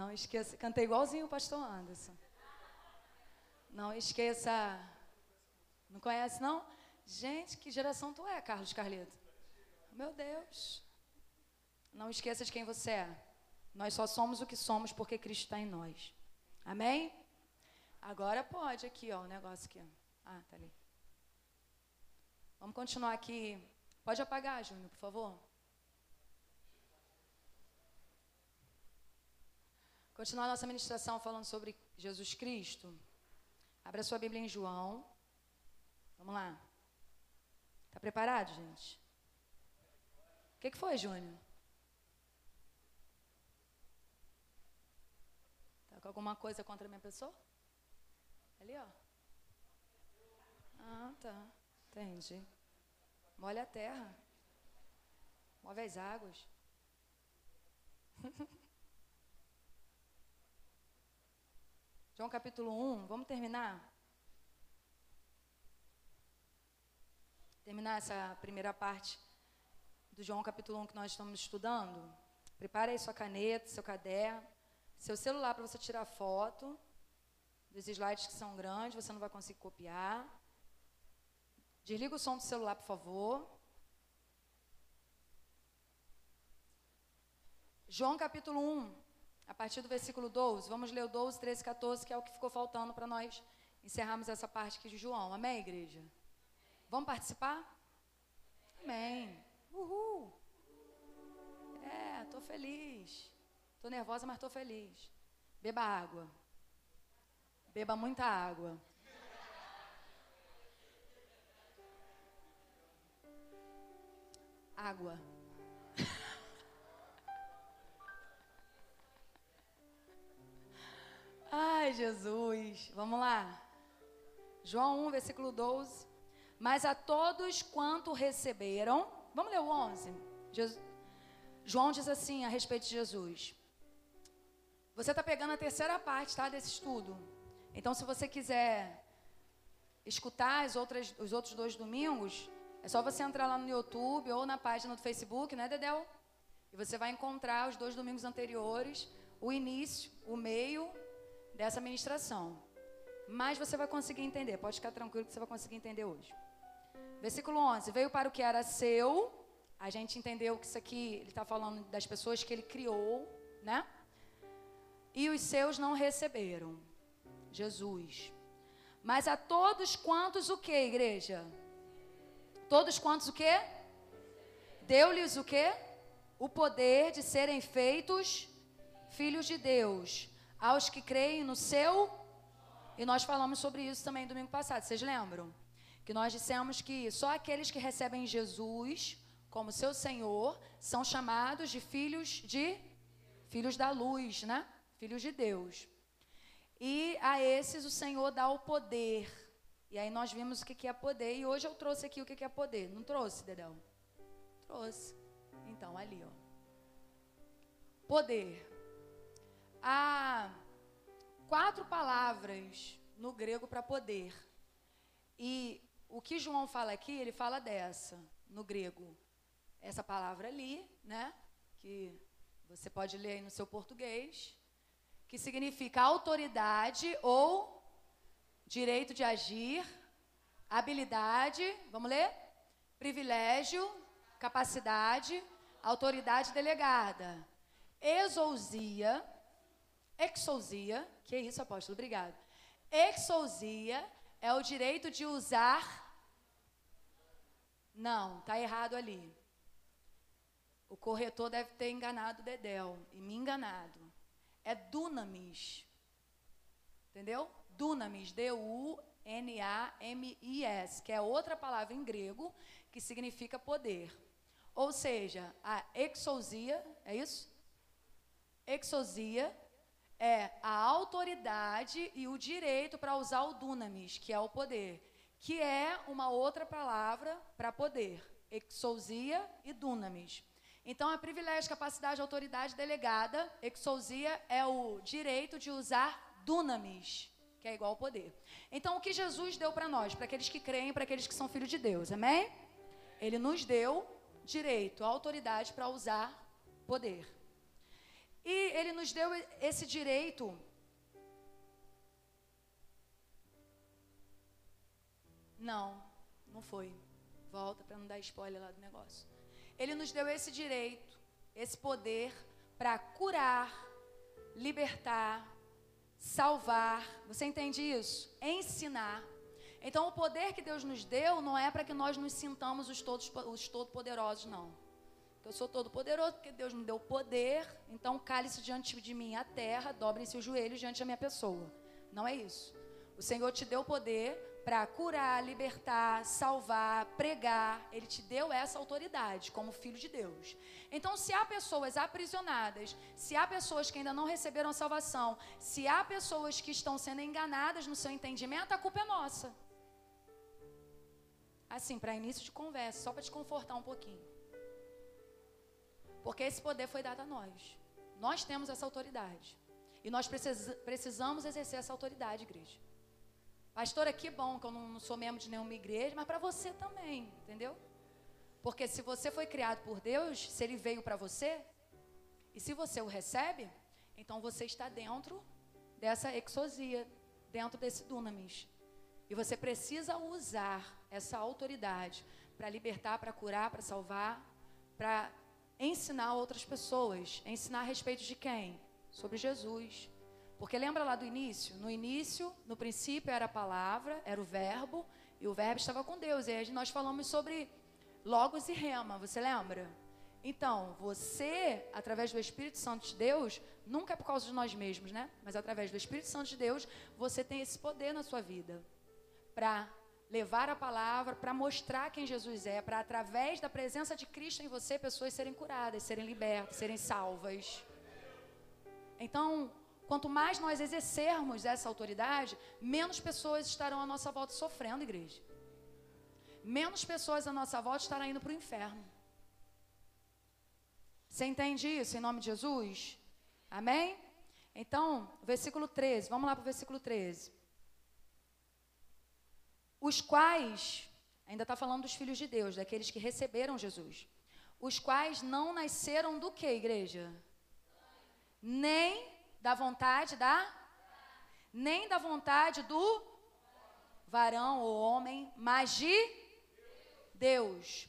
Não esqueça, cantei igualzinho o pastor Anderson. Não esqueça. Não conhece, não? Gente, que geração tu é, Carlos Carlito? Meu Deus. Não esqueça de quem você é. Nós só somos o que somos porque Cristo está em nós. Amém? Agora pode aqui, ó, o negócio aqui. Ah, tá ali. Vamos continuar aqui. Pode apagar, Júnior, por favor. Continuar nossa ministração falando sobre Jesus Cristo. Abra sua Bíblia em João. Vamos lá. Está preparado, gente? O que, que foi, Júnior? Está com alguma coisa contra a minha pessoa? Ali, ó. Ah, tá. Entendi. Molha a terra. Move as águas. João capítulo 1, vamos terminar? Terminar essa primeira parte do João capítulo 1 que nós estamos estudando. Prepare aí sua caneta, seu caderno, seu celular para você tirar foto dos slides que são grandes, você não vai conseguir copiar. Desliga o som do celular, por favor. João capítulo 1, a partir do versículo 12. Vamos ler o 12, 13, 14, que é o que ficou faltando para nós encerrarmos essa parte aqui de João. Amém, igreja? Vamos participar? Amém. Uhul. É, estou feliz. Estou nervosa, mas estou feliz. Beba água. Beba muita água. Água. Ai, Jesus. Vamos lá. João 1, versículo 12. Mas a todos quanto receberam. Vamos ler o 11. Jesus, João diz assim a respeito de Jesus. Você está pegando a terceira parte tá, desse estudo. Então, se você quiser escutar as outras, os outros dois domingos, é só você entrar lá no YouTube ou na página do Facebook, né, Dedel? E você vai encontrar os dois domingos anteriores, o início, o meio dessa ministração. Mas você vai conseguir entender, pode ficar tranquilo que você vai conseguir entender hoje. Versículo 11: Veio para o que era seu, a gente entendeu que isso aqui, ele está falando das pessoas que ele criou, né? E os seus não receberam. Jesus. Mas a todos quantos o que, igreja? Todos quantos o que? Deu-lhes o que? O poder de serem feitos filhos de Deus, aos que creem no seu. E nós falamos sobre isso também domingo passado, vocês lembram? Que nós dissemos que só aqueles que recebem Jesus como seu Senhor são chamados de filhos de filhos da luz, né? Filhos de Deus. E a esses o Senhor dá o poder. E aí nós vimos o que é poder. E hoje eu trouxe aqui o que é poder. Não trouxe, Dedão? Trouxe. Então, ali, ó. Poder. Há quatro palavras no grego para poder. E o que João fala aqui, ele fala dessa, no grego. Essa palavra ali, né? Que você pode ler aí no seu português que significa autoridade ou direito de agir, habilidade, vamos ler? Privilégio, capacidade, autoridade delegada. Exousia, exousia, que é isso, apóstolo? Obrigado. Exousia é o direito de usar. Não, tá errado ali. O corretor deve ter enganado o Dedel e me enganado é dunamis. Entendeu? Dunamis, D-U-N-A-M-I-S, que é outra palavra em grego que significa poder. Ou seja, a exousia, é isso? Exousia é a autoridade e o direito para usar o dunamis, que é o poder, que é uma outra palavra para poder. Exousia e dunamis. Então, a privilégio, capacidade, autoridade delegada, exousia, é o direito de usar dunamis, que é igual ao poder. Então, o que Jesus deu para nós, para aqueles que creem, para aqueles que são filhos de Deus, amém? Ele nos deu direito, autoridade para usar poder. E ele nos deu esse direito. Não, não foi. Volta para não dar spoiler lá do negócio. Ele nos deu esse direito, esse poder para curar, libertar, salvar. Você entende isso? Ensinar. Então, o poder que Deus nos deu não é para que nós nos sintamos os todos os todo-poderosos, não. Eu sou todo-poderoso porque Deus me deu poder, então cale-se diante de mim a terra, dobrem-se os joelhos diante da minha pessoa. Não é isso. O Senhor te deu poder para curar, libertar, salvar, pregar. Ele te deu essa autoridade como filho de Deus. Então, se há pessoas aprisionadas, se há pessoas que ainda não receberam a salvação, se há pessoas que estão sendo enganadas no seu entendimento, a culpa é nossa. Assim, para início de conversa, só para te confortar um pouquinho. Porque esse poder foi dado a nós. Nós temos essa autoridade. E nós precisamos exercer essa autoridade, igreja. Pastora, que bom que eu não sou membro de nenhuma igreja, mas para você também, entendeu? Porque se você foi criado por Deus, se ele veio para você, e se você o recebe, então você está dentro dessa exosia, dentro desse dunamis. E você precisa usar essa autoridade para libertar, para curar, para salvar, para ensinar outras pessoas. Ensinar a respeito de quem? Sobre Jesus. Porque lembra lá do início? No início, no princípio era a palavra, era o verbo, e o verbo estava com Deus. E aí nós falamos sobre Logos e Rema, você lembra? Então, você, através do Espírito Santo de Deus, nunca é por causa de nós mesmos, né? Mas através do Espírito Santo de Deus, você tem esse poder na sua vida para levar a palavra, para mostrar quem Jesus é, para através da presença de Cristo em você, pessoas serem curadas, serem libertas, serem salvas. Então, quanto mais nós exercermos essa autoridade, menos pessoas estarão à nossa volta sofrendo, igreja. Menos pessoas à nossa volta estarão indo para o inferno. Você entende isso em nome de Jesus? Amém? Então, versículo 13, vamos lá para o versículo 13 os quais, ainda está falando dos filhos de Deus, daqueles que receberam Jesus, os quais não nasceram do que, igreja? Nem da vontade da? Nem da vontade do varão ou homem, mas de Deus.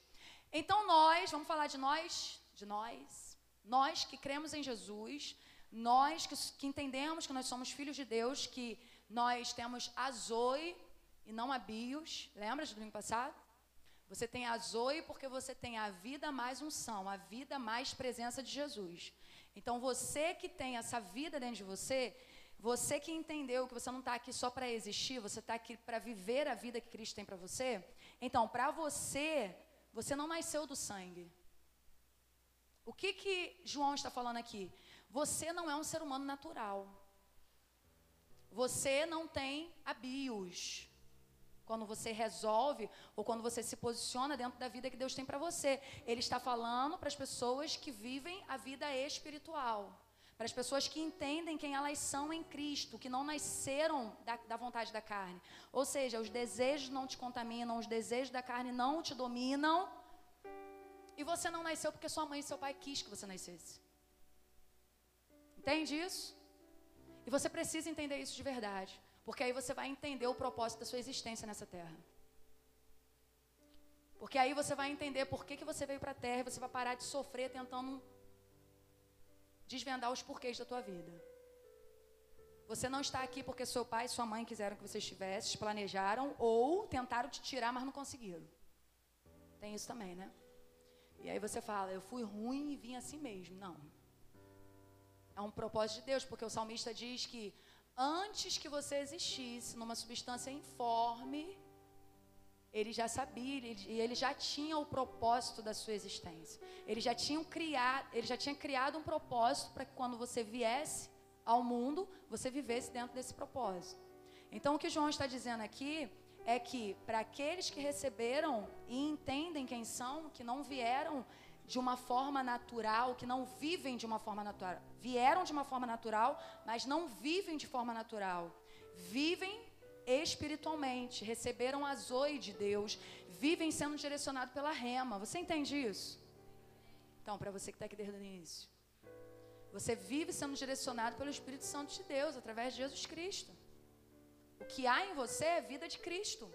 Então nós, vamos falar de nós, de nós, nós que cremos em Jesus, nós que, que entendemos que nós somos filhos de Deus, que nós temos a Zoe, e não a bios. Lembra do domingo passado? Você tem a zoe porque você tem a vida mais unção, a vida mais presença de Jesus. Então você que tem essa vida dentro de você, você que entendeu que você não está aqui só para existir, você está aqui para viver a vida que Cristo tem para você. Então, para você, você não nasceu do sangue. O que que João está falando aqui? Você não é um ser humano natural. Você não tem bios quando você resolve ou quando você se posiciona dentro da vida que Deus tem para você. Ele está falando para as pessoas que vivem a vida espiritual, para as pessoas que entendem quem elas são em Cristo, que não nasceram da, da vontade da carne. Ou seja, os desejos não te contaminam, os desejos da carne não te dominam. E você não nasceu porque sua mãe e seu pai quis que você nascesse. Entende isso? E você precisa entender isso de verdade. Porque aí você vai entender o propósito da sua existência nessa terra. Porque aí você vai entender por que, que você veio para a terra e você vai parar de sofrer tentando desvendar os porquês da tua vida. Você não está aqui porque seu pai e sua mãe quiseram que você estivesse, planejaram ou tentaram te tirar, mas não conseguiram. Tem isso também, né? E aí você fala, eu fui ruim e vim assim mesmo. Não. É um propósito de Deus, porque o salmista diz que antes que você existisse numa substância informe, ele já sabia e ele já tinha o propósito da sua existência. Ele já tinha criado, ele já tinha criado um propósito para que quando você viesse ao mundo, você vivesse dentro desse propósito. Então o que João está dizendo aqui é que para aqueles que receberam e entendem quem são, que não vieram de uma forma natural, que não vivem de uma forma natural. Vieram de uma forma natural, mas não vivem de forma natural. Vivem espiritualmente, receberam a zoe de Deus, vivem sendo direcionados pela rema. Você entende isso? Então, para você que está aqui desde o início, Você vive sendo direcionado pelo Espírito Santo de Deus, através de Jesus Cristo. O que há em você é vida de Cristo.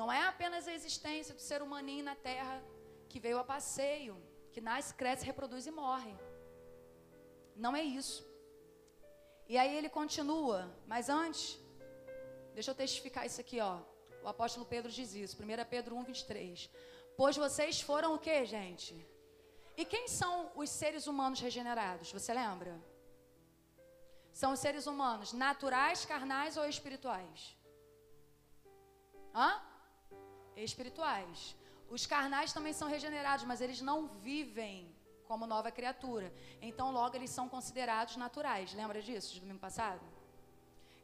Não é apenas a existência do ser humaninho na terra que veio a passeio, que nasce, cresce, reproduz e morre. Não é isso. E aí ele continua, mas antes, deixa eu testificar isso aqui, ó. O apóstolo Pedro diz isso, 1 Pedro 1, 23. Pois vocês foram o que, gente? E quem são os seres humanos regenerados? Você lembra? São os seres humanos naturais, carnais ou espirituais? Hã? Espirituais. Os carnais também são regenerados, mas eles não vivem como nova criatura. Então, logo, eles são considerados naturais. Lembra disso, de domingo passado?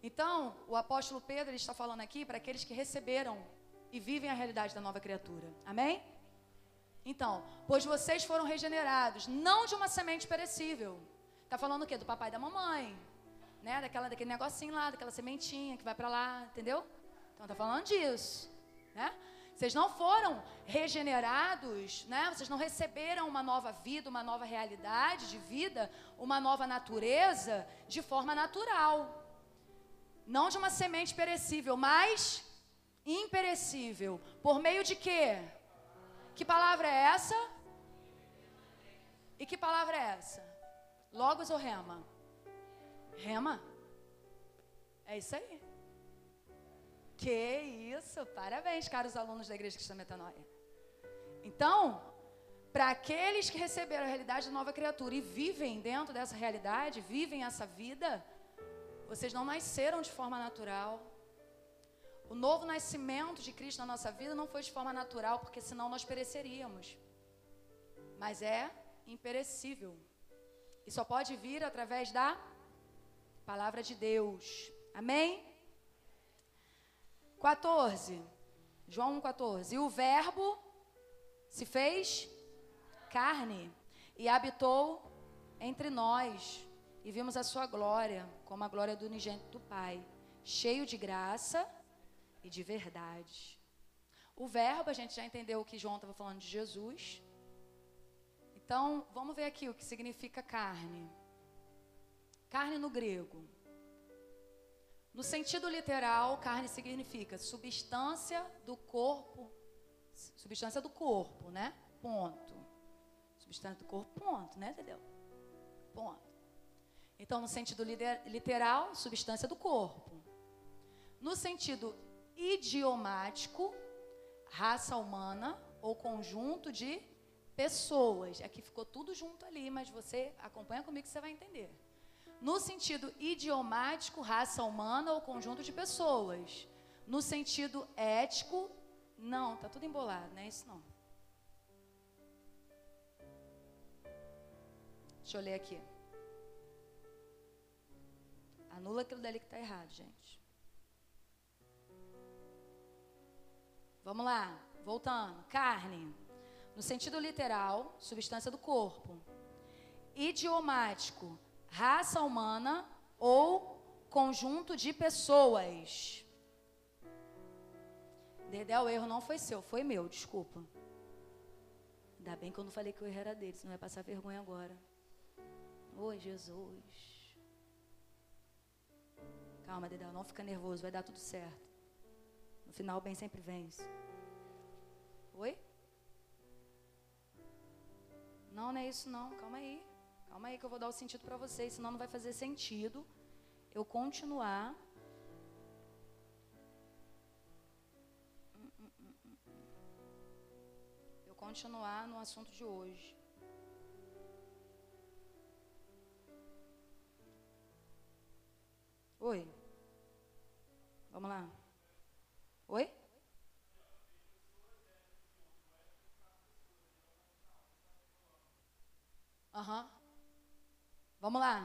Então, o apóstolo Pedro está falando aqui para aqueles que receberam e vivem a realidade da nova criatura. Amém? Então, pois vocês foram regenerados, não de uma semente perecível. Está falando o quê? Do papai e da mamãe. Né? Daquela, daquele negocinho lá, daquela sementinha que vai para lá, entendeu? Então, está falando disso. Né? Vocês não foram regenerados, né? Vocês não receberam uma nova vida, uma nova realidade de vida, uma nova natureza de forma natural. Não de uma semente perecível, mas imperecível. Por meio de quê? Que palavra é essa? E que palavra é essa? Logos ou rema? Rema? É isso aí. Que isso, parabéns, caros alunos da Igreja Cristã Metanoia. Então, para aqueles que receberam a realidade da nova criatura e vivem dentro dessa realidade, vivem essa vida, vocês não nasceram de forma natural. O novo nascimento de Cristo na nossa vida não foi de forma natural, porque senão nós pereceríamos. Mas é imperecível. E só pode vir através da palavra de Deus. Amém? 14. João 14. E o Verbo se fez carne e habitou entre nós e vimos a sua glória, como a glória do unigênito do Pai, cheio de graça e de verdade. O verbo, a gente já entendeu que João estava falando de Jesus. Então, vamos ver aqui o que significa carne. Carne no grego. No sentido literal, carne significa substância do corpo, substância do corpo, né? Ponto. Substância do corpo, ponto, né, entendeu? Ponto. Então, no sentido literal, substância do corpo. No sentido idiomático, raça humana ou conjunto de pessoas. Aqui ficou tudo junto ali, mas você acompanha comigo que você vai entender. No sentido idiomático, raça humana ou conjunto de pessoas. No sentido ético, não, tá tudo embolado, não é isso não. Deixa eu ler aqui. Anula aquilo dali que está errado, gente. Vamos lá, voltando. Carne, no sentido literal, substância do corpo. Idiomático, raça humana ou conjunto de pessoas. Dedé, o erro não foi seu, foi meu, desculpa. Ainda bem que eu não falei que o erro era dele, senão vai passar vergonha agora. Oi, Jesus. Calma, Dedé, não fica nervoso, vai dar tudo certo. No final, o bem sempre vence. Oi? Não, não é isso não, calma aí. Calma aí que eu vou dar o sentido para vocês, senão não vai fazer sentido eu continuar. Eu continuar no assunto de hoje. Oi. Vamos lá. Oi? Aham. Uhum. Vamos lá.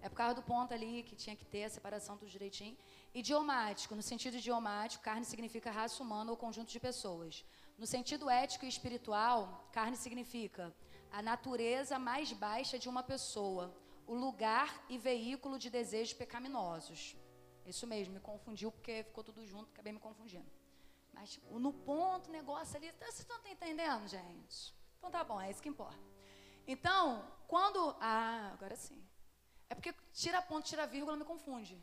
É por causa do ponto ali que tinha que ter a separação tudo direitinho. Idiomático, no sentido idiomático, carne significa raça humana ou conjunto de pessoas. No sentido ético e espiritual, carne significa a natureza mais baixa de uma pessoa, o lugar e veículo de desejos pecaminosos. Isso mesmo, me confundiu porque ficou tudo junto, acabei me confundindo. Mas no ponto, negócio ali, vocês estão entendendo, gente? Então tá bom, é isso que importa. Então, quando. Ah, agora sim. É porque tira ponto, tira vírgula, me confunde.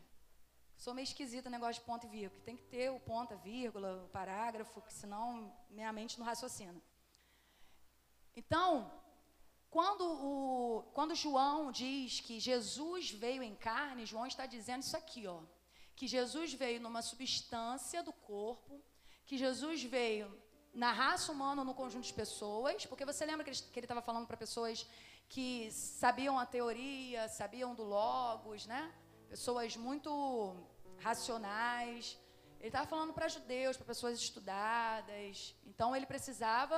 Sou meio esquisita o negócio de ponto e vírgula. Tem que ter o ponto, a vírgula, o parágrafo, que senão minha mente não raciocina. Então, quando, o, quando João diz que Jesus veio em carne, João está dizendo isso aqui, ó. Que Jesus veio numa substância do corpo, que Jesus veio na raça humana, no conjunto de pessoas, porque você lembra que ele estava falando para pessoas que sabiam a teoria, sabiam do logos, né? Pessoas muito racionais. Ele estava falando para judeus, para pessoas estudadas. Então ele precisava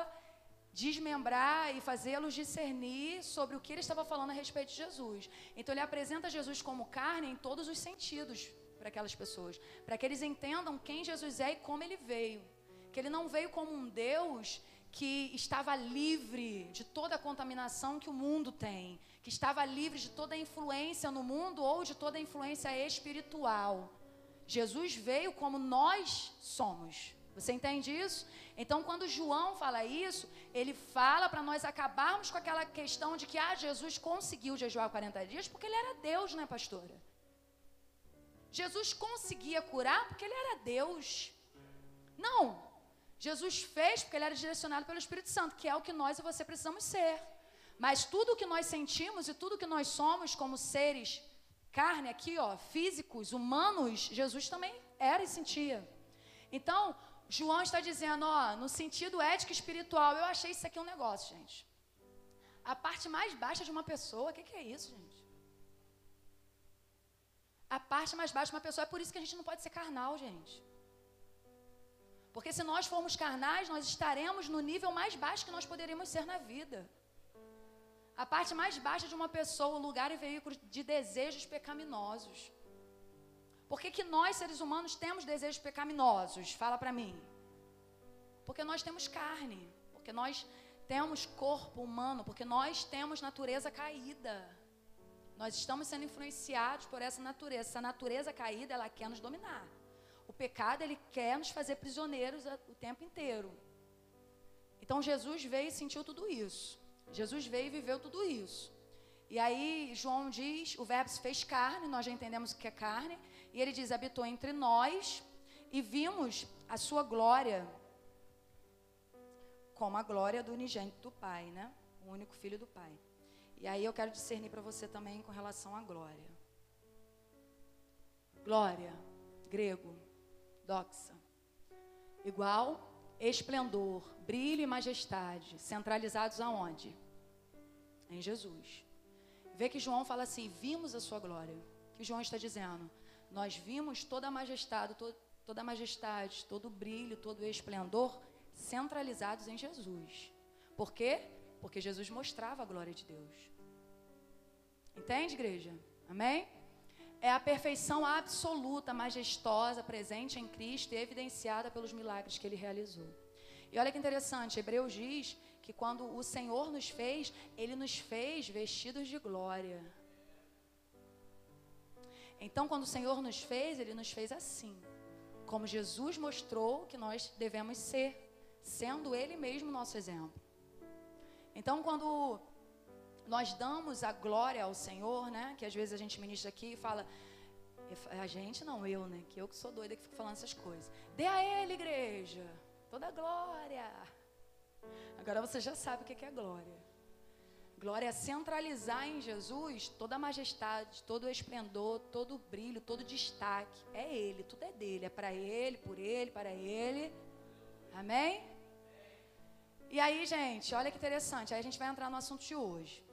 desmembrar e fazê-los discernir sobre o que ele estava falando a respeito de Jesus. Então ele apresenta Jesus como carne em todos os sentidos para aquelas pessoas, para que eles entendam quem Jesus é e como ele veio. Que ele não veio como um Deus que estava livre de toda a contaminação que o mundo tem, que estava livre de toda a influência no mundo ou de toda a influência espiritual. Jesus veio como nós somos. Você entende isso? Então, quando João fala isso, ele fala para nós acabarmos com aquela questão de que ah, Jesus conseguiu jejuar 40 dias porque ele era Deus, né, pastora? Jesus conseguia curar porque ele era Deus. Não. Jesus fez porque ele era direcionado pelo Espírito Santo, que é o que nós e você precisamos ser. Mas tudo o que nós sentimos e tudo o que nós somos como seres carne aqui, ó, físicos, humanos, Jesus também era e sentia. Então, João está dizendo, ó, no sentido ético e espiritual, eu achei isso aqui um negócio, gente. A parte mais baixa de uma pessoa, o que, que é isso, gente? A parte mais baixa de uma pessoa, é por isso que a gente não pode ser carnal, gente. Porque se nós formos carnais, nós estaremos no nível mais baixo que nós poderíamos ser na vida. A parte mais baixa de uma pessoa, o lugar e veículo de desejos pecaminosos. Por que, que nós, seres humanos, temos desejos pecaminosos? Fala para mim. Porque nós temos carne, porque nós temos corpo humano, porque nós temos natureza caída. Nós estamos sendo influenciados por essa natureza. Essa natureza caída, ela quer nos dominar. Pecado, ele quer nos fazer prisioneiros o tempo inteiro. Então Jesus veio e sentiu tudo isso. Jesus veio e viveu tudo isso. E aí João diz, o verbo se fez carne, nós já entendemos o que é carne, e ele diz: habitou entre nós e vimos a sua glória, como a glória do unigênito do Pai, né? O único filho do Pai. E aí eu quero discernir para você também com relação à glória. Glória, grego, doxa. Igual esplendor, brilho e majestade, centralizados aonde? Em Jesus. Vê que João fala assim: vimos a sua glória. Que João está dizendo: nós vimos toda a majestade, to, toda a majestade, todo o brilho, todo o esplendor centralizados em Jesus. Por quê? Porque Jesus mostrava a glória de Deus. Entende, igreja? Amém? É a perfeição absoluta, majestosa, presente em Cristo e evidenciada pelos milagres que ele realizou. E olha que interessante, Hebreus diz que quando o Senhor nos fez, ele nos fez vestidos de glória. Então, quando o Senhor nos fez, Ele nos fez assim. Como Jesus mostrou que nós devemos ser, sendo Ele mesmo nosso exemplo. Então, quando nós damos a glória ao Senhor, né? Que às vezes a gente ministra aqui e fala, a gente não, eu, né? Que eu que sou doida que fico falando essas coisas. Dê a Ele, igreja, toda a glória. Agora você já sabe o que é glória. Glória é centralizar em Jesus toda a majestade, todo o esplendor, todo o brilho, todo o destaque. É Ele, tudo é dele, é para Ele, por Ele, para Ele. Amém? E aí, gente, olha que interessante. Aí a gente vai entrar no assunto de hoje.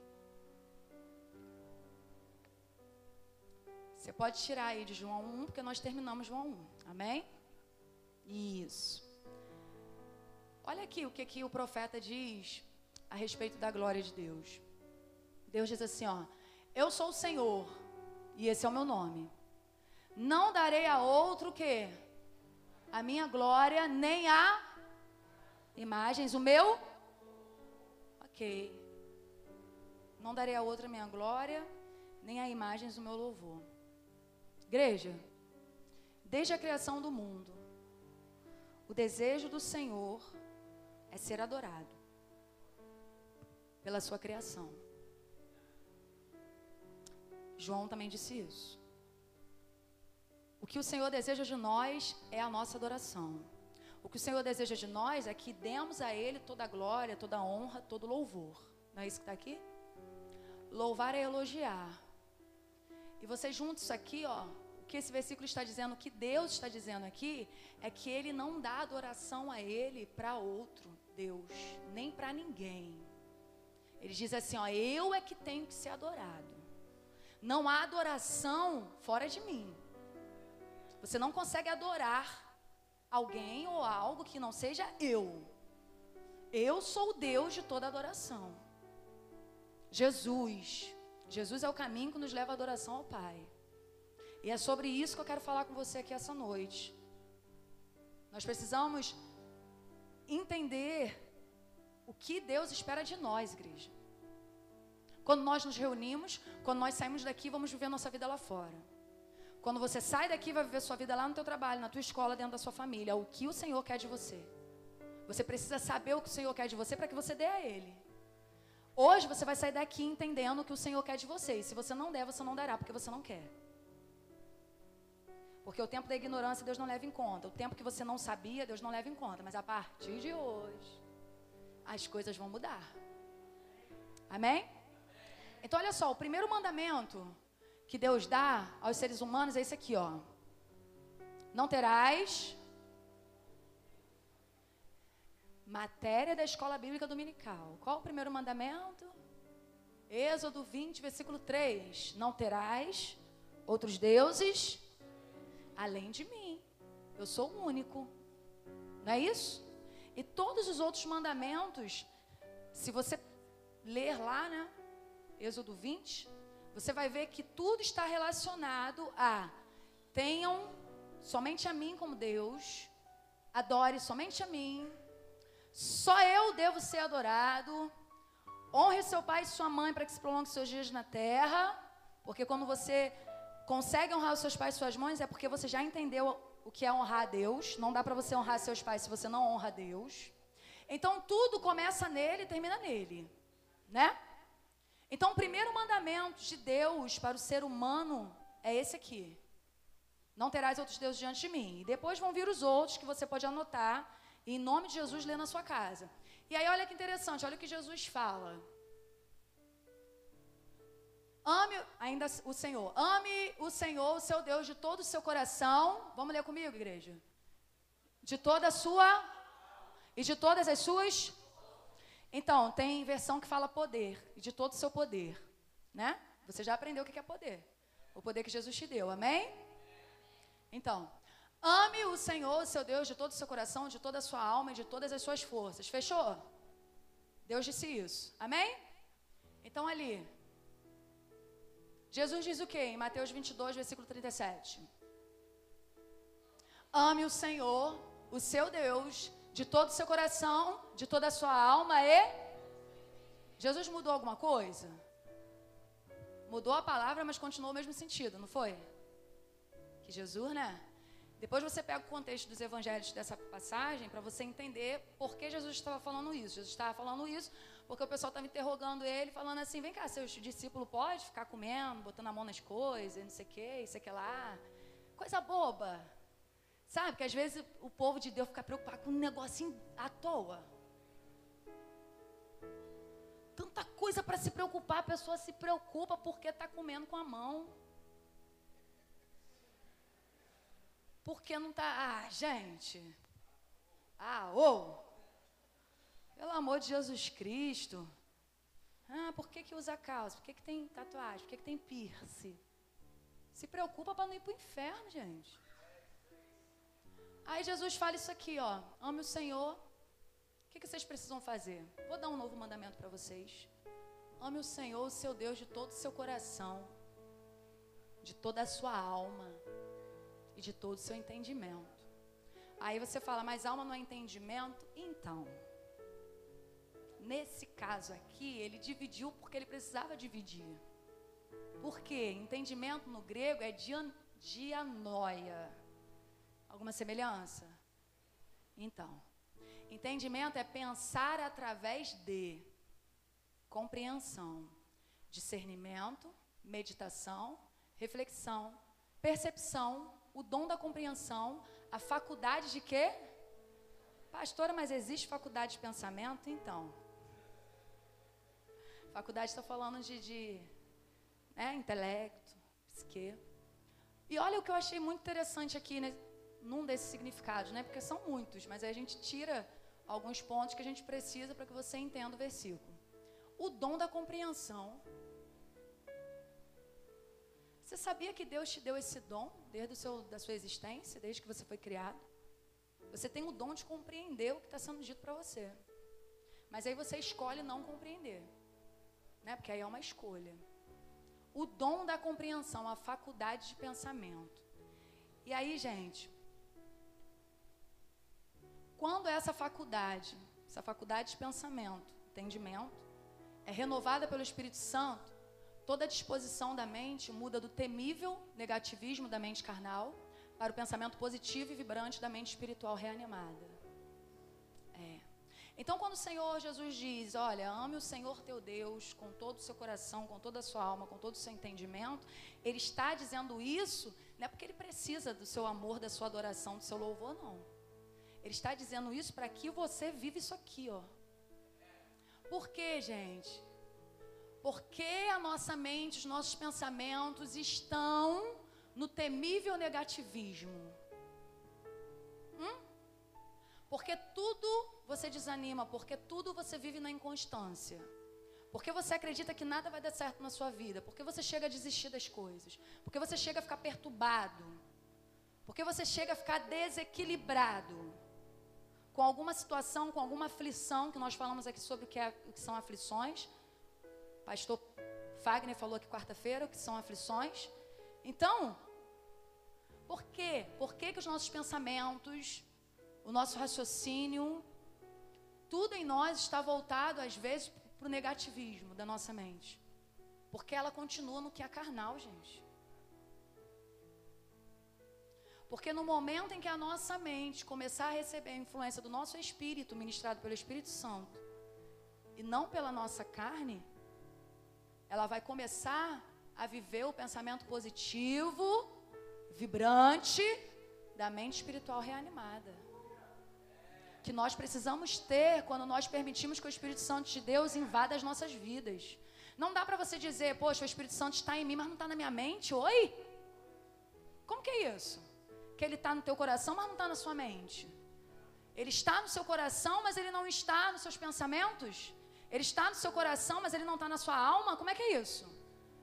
Você pode tirar aí de João 1, porque nós terminamos João 1. Amém? Isso. Olha aqui o que, que o profeta diz a respeito da glória de Deus. Deus diz assim, ó: Eu sou o Senhor e esse é o meu nome. Não darei a outro que a minha glória nem a imagens, o meu OK. Não darei a outra minha glória, nem a imagens do meu louvor. Igreja, desde a criação do mundo, o desejo do Senhor é ser adorado pela sua criação. João também disse isso. O que o Senhor deseja de nós é a nossa adoração. O que o Senhor deseja de nós é que demos a Ele toda a glória, toda a honra, todo o louvor. Não é isso que está aqui? Louvar é elogiar. E vocês juntos isso aqui, ó, o que esse versículo está dizendo, o que Deus está dizendo aqui, é que Ele não dá adoração a Ele para outro Deus, nem para ninguém. Ele diz assim, ó, eu é que tenho que ser adorado. Não há adoração fora de mim. Você não consegue adorar alguém ou algo que não seja eu. Eu sou o Deus de toda adoração. Jesus. Jesus é o caminho que nos leva à adoração ao Pai. E é sobre isso que eu quero falar com você aqui essa noite. Nós precisamos entender o que Deus espera de nós, igreja. Quando nós nos reunimos, quando nós saímos daqui, vamos viver nossa vida lá fora. Quando você sai daqui, vai viver sua vida lá no teu trabalho, na tua escola, dentro da sua família. O que o Senhor quer de você. Você precisa saber o que o Senhor quer de você para que você dê a Ele. Hoje você vai sair daqui entendendo o que o Senhor quer de você. E se você não der, você não dará, porque você não quer. Porque o tempo da ignorância Deus não leva em conta. O tempo que você não sabia, Deus não leva em conta. Mas a partir de hoje, as coisas vão mudar. Amém? Então, olha só, o primeiro mandamento que Deus dá aos seres humanos é esse aqui, ó. Não terás matéria da escola bíblica dominical. Qual o primeiro mandamento? Êxodo 20, versículo 3. Não terás outros deuses além de mim. Eu sou o único. Não é isso? E todos os outros mandamentos, se você ler lá, né? Êxodo 20, você vai ver que tudo está relacionado a tenham somente a mim como Deus, adore somente a mim, só eu devo ser adorado, honre seu pai e sua mãe para que se prolongue seus dias na terra, porque quando você consegue honrar os seus pais e suas mães é porque você já entendeu o que é honrar a Deus. Não dá para você honrar seus pais se você não honra a Deus. Então tudo começa nele e termina nele, né? Então, o primeiro mandamento de Deus para o ser humano é esse aqui: Não terás outros deuses diante de mim. E depois vão vir os outros que você pode anotar e, em nome de Jesus, ler na sua casa. E aí, olha que interessante, olha o que Jesus fala. Ame ainda o Senhor. Ame o Senhor, o seu Deus, de todo o seu coração. Vamos ler comigo, igreja? De toda a sua e de todas as suas então, tem versão que fala poder, de todo o seu poder, né? Você já aprendeu o que é poder. O poder que Jesus te deu, amém? Então, ame o Senhor, seu Deus, de todo o seu coração, de toda a sua alma e de todas as suas forças. Fechou? Deus disse isso, amém? Então, ali, Jesus diz o que em Mateus 22, versículo 37? Ame o Senhor, o seu Deus, de todo o seu coração, de toda a sua alma e. Jesus mudou alguma coisa? Mudou a palavra, mas continuou o mesmo sentido, não foi? Que Jesus, né? Depois você pega o contexto dos evangelhos dessa passagem para você entender por que Jesus estava falando isso. Jesus estava falando isso porque o pessoal estava interrogando ele, falando assim: vem cá, seu discípulo pode ficar comendo, botando a mão nas coisas, não sei o que, isso aqui lá. Coisa boba. Sabe que às vezes o povo de Deus fica preocupado com um negocinho à toa. Tanta coisa para se preocupar, a pessoa se preocupa porque está comendo com a mão. Porque não está. Ah, gente. Ah, ou. Pelo amor de Jesus Cristo. Ah, por que, que usa calça? Por que, que tem tatuagem? Por que, que tem piercing? Se preocupa para não ir para o inferno, gente. Aí Jesus fala isso aqui, ó. Ame o Senhor. O que, que vocês precisam fazer? Vou dar um novo mandamento para vocês. Ame o Senhor, o seu Deus, de todo o seu coração, de toda a sua alma e de todo o seu entendimento. Aí você fala, mas alma não é entendimento? Então, nesse caso aqui, ele dividiu porque ele precisava dividir. Por quê? Entendimento no grego é dianoia. Alguma semelhança? Então, entendimento é pensar através de compreensão, discernimento, meditação, reflexão, percepção, o dom da compreensão, a faculdade de quê? Pastora, mas existe faculdade de pensamento? Então. Faculdade está falando de, de né, intelecto, psique. E olha o que eu achei muito interessante aqui, né, num desses significados, né? Porque são muitos, mas aí a gente tira alguns pontos que a gente precisa para que você entenda o versículo. O dom da compreensão. Você sabia que Deus te deu esse dom desde o seu, da sua existência, desde que você foi criado? Você tem o dom de compreender o que está sendo dito para você. Mas aí você escolhe não compreender. Né? Porque aí é uma escolha. O dom da compreensão, a faculdade de pensamento. E aí, gente, quando essa faculdade, essa faculdade de pensamento, entendimento, é renovada pelo Espírito Santo, toda disposição da mente muda do temível negativismo da mente carnal para o pensamento positivo e vibrante da mente espiritual reanimada. É. Então, quando o Senhor Jesus diz: Olha, ame o Senhor teu Deus com todo o seu coração, com toda a sua alma, com todo o seu entendimento, Ele está dizendo isso, não é porque Ele precisa do seu amor, da sua adoração, do seu louvor, não. Ele está dizendo isso para que você viva isso aqui, ó. Por quê, gente? Porque a nossa mente, os nossos pensamentos estão no temível negativismo. Hum? Porque tudo você desanima, porque tudo você vive na inconstância. Porque você acredita que nada vai dar certo na sua vida, porque você chega a desistir das coisas, porque você chega a ficar perturbado, porque você chega a ficar desequilibrado com alguma situação, com alguma aflição, que nós falamos aqui sobre o que, é, o que são aflições. Pastor Fagner falou aqui quarta-feira que são aflições. Então, por quê? Por que, que os nossos pensamentos, o nosso raciocínio, tudo em nós está voltado, às vezes, para o negativismo da nossa mente? Porque ela continua no que é carnal, gente. Porque no momento em que a nossa mente começar a receber a influência do nosso espírito, ministrado pelo Espírito Santo, e não pela nossa carne, ela vai começar a viver o pensamento positivo, vibrante da mente espiritual reanimada. Que nós precisamos ter quando nós permitimos que o Espírito Santo de Deus invada as nossas vidas. Não dá para você dizer, poxa, o Espírito Santo está em mim, mas não está na minha mente. Oi? Como que é isso? Que ele está no teu coração, mas não está na sua mente. Ele está no seu coração, mas ele não está nos seus pensamentos. Ele está no seu coração, mas ele não está na sua alma. Como é que é isso?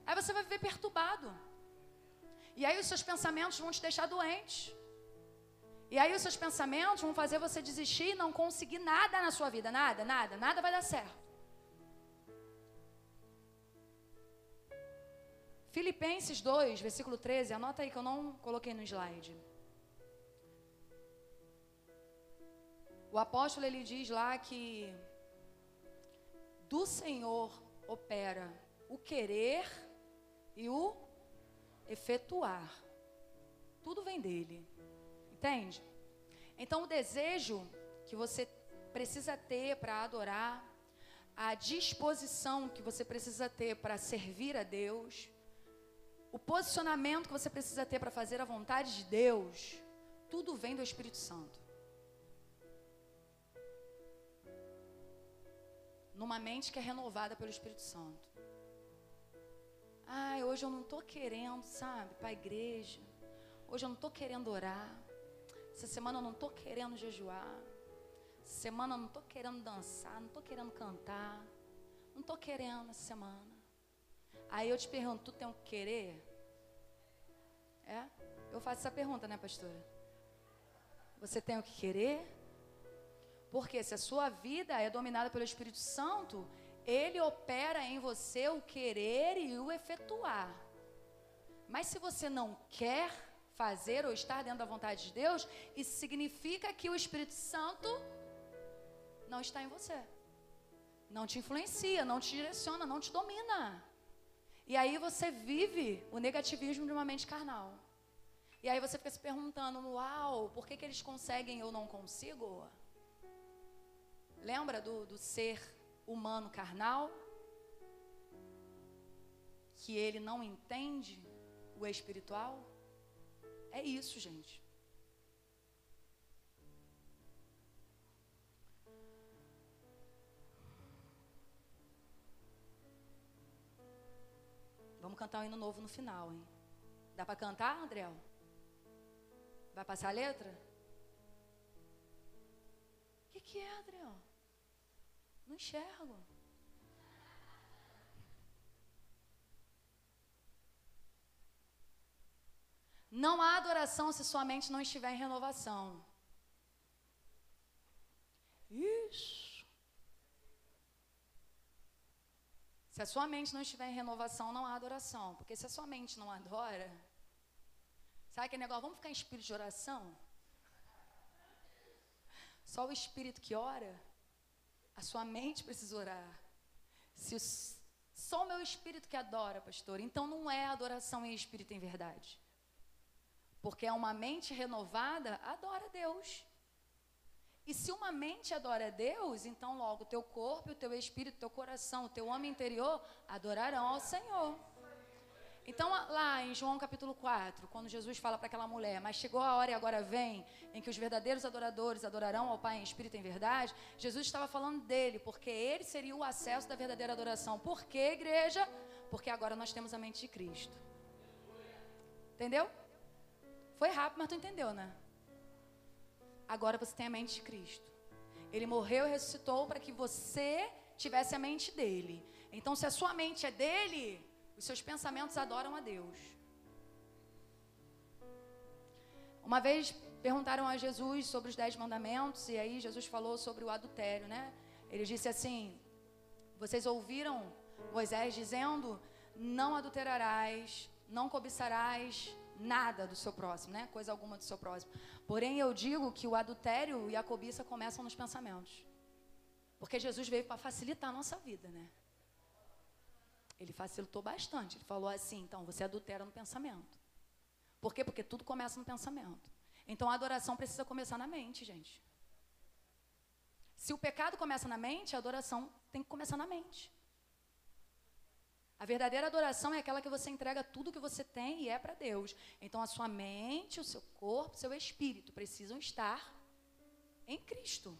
Aí você vai viver perturbado. E aí os seus pensamentos vão te deixar doente. E aí os seus pensamentos vão fazer você desistir e não conseguir nada na sua vida. Nada, nada, nada vai dar certo. Filipenses 2, versículo 13, anota aí que eu não coloquei no slide. O apóstolo ele diz lá que do Senhor opera o querer e o efetuar. Tudo vem dele. Entende? Então, o desejo que você precisa ter para adorar, a disposição que você precisa ter para servir a Deus, o posicionamento que você precisa ter para fazer a vontade de Deus, tudo vem do Espírito Santo. Numa mente que é renovada pelo Espírito Santo. Ai, hoje eu não estou querendo, sabe, para a igreja. Hoje eu não estou querendo orar. Essa semana eu não estou querendo jejuar. Essa semana eu não estou querendo dançar. Não estou querendo cantar. Não estou querendo essa semana. Aí eu te pergunto, tu tem um querer? É? Eu faço essa pergunta, né, pastora? Você tem o que querer? Porque se a sua vida é dominada pelo Espírito Santo, ele opera em você o querer e o efetuar. Mas se você não quer fazer ou estar dentro da vontade de Deus, isso significa que o Espírito Santo não está em você. Não te influencia, não te direciona, não te domina. E aí você vive o negativismo de uma mente carnal. E aí você fica se perguntando, uau, por que, que eles conseguem e eu não consigo? Lembra do, do ser humano carnal. que ele não entende o espiritual? É isso, gente. Vamos cantar um hino novo no final, hein? Dá para cantar, André? Vai passar a letra? O que, que é, Adriel? Não enxergo. Não há adoração se sua mente não estiver em renovação. Isso. Se a sua mente não estiver em renovação, não há adoração. Porque se a sua mente não adora, sabe aquele negócio? Vamos ficar em espírito de oração? Só o espírito que ora, a sua mente precisa orar. Se só o meu espírito que adora, pastor, então não é adoração em espírito em verdade. Porque é uma mente renovada, adora Deus. E se uma mente adora a Deus, então logo o teu corpo, o teu espírito, o teu coração, o teu homem interior adorarão ao Senhor. Então, lá em João capítulo 4, quando Jesus fala para aquela mulher, mas chegou a hora e agora vem, em que os verdadeiros adoradores adorarão ao Pai em espírito e em verdade, Jesus estava falando dele, porque ele seria o acesso da verdadeira adoração. Por quê, igreja? Porque agora nós temos a mente de Cristo. Entendeu? Foi rápido, mas tu entendeu, né? Agora você tem a mente de Cristo. Ele morreu e ressuscitou para que você tivesse a mente dele. Então, se a sua mente é dele, os seus pensamentos adoram a Deus. Uma vez perguntaram a Jesus sobre os dez mandamentos, e aí Jesus falou sobre o adultério, né? Ele disse assim: Vocês ouviram Moisés dizendo: Não adulterarás, não cobiçarás, nada do seu próximo, né? Coisa alguma do seu próximo. Porém, eu digo que o adultério e a cobiça começam nos pensamentos. Porque Jesus veio para facilitar a nossa vida, né? Ele facilitou bastante. Ele falou assim: então, você adultera no pensamento. Por quê? Porque tudo começa no pensamento. Então, a adoração precisa começar na mente, gente. Se o pecado começa na mente, a adoração tem que começar na mente. A verdadeira adoração é aquela que você entrega tudo que você tem e é para Deus. Então a sua mente, o seu corpo, o seu espírito precisam estar em Cristo.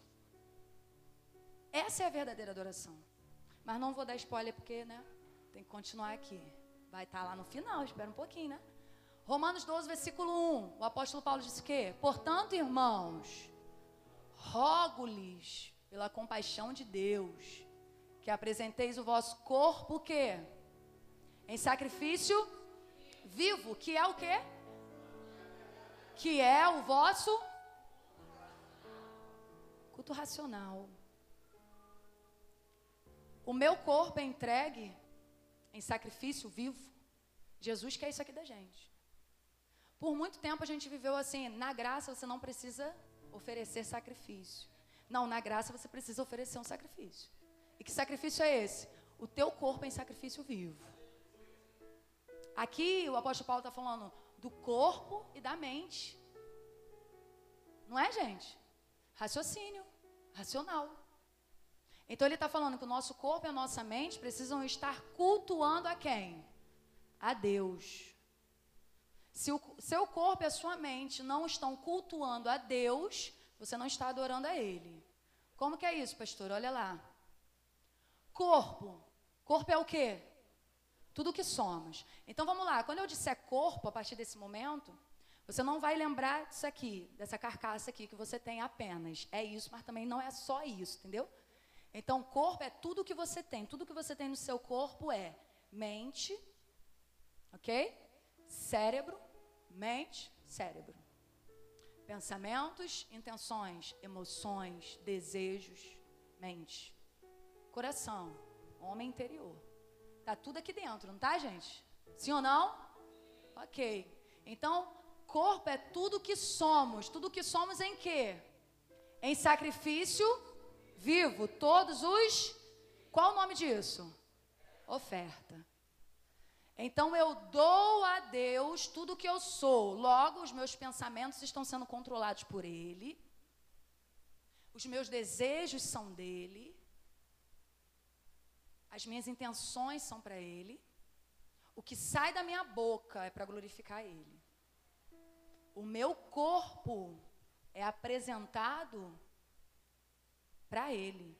Essa é a verdadeira adoração. Mas não vou dar spoiler porque, né? Tem que continuar aqui. Vai estar tá lá no final, espera um pouquinho, né? Romanos 12, versículo 1. O apóstolo Paulo disse o quê? Portanto, irmãos, rogo-lhes pela compaixão de Deus, que apresenteis o vosso corpo o quê? Em sacrifício vivo, que é o quê? Que é o vosso culto racional. O meu corpo é entregue em sacrifício vivo. Jesus quer isso aqui da gente. Por muito tempo a gente viveu assim, na graça você não precisa oferecer sacrifício. Não, na graça você precisa oferecer um sacrifício. E que sacrifício é esse? O teu corpo é em sacrifício vivo. Aqui o apóstolo Paulo está falando do corpo e da mente. Não é, gente? Raciocínio, racional. Então ele está falando que o nosso corpo e a nossa mente precisam estar cultuando a quem? A Deus. Se o seu corpo e a sua mente não estão cultuando a Deus, você não está adorando a Ele. Como que é isso, pastor? Olha lá. Corpo. Corpo é o quê? tudo que somos. Então vamos lá, quando eu disser corpo, a partir desse momento, você não vai lembrar disso aqui, dessa carcaça aqui que você tem apenas. É isso, mas também não é só isso, entendeu? Então, corpo é tudo que você tem. Tudo que você tem no seu corpo é mente, ok? Cérebro, mente, cérebro. Pensamentos, intenções, emoções, desejos, mente. Coração, homem interior. Tá tudo aqui dentro, não tá, gente? Sim ou não? Ok. Então, corpo é tudo que somos. Tudo que somos em quê? Em sacrifício vivo. Todos os. Qual o nome disso? Oferta. Então eu dou a Deus tudo que eu sou. Logo, os meus pensamentos estão sendo controlados por Ele. Os meus desejos são dele. As minhas intenções são para Ele. o que sai da minha boca é para glorificar Ele. O meu corpo é apresentado para Ele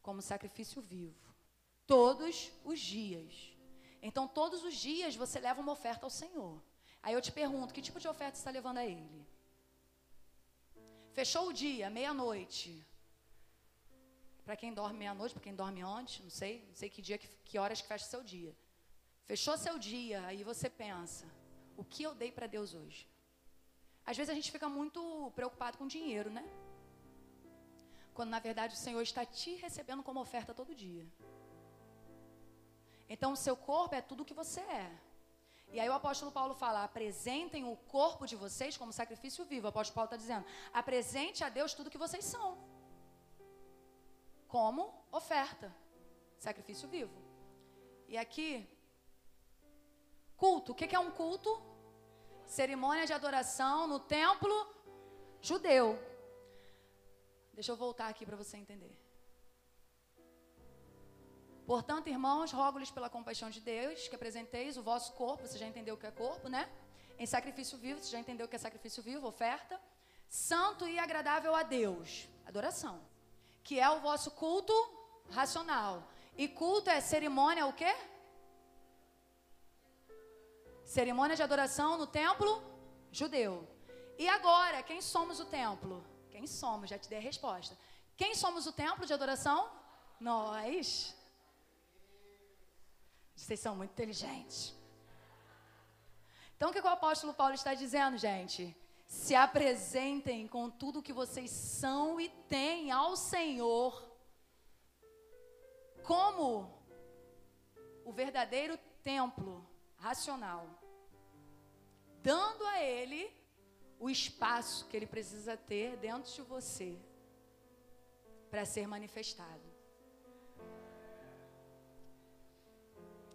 como sacrifício vivo, todos os dias. Então, todos os dias você leva uma oferta ao Senhor. Aí eu te pergunto: que tipo de oferta você está levando a Ele? Fechou o dia, meia-noite. Para quem dorme meia-noite, para quem dorme antes, não sei, não sei que dia, que, que horas que fecha seu dia. Fechou seu dia, aí você pensa: o que eu dei para Deus hoje? Às vezes a gente fica muito preocupado com dinheiro, né? Quando na verdade o Senhor está te recebendo como oferta todo dia. Então o seu corpo é tudo o que você é. E aí o apóstolo Paulo fala: apresentem o corpo de vocês como sacrifício vivo. O apóstolo Paulo está dizendo: apresente a Deus tudo o que vocês são. Como oferta. Sacrifício vivo. E aqui, culto. O que é um culto? Cerimônia de adoração no templo judeu. Deixa eu voltar aqui para você entender. Portanto, irmãos, rogo-lhes pela compaixão de Deus que apresenteis o vosso corpo, você já entendeu o que é corpo, né? Em sacrifício vivo, você já entendeu o que é sacrifício vivo, oferta. Santo e agradável a Deus, adoração. Que é o vosso culto racional. E culto é cerimônia, o quê? Cerimônia de adoração no templo judeu. E agora, quem somos o templo? Quem somos? Já te dei a resposta. Quem somos o templo de adoração? Nós. Vocês são muito inteligentes. Então, o que o apóstolo Paulo está dizendo, gente? Se apresentem com tudo que vocês são e têm ao Senhor, como o verdadeiro templo racional, dando a Ele o espaço que ele precisa ter dentro de você para ser manifestado.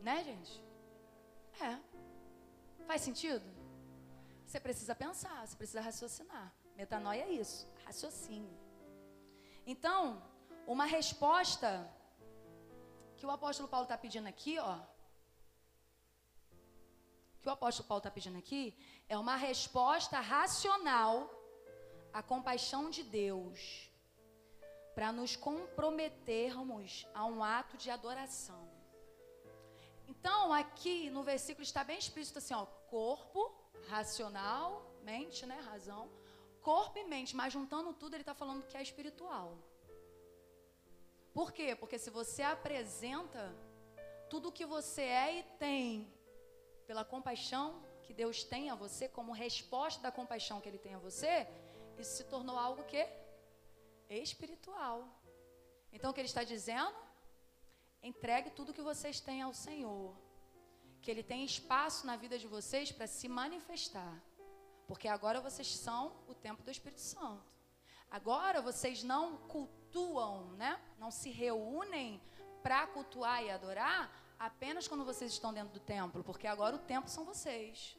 Né, gente? É. Faz sentido? Você precisa pensar, você precisa raciocinar. Metanoia é isso, raciocínio. Então, uma resposta que o apóstolo Paulo está pedindo aqui, ó, que o apóstolo Paulo está pedindo aqui é uma resposta racional à compaixão de Deus para nos comprometermos a um ato de adoração. Então, aqui no versículo está bem explícito assim, ó, corpo, racional, mente, né, razão, corpo e mente, mas juntando tudo ele está falando que é espiritual. Por quê? Porque se você apresenta tudo o que você é e tem pela compaixão que Deus tem a você, como resposta da compaixão que Ele tem a você, isso se tornou algo que espiritual. Então o que Ele está dizendo? Entregue tudo que vocês têm ao Senhor, que Ele tem espaço na vida de vocês para se manifestar, porque agora vocês são o templo do Espírito Santo. Agora vocês não cultuam, né? Não se reúnem para cultuar e adorar apenas quando vocês estão dentro do templo, porque agora o templo são vocês.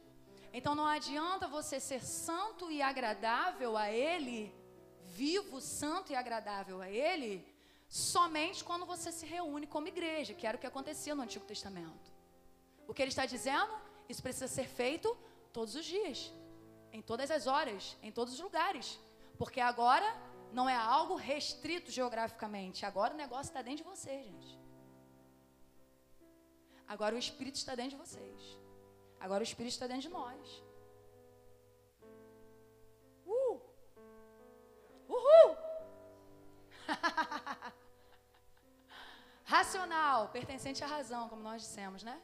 Então não adianta você ser santo e agradável a Ele, vivo, santo e agradável a Ele, somente quando você se reúne como igreja, que era o que acontecia no Antigo Testamento. O que ele está dizendo? Isso precisa ser feito todos os dias, em todas as horas, em todos os lugares. Porque agora não é algo restrito geograficamente, agora o negócio está dentro de você, gente. Agora o Espírito está dentro de vocês. Agora o Espírito está dentro de nós. Uh! Uhul! Racional, pertencente à razão, como nós dissemos, né?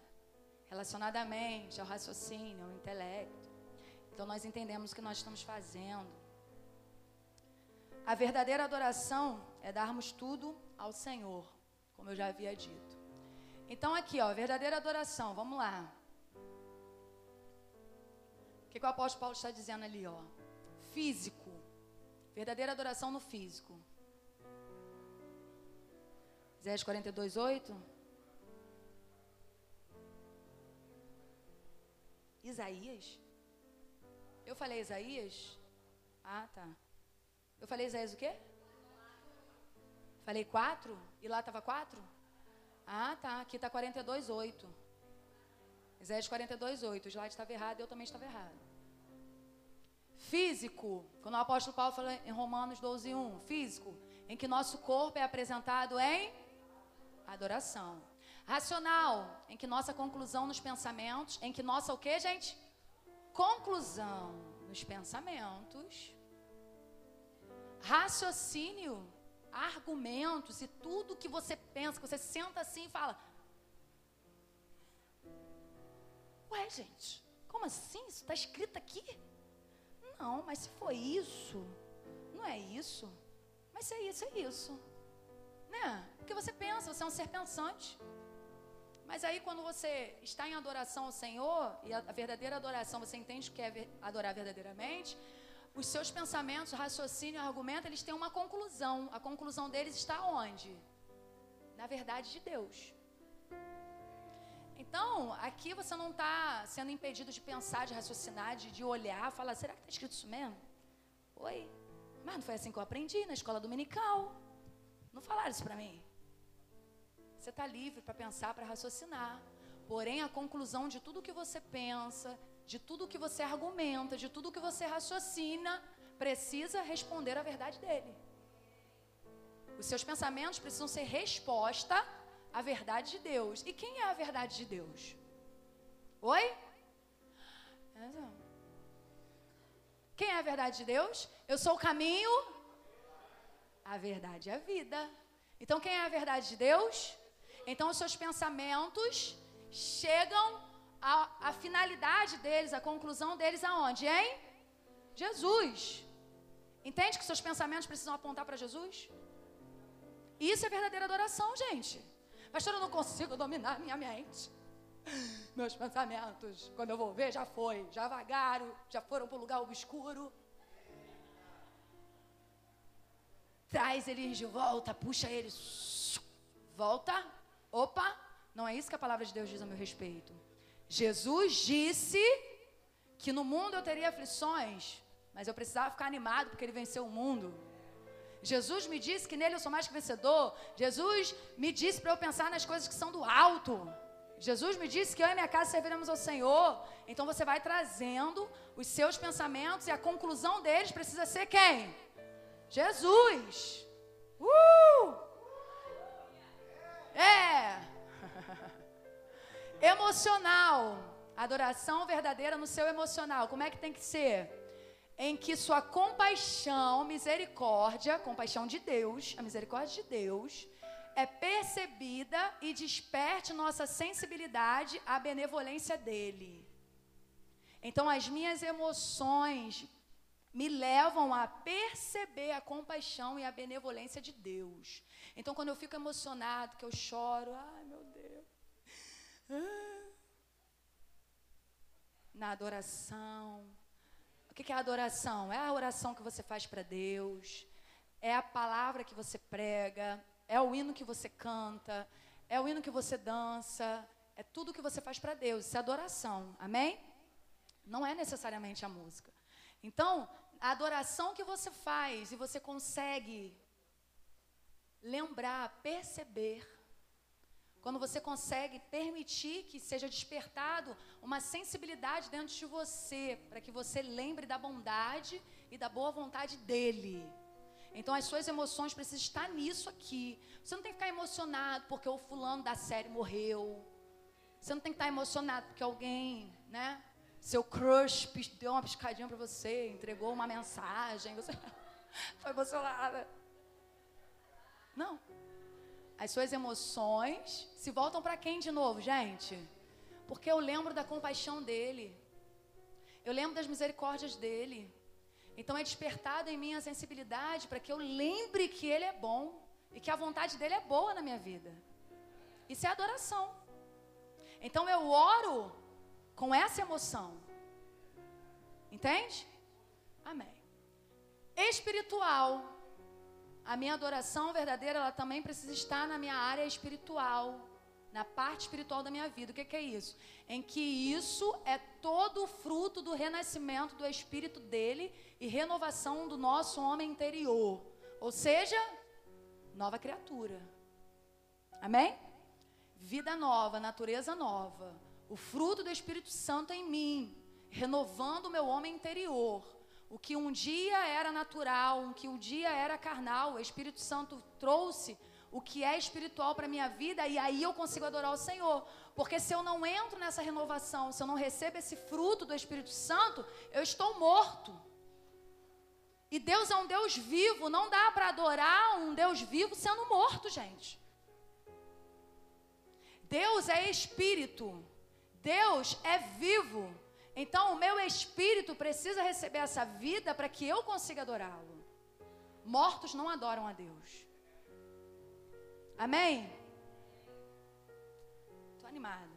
Relacionada à mente, ao raciocínio, ao intelecto. Então nós entendemos o que nós estamos fazendo. A verdadeira adoração é darmos tudo ao Senhor, como eu já havia dito. Então, aqui, ó, verdadeira adoração, vamos lá. O que, que o apóstolo Paulo está dizendo ali, ó? Físico. Verdadeira adoração no físico. Isaías 42, 8. Isaías? Eu falei Isaías? Ah, tá. Eu falei Isaías o quê? Falei quatro? E lá estava quatro? Ah, tá. Aqui está 42,8. Isaías 42,8. O slide estava errado, eu também estava errado. Físico, quando o apóstolo Paulo fala em Romanos 12,1, físico, em que nosso corpo é apresentado em adoração. Racional, em que nossa conclusão nos pensamentos, em que nossa o que, gente? Conclusão nos pensamentos. Raciocínio, argumentos e tudo que você pensa, que você senta assim e fala: Ué, gente, como assim? Isso está escrito aqui? Não, mas se foi isso, não é isso. Mas se é isso, é isso. Né? Porque você pensa, você é um ser pensante. Mas aí quando você está em adoração ao Senhor, e a, verdadeira adoração, você entende que é adorar verdadeiramente, os seus pensamentos, raciocínio, argumento, eles têm uma conclusão. A conclusão deles está onde? Na verdade de Deus. Então, aqui você não está sendo impedido de pensar, de raciocinar, de, de olhar, falar, será que está escrito isso mesmo? Oi? Mas não foi assim que eu aprendi na escola dominical. Não falaram isso para mim. Você está livre para pensar, para raciocinar. Porém, a conclusão de tudo que você pensa, de tudo que você argumenta, de tudo que você raciocina, precisa responder à verdade dele. Os seus pensamentos precisam ser resposta a verdade de Deus. E quem é a verdade de Deus? Oi? Quem é a verdade de Deus? Eu sou o caminho, a verdade e a vida. Então, quem é a verdade de Deus? Então, os seus pensamentos chegam à, finalidade deles, à conclusão deles aonde? Hein? Jesus. Entende que seus pensamentos precisam apontar para Jesus? Isso é verdadeira adoração, gente. Pastor, eu não consigo dominar minha mente. Meus pensamentos, quando eu vou ver, já foi, já vagaram, já foram para o lugar obscuro. Traz eles de volta, puxa eles. Volta. Opa, não é isso que a palavra de Deus diz a meu respeito. Jesus disse que no mundo eu teria aflições, mas eu precisava ficar animado porque ele venceu o mundo. Jesus me disse que nele eu sou mais que vencedor. Jesus me disse para eu pensar nas coisas que são do alto. Jesus me disse que eu e minha casa serviremos ao Senhor. Então você vai trazendo os seus pensamentos e a conclusão deles precisa ser quem? Jesus. Uh! É. Emocional. Adoração verdadeira no seu emocional. Como é que tem que ser? em que sua compaixão, misericórdia, compaixão de Deus, a misericórdia de Deus, é percebida e desperte nossa sensibilidade à benevolência dele. Então, as minhas emoções me levam a perceber a compaixão e a benevolência de Deus. Então, quando eu fico emocionado, que eu choro, ai. Na adoração, o que é adoração? É a oração que você faz para Deus, é a palavra que você prega, é o hino que você canta, é o hino que você dança, é tudo que você faz para Deus. Isso é adoração, amém? Não é necessariamente a música. Então, a adoração que você faz e você consegue lembrar, perceber quando você consegue permitir que seja despertado uma sensibilidade dentro de você, para que você lembre da bondade e da boa vontade dele. Então as suas emoções precisam estar nisso aqui. Você não tem que ficar emocionado porque o fulano da série morreu. Você não tem que estar emocionado porque alguém, né? Seu crush deu uma piscadinha para você, entregou uma mensagem, você foi emocionada. Não. As suas emoções se voltam para quem de novo, gente? Porque eu lembro da compaixão dele. Eu lembro das misericórdias dele. Então é despertado em mim a sensibilidade para que eu lembre que ele é bom e que a vontade dele é boa na minha vida. Isso é adoração. Então eu oro com essa emoção. Entende? Amém. Espiritual. A minha adoração verdadeira, ela também precisa estar na minha área espiritual, na parte espiritual da minha vida. O que, que é isso? Em que isso é todo o fruto do renascimento do Espírito dele e renovação do nosso homem interior. Ou seja, nova criatura. Amém? vida nova, natureza nova, o fruto do Espírito Santo em mim, renovando o meu homem interior. O que um dia era natural, o que um dia era carnal, o Espírito Santo trouxe o que é espiritual para minha vida e aí eu consigo adorar o Senhor. Porque se eu não entro nessa renovação, se eu não recebo esse fruto do Espírito Santo, eu estou morto. E Deus é um Deus vivo, não dá para adorar um Deus vivo sendo morto, gente. Deus é espírito. Deus é vivo. Então o meu espírito precisa receber essa vida para que eu consiga adorá-lo. Mortos não adoram a Deus. Amém? Tô animada.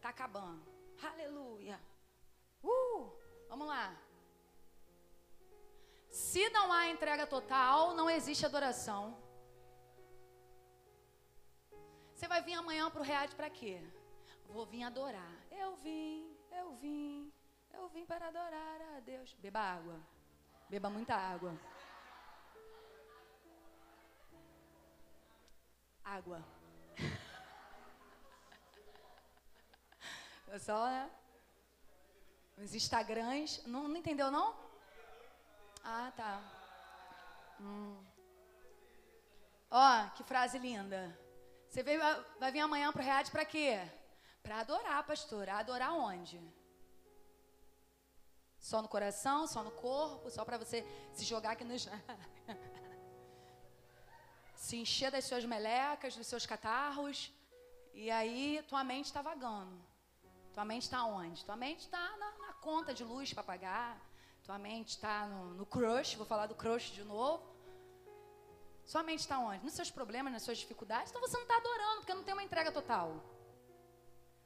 Tá acabando. Aleluia. Uh, vamos lá. Se não há entrega total, não existe adoração. Você vai vir amanhã para o Read para quê? Vou vir adorar. Eu vim, eu vim, eu vim para adorar a Deus. Beba água. Beba muita água. água. Pessoal, né? Os Instagrams. Não, não entendeu, não? Ah, tá. Hum. Ó, que frase linda. Você veio, vai vir amanhã pro Read para quê? Para adorar, pastor. Adorar onde? Só no coração, só no corpo, só para você se jogar aqui nos. se encher das suas melecas, dos seus catarros, e aí tua mente está vagando. Tua mente está onde? Tua mente está na, na, conta de luz para pagar. Tua mente está no, no, crush, vou falar do crush de novo. Sua mente está onde? Nos seus problemas, nas suas dificuldades. Então você não está adorando, porque não tem uma entrega total.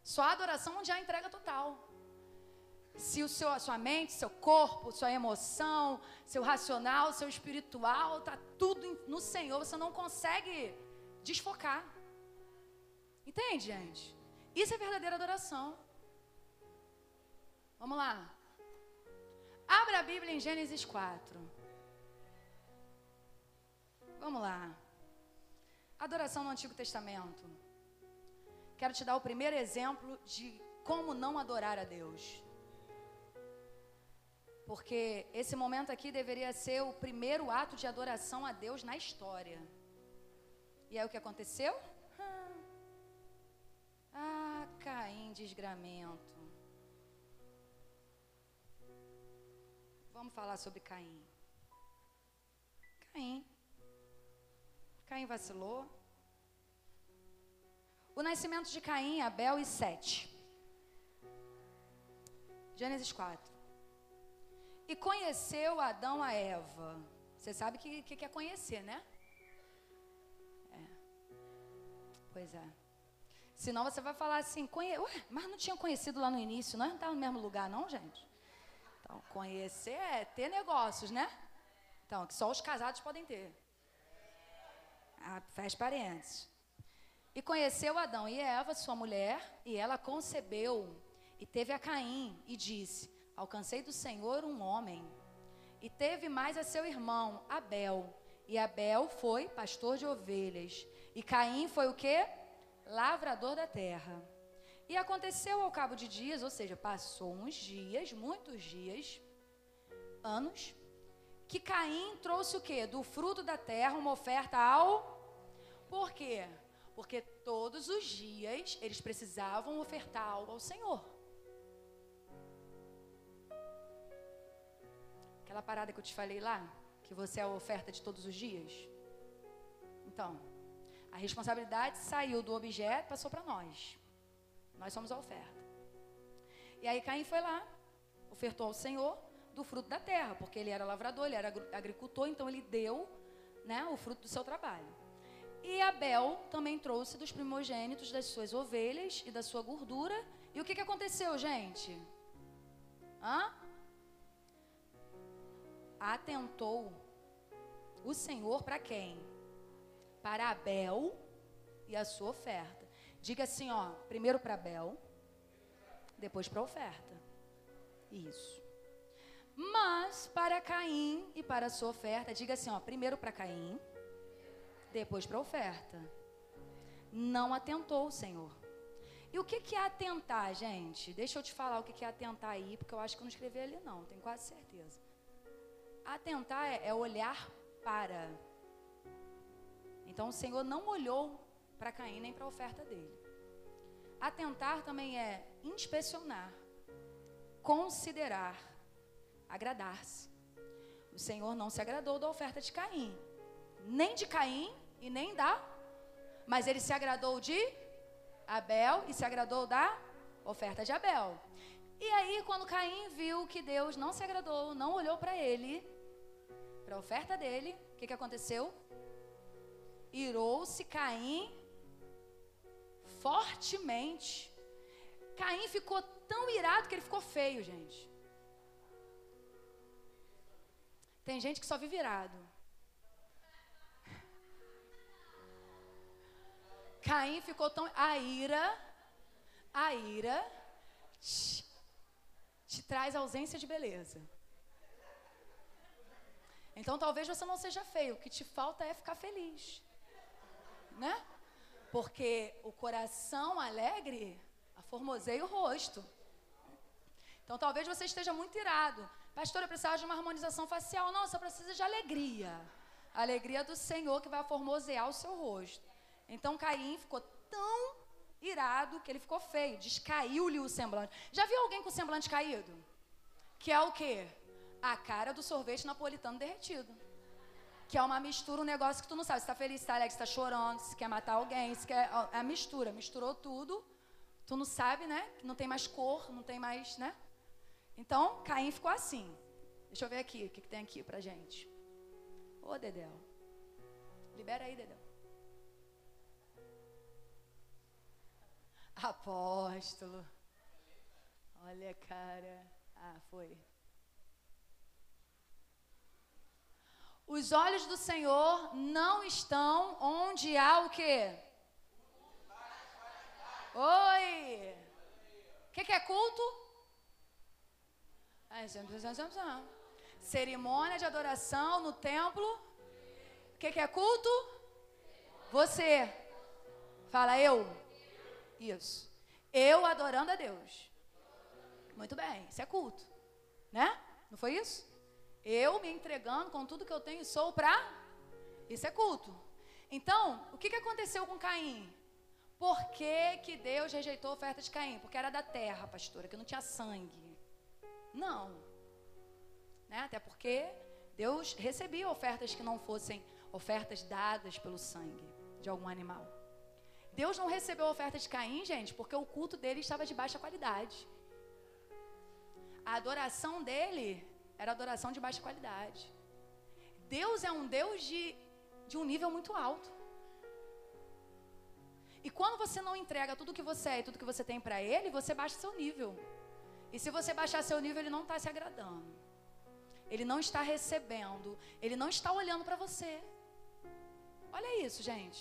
Só a adoração onde há entrega total se o seu, a sua mente, seu corpo, sua emoção, seu racional, seu espiritual, está tudo no Senhor, você não consegue desfocar. Entende, gente? Isso é verdadeira adoração. Vamos lá. Abra a Bíblia em Gênesis 4. Vamos lá. Adoração no Antigo Testamento. Quero te dar o primeiro exemplo de como não adorar a Deus. Porque esse momento aqui deveria ser o primeiro ato de adoração a Deus na história. E aí o que aconteceu? Ah, Caim, desgramento. Vamos falar sobre Caim. Caim. Caim vacilou. O nascimento de Caim, Abel e Sete. Gênesis 4. E conheceu Adão a Eva. Você sabe o que, que, é conhecer, né? É. Pois é. Senão você vai falar assim, conhe... Ué, mas não tinha conhecido lá no início, não estávamos no mesmo lugar, não, gente? Então, conhecer é ter negócios, né? Então, que só os casados podem ter. Ah, faz parênteses. E conheceu Adão e Eva, sua mulher, e ela concebeu e teve a Caim e disse: Alcancei do Senhor um homem. E teve mais a seu irmão, Abel. E Abel foi pastor de ovelhas. E Caim foi o quê? Lavrador da terra. E aconteceu ao cabo de dias, ou seja, passou uns dias, muitos dias, anos, que Caim trouxe o quê? Do fruto da terra uma oferta ao. Por quê? Porque todos os dias eles precisavam ofertar algo ao Senhor. Aquela parada que eu te falei lá, que você é a oferta de todos os dias. Então, a responsabilidade saiu do objeto, passou para nós. Nós somos a oferta. E aí Caim foi lá, ofertou ao Senhor do fruto da terra, porque ele era lavrador, ele era agricultor, então ele deu, né, o fruto do seu trabalho. E Abel também trouxe dos primogênitos das suas ovelhas e da sua gordura. E o que, que aconteceu, gente? Hã? atentou o Senhor para quem? Para Abel e a sua oferta. Diga assim, ó, primeiro para Abel, depois para a oferta. Isso. Mas para Caim e para a sua oferta, diga assim, ó, primeiro para Caim, depois para a oferta. não atentou o Senhor. E o que, que é atentar, gente? Deixa eu te falar o que, que é atentar aí, porque eu acho que eu não escrevi ali não, tenho quase certeza. Atentar é, é olhar para. Então o Senhor não olhou para Caim nem para a oferta dele. Atentar também é inspecionar, considerar, agradar-se. O Senhor não se agradou da oferta de Caim, nem de Caim e nem da, mas ele se agradou de Abel e se agradou da oferta de Abel. E aí, quando Caim viu que Deus não se agradou, não olhou para ele, para a oferta dele, o que, que aconteceu? Irou-se Caim fortemente. Caim ficou tão irado que ele ficou feio, gente. Tem gente que só vive irado. Caim ficou tão. A ira, a ira te, te traz ausência de beleza. Então talvez você não seja feio, o que te falta é ficar feliz. Né? Porque o coração alegre aformoseia o rosto. Então talvez você esteja muito irado. Pastor, eu precisava de uma harmonização facial. Não, você precisa de alegria. A alegria do Senhor que vai formosear o seu rosto. Então Caim ficou tão irado que ele ficou feio, descaiu-lhe o semblante. Já viu alguém com semblante caído? Que é o quê? A cara do sorvete napolitano derretido. Que é uma mistura, um negócio que tu não sabe se está feliz, se está alegre, se está chorando, se quer matar alguém, se quer. É a mistura, misturou tudo. Tu não sabe, né? Não tem mais cor, não tem mais, né? Então, Caim ficou assim. Deixa eu ver aqui, o que, que tem aqui pra gente. Ô, Dedéu. Libera aí, Dedéu. Apóstolo. Olha, cara. Ah, foi. Os olhos do Senhor não estão onde há o quê? Oi! O que, que, é culto? Cerimônia de adoração no templo. O que, que é culto? Você. Fala eu. Isso. Eu adorando a Deus. Muito bem, isso é culto. Né? Não foi isso? Eu me entregando com tudo que eu tenho sou para. Isso é culto. Então, o que, que aconteceu com Caim? Por que, que Deus rejeitou a oferta de Caim? Porque era da terra, pastora, que não tinha sangue. Não. Né? Até porque Deus recebia ofertas que não fossem ofertas dadas pelo sangue de algum animal. Deus não recebeu a oferta de Caim, gente, porque o culto dele estava de baixa qualidade. A adoração dele era adoração de baixa qualidade. Deus é um Deus de, de um nível muito alto. E quando você não entrega tudo que você é e tudo que você tem para Ele, você baixa seu nível. E se você baixar seu nível, Ele não está se agradando. Ele não está recebendo. Ele não está olhando para você. Olha isso, gente.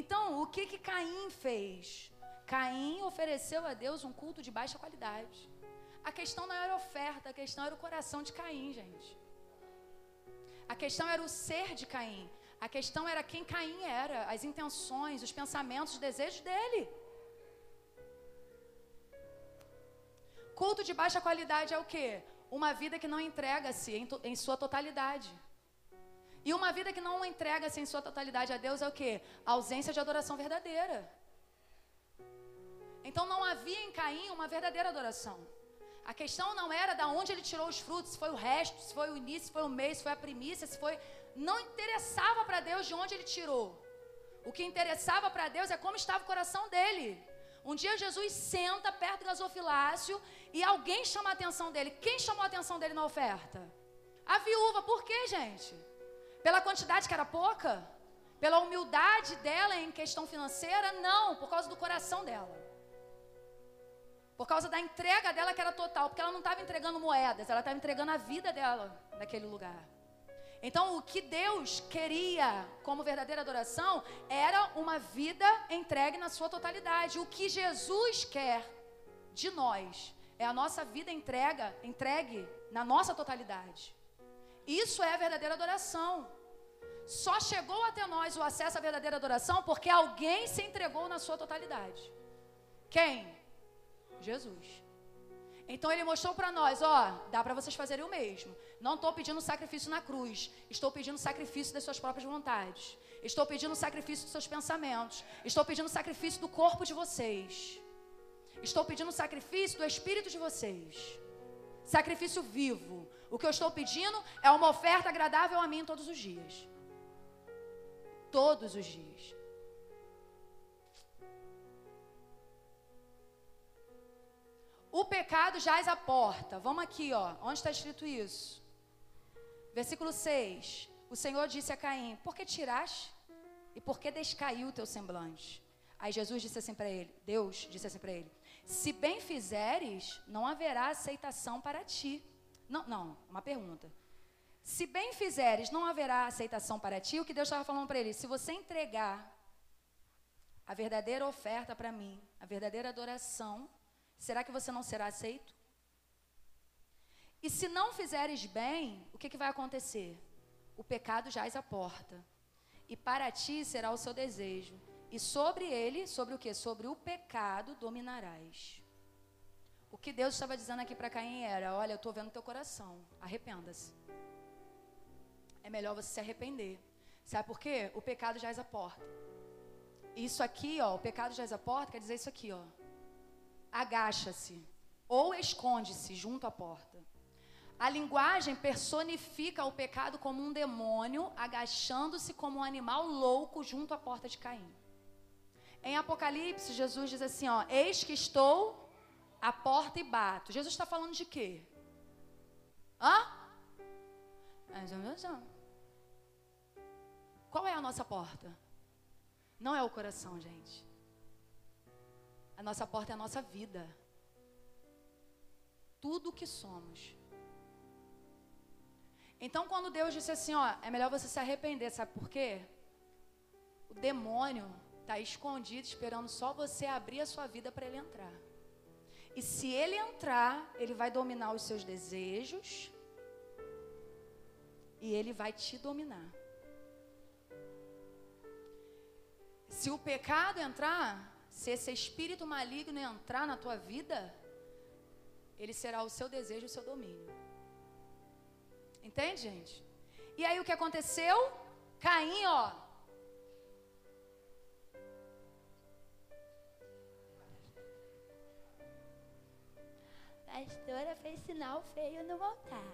Então, o que que Caim fez? Caim ofereceu a Deus um culto de baixa qualidade. A questão não era oferta, a questão era o coração de Caim, gente. A questão era o ser de Caim. A questão era quem Caim era, as intenções, os pensamentos, os desejos dele. Culto de baixa qualidade é o quê? Uma vida que não entrega-se em, em sua totalidade. E uma vida que não entrega-se em sua totalidade a Deus é o quê? A ausência de adoração verdadeira. Então não havia em Caim uma verdadeira adoração. A questão não era da onde ele tirou os frutos, se foi o resto, se foi o início, se foi o mês, se foi a primícia, se foi. Não interessava para Deus de onde ele tirou. O que interessava para Deus é como estava o coração dele. Um dia Jesus senta perto do gasofilácio e alguém chama a atenção dele. Quem chamou a atenção dele na oferta? A viúva. Por quê, gente? Pela quantidade que era pouca? Pela humildade dela em questão financeira? Não, por causa do coração dela. Por causa da entrega dela que era total, porque ela não estava entregando moedas, ela estava entregando a vida dela naquele lugar. Então, o que Deus queria como verdadeira adoração era uma vida entregue na sua totalidade. O que Jesus quer de nós é a nossa vida entrega, entregue na nossa totalidade. Isso é a verdadeira adoração. Só chegou até nós o acesso à verdadeira adoração porque alguém se entregou na sua totalidade. Quem? Jesus. Então ele mostrou para nós, ó, dá para vocês fazerem o mesmo. Não estou pedindo sacrifício na cruz, estou pedindo sacrifício das suas próprias vontades. Estou pedindo sacrifício dos seus pensamentos. Estou pedindo sacrifício do corpo de vocês. Estou pedindo sacrifício do espírito de vocês. Sacrifício vivo. O que eu estou pedindo é uma oferta agradável a mim todos os dias. Todos os dias. O pecado jaz à porta. Vamos aqui, ó. Onde está escrito isso? Versículo 6. O Senhor disse a Caim: Por que tiraste? E por que descaiu o teu semblante? Aí Jesus disse assim para ele: Deus disse assim para ele: Se bem fizeres, não haverá aceitação para ti. Não, não, uma pergunta. Se bem fizeres, não haverá aceitação para ti. O que Deus estava falando para ele: Se você entregar a verdadeira oferta para mim, a verdadeira adoração, será que você não será aceito? E se não fizeres bem, o que, que vai acontecer? O pecado jaz à porta, e para ti será o seu desejo, e sobre ele, sobre o que? Sobre o pecado dominarás. O que Deus estava dizendo aqui para Caim era: Olha, eu estou vendo teu coração, arrependa-se. É melhor você se arrepender. Sabe por quê? O pecado jaz à porta. Isso aqui, ó, o pecado jaz à porta, quer dizer isso aqui, ó agacha-se ou esconde-se junto à porta. A linguagem personifica o pecado como um demônio agachando-se como um animal louco junto à porta de Caim. Em Apocalipse, Jesus diz assim: ó, Eis que estou à porta e bato. Jesus está falando de quê? Hã? Qual é a nossa porta? Não é o coração, gente. A nossa porta é a nossa vida. Tudo o que somos. Então, quando Deus disse assim, ó, é melhor você se arrepender, sabe por quê? O demônio está escondido, esperando só você abrir a sua vida para ele entrar. E se ele entrar, ele vai dominar os seus desejos e ele vai te dominar. Se o pecado entrar, se esse espírito maligno entrar na tua vida, ele será o seu desejo, o seu domínio. Entende, gente? E aí o que aconteceu? Caim, ó. Pastora fez sinal feio no altar.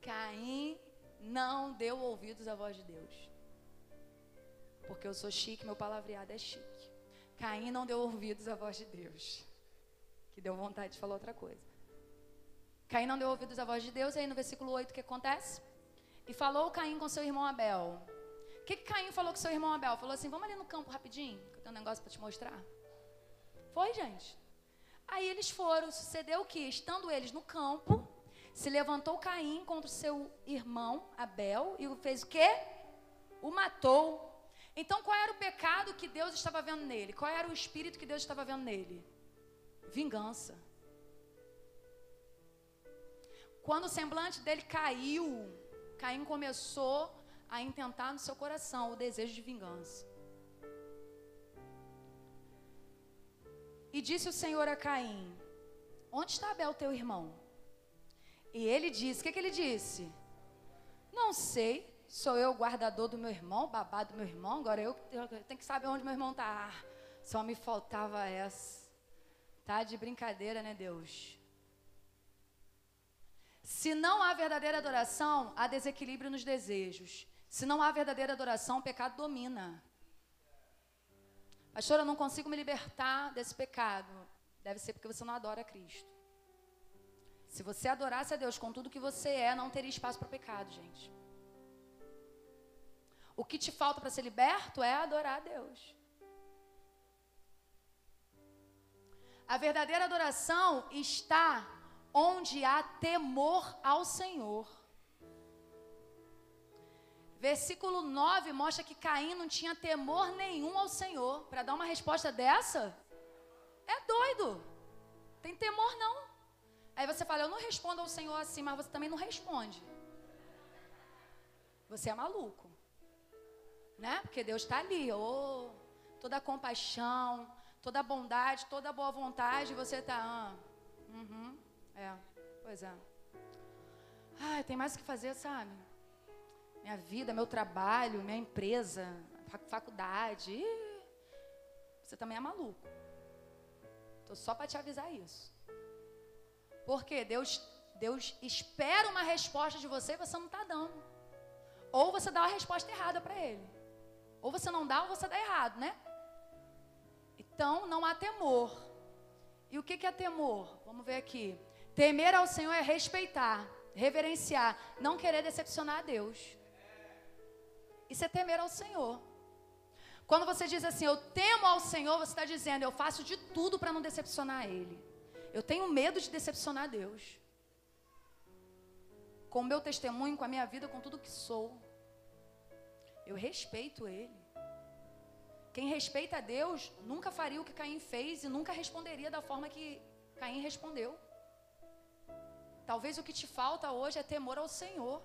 Caim não deu ouvidos à voz de Deus. Porque eu sou chique, meu palavreado é chique. Caim não deu ouvidos à voz de Deus. Que deu vontade de falar outra coisa. Caim não deu ouvidos à voz de Deus, e aí no versículo 8 o que acontece? E falou Caim com seu irmão Abel. O que, que Caim falou com seu irmão Abel? Falou assim: vamos ali no campo rapidinho, que eu tenho um negócio para te mostrar. Foi, gente. Aí eles foram. Sucedeu que? Estando eles no campo, se levantou Caim contra o seu irmão Abel e o fez o quê? O matou. Então, qual era o pecado que Deus estava vendo nele? Qual era o espírito que Deus estava vendo nele? Vingança. Quando o semblante dele caiu, Caim começou a intentar no seu coração o desejo de vingança. E disse o Senhor a Caim: Onde está Abel, teu irmão? E ele disse: O que, que ele disse? Não sei. Sou eu o guardador do meu irmão, babado do meu irmão, agora eu, eu tenho que saber onde meu irmão está. Ah, só me faltava essa. Tá de brincadeira, né, Deus? Se não há verdadeira adoração, há desequilíbrio nos desejos. Se não há verdadeira adoração, o pecado domina. Pastor, eu não consigo me libertar desse pecado. Deve ser porque você não adora Cristo. Se você adorasse a Deus com tudo que você é, não teria espaço para o pecado, gente. O que te falta para ser liberto é adorar a Deus. A verdadeira adoração está onde há temor ao Senhor. Versículo 9 mostra que Caim não tinha temor nenhum ao Senhor. Para dar uma resposta dessa, é doido. Tem temor não. Aí você fala, eu não respondo ao Senhor assim, mas você também não responde. você é maluco. Né? Porque Deus está ali, oh, toda a compaixão, toda a bondade, toda a boa vontade, você está. Ah, uhum, é, pois é. Ai, tem mais o que fazer, sabe? Minha vida, meu trabalho, minha empresa, faculdade. Você também é maluco. Tô só para te avisar isso. Porque Deus, Deus espera uma resposta de você e você não está dando. Ou você dá a resposta errada para Ele. Ou você não dá ou você dá errado, né? Então não há temor. E o que, é temor? Vamos ver aqui. Temer ao Senhor é respeitar, reverenciar, não querer decepcionar a Deus. Isso é temer ao Senhor. Quando você diz assim, eu temo ao Senhor, você está dizendo, eu faço de tudo para não decepcionar Ele. Eu tenho medo de decepcionar Deus. Com o meu testemunho, com a minha vida, com tudo que sou. Eu respeito Ele. Quem respeita a Deus nunca faria o que Caim fez e nunca responderia da forma que Caim respondeu. Talvez o que te falta hoje é temor ao Senhor.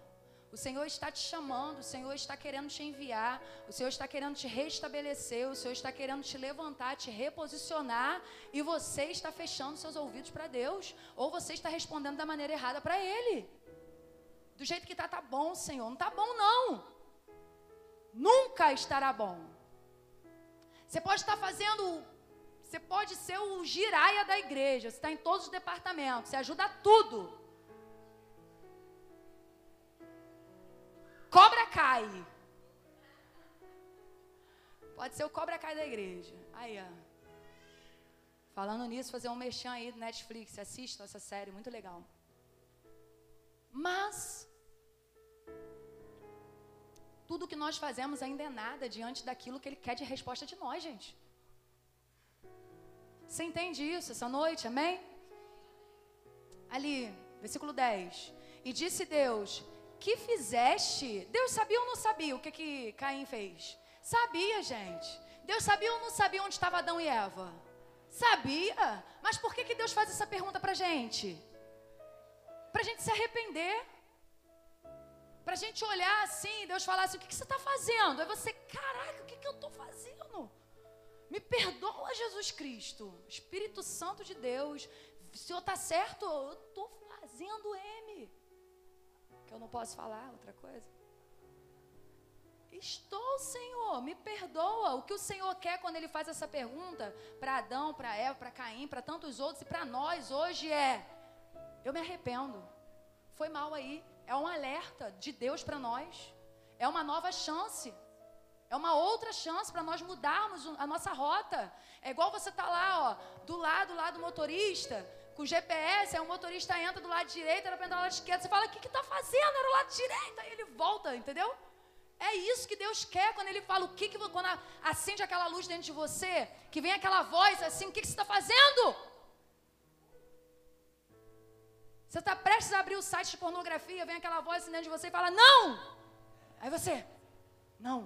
O Senhor está te chamando, o Senhor está querendo te enviar, o Senhor está querendo te restabelecer, o Senhor está querendo te levantar, te reposicionar, e você está fechando seus ouvidos para Deus, ou você está respondendo da maneira errada para Ele. Do jeito que está, tá bom, Senhor. Não está bom, não. Nunca estará bom. Você pode estar fazendo, você pode ser o giraia da igreja, você está em todos os departamentos, você ajuda tudo. Cobra cai. Pode ser o cobra cai da igreja. Aí, ó. Falando nisso, fazer um mexão aí do Netflix. Assista essa série, muito legal. Mas, tudo que nós fazemos ainda é nada diante daquilo que Ele quer de resposta de nós, gente. Você entende isso essa noite, amém? Ali, versículo 10. E disse Deus: que fizeste? Deus sabia ou não sabia o que, que Caim fez? Sabia, gente. Deus sabia ou não sabia onde estava Adão e Eva? Sabia. Mas por que, que Deus faz essa pergunta para gente? Para gente se arrepender. Para a gente olhar assim, Deus falar assim: o que, que você está fazendo? Aí você, caraca, o que, que eu estou fazendo? Me perdoa, Jesus Cristo, Espírito Santo de Deus. O Senhor está certo? Eu estou fazendo M que eu não posso falar outra coisa? Estou, Senhor, me perdoa. O que o Senhor quer quando Ele faz essa pergunta para Adão, para Eva, para Caim, para tantos outros e para nós hoje é: eu me arrependo. Foi mal aí. É um alerta de Deus para nós. É uma nova chance. É uma outra chance para nós mudarmos a nossa rota. É igual você tá lá, ó, do lado lá do motorista, com GPS, aí o motorista entra do lado direito, era para entrar do lado esquerdo. Você fala, o que está fazendo? Era o lado direito. Aí ele volta, entendeu? É isso que Deus quer quando Ele fala o que, que quando acende aquela luz dentro de você, que vem aquela voz assim, o que, que você está fazendo? Você está prestes a abrir o site de pornografia, vem aquela voz assim dentro de você e fala, não! Aí você, não.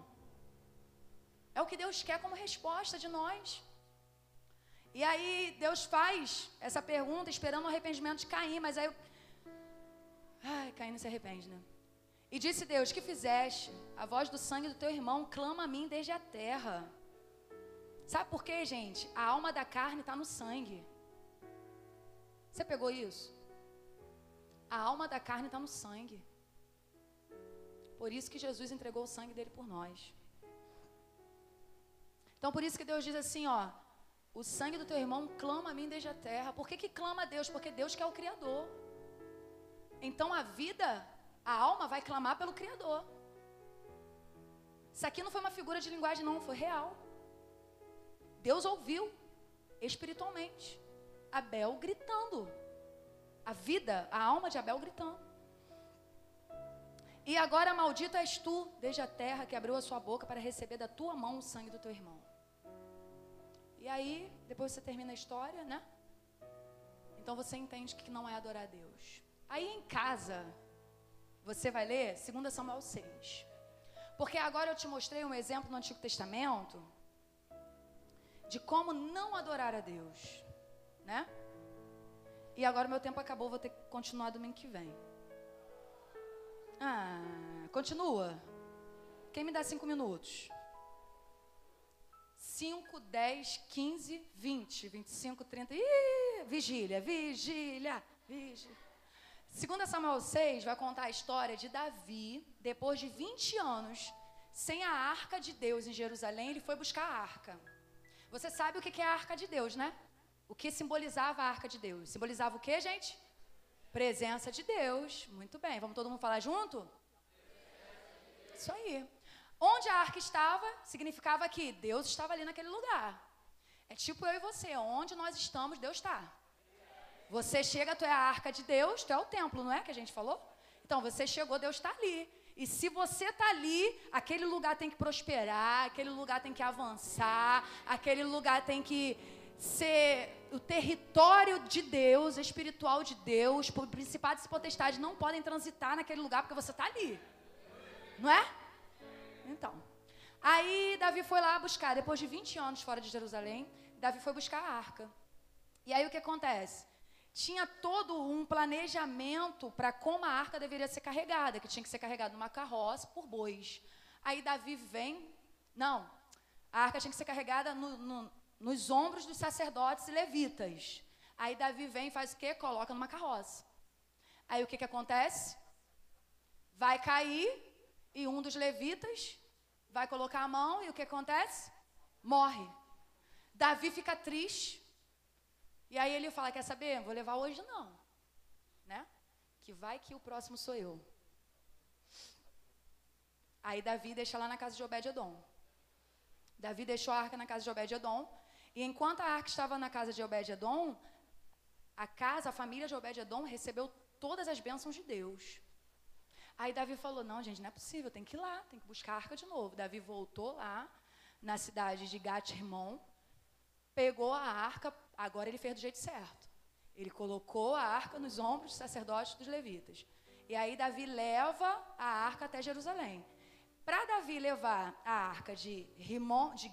É o que Deus quer como resposta de nós. E aí Deus faz essa pergunta esperando o arrependimento de Caim, mas aí. Ai, Caim não se arrepende, né? E disse Deus: Que fizeste? A voz do sangue do teu irmão clama a mim desde a terra. Sabe por quê, gente? A alma da carne está no sangue. Você pegou isso? A alma da carne está no sangue. Por isso que Jesus entregou o sangue dele por nós. Então, por isso que Deus diz assim, ó, o sangue do teu irmão clama a mim desde a terra. Por que, que clama a Deus? Porque Deus que é o Criador. Então a vida, a alma vai clamar pelo Criador. Isso aqui não foi uma figura de linguagem, não, foi real. Deus ouviu espiritualmente. Abel gritando. A vida, a alma de Abel gritando. E agora maldito és tu, desde a terra, que abriu a sua boca para receber da tua mão o sangue do teu irmão. E aí, depois você termina a história, né? Então você entende que não é adorar a Deus. Aí em casa, você vai ler 2 Samuel 6. Porque agora eu te mostrei um exemplo no Antigo Testamento de como não adorar a Deus, né? E agora meu tempo acabou, vou ter que continuar domingo que vem. Ah, continua. Quem me dá cinco minutos? 5, 10, 15, 20, 25, 30. Ih, vigília, vigília, vigília. Segunda Samuel 6 vai contar a história de Davi, depois de 20 anos, sem a arca de Deus em Jerusalém, ele foi buscar a arca. Você sabe o que é a arca de Deus, né? O que simbolizava a arca de Deus? Simbolizava o que, gente? Presença de Deus. Muito bem. Vamos todo mundo falar junto? Isso aí. Onde a arca estava, significava que Deus estava ali naquele lugar. É tipo eu e você, onde nós estamos, Deus está. Você chega, tu é a arca de Deus, tu é o templo, não é que a gente falou? Então você chegou, Deus está ali. E se você está ali, aquele lugar tem que prosperar, aquele lugar tem que avançar, aquele lugar tem que ser o território de Deus, espiritual de Deus, principados e potestades não podem transitar naquele lugar porque você está ali. Não é? Então. Aí Davi foi lá buscar, depois de 20 anos fora de Jerusalém, Davi foi buscar a arca. E aí o que acontece? Tinha todo um planejamento para como a arca deveria ser carregada, que tinha que ser carregada numa carroça por bois. Aí Davi vem, não, a arca tinha que ser carregada no, no, nos ombros dos sacerdotes e levitas. Aí Davi vem e faz o quê? Coloca numa carroça. Aí o que, que acontece? Vai cair e um dos levitas vai colocar a mão e o que acontece? Morre. Davi fica triste. E aí ele fala: Quer saber? Vou levar hoje não. Né? Que vai que o próximo sou eu. Aí Davi deixa lá na casa de Obed-Edom. Davi deixou a arca na casa de Obed-Edom. E enquanto a arca estava na casa de Obed-Edom, a casa, a família de Obed-Edom recebeu todas as bênçãos de Deus. Aí Davi falou: Não, gente, não é possível, tem que ir lá, tem que buscar a arca de novo. Davi voltou lá na cidade de Gat-Rimon, pegou a arca, agora ele fez do jeito certo. Ele colocou a arca nos ombros dos sacerdotes dos levitas. E aí Davi leva a arca até Jerusalém. Para Davi levar a arca de Rimon, de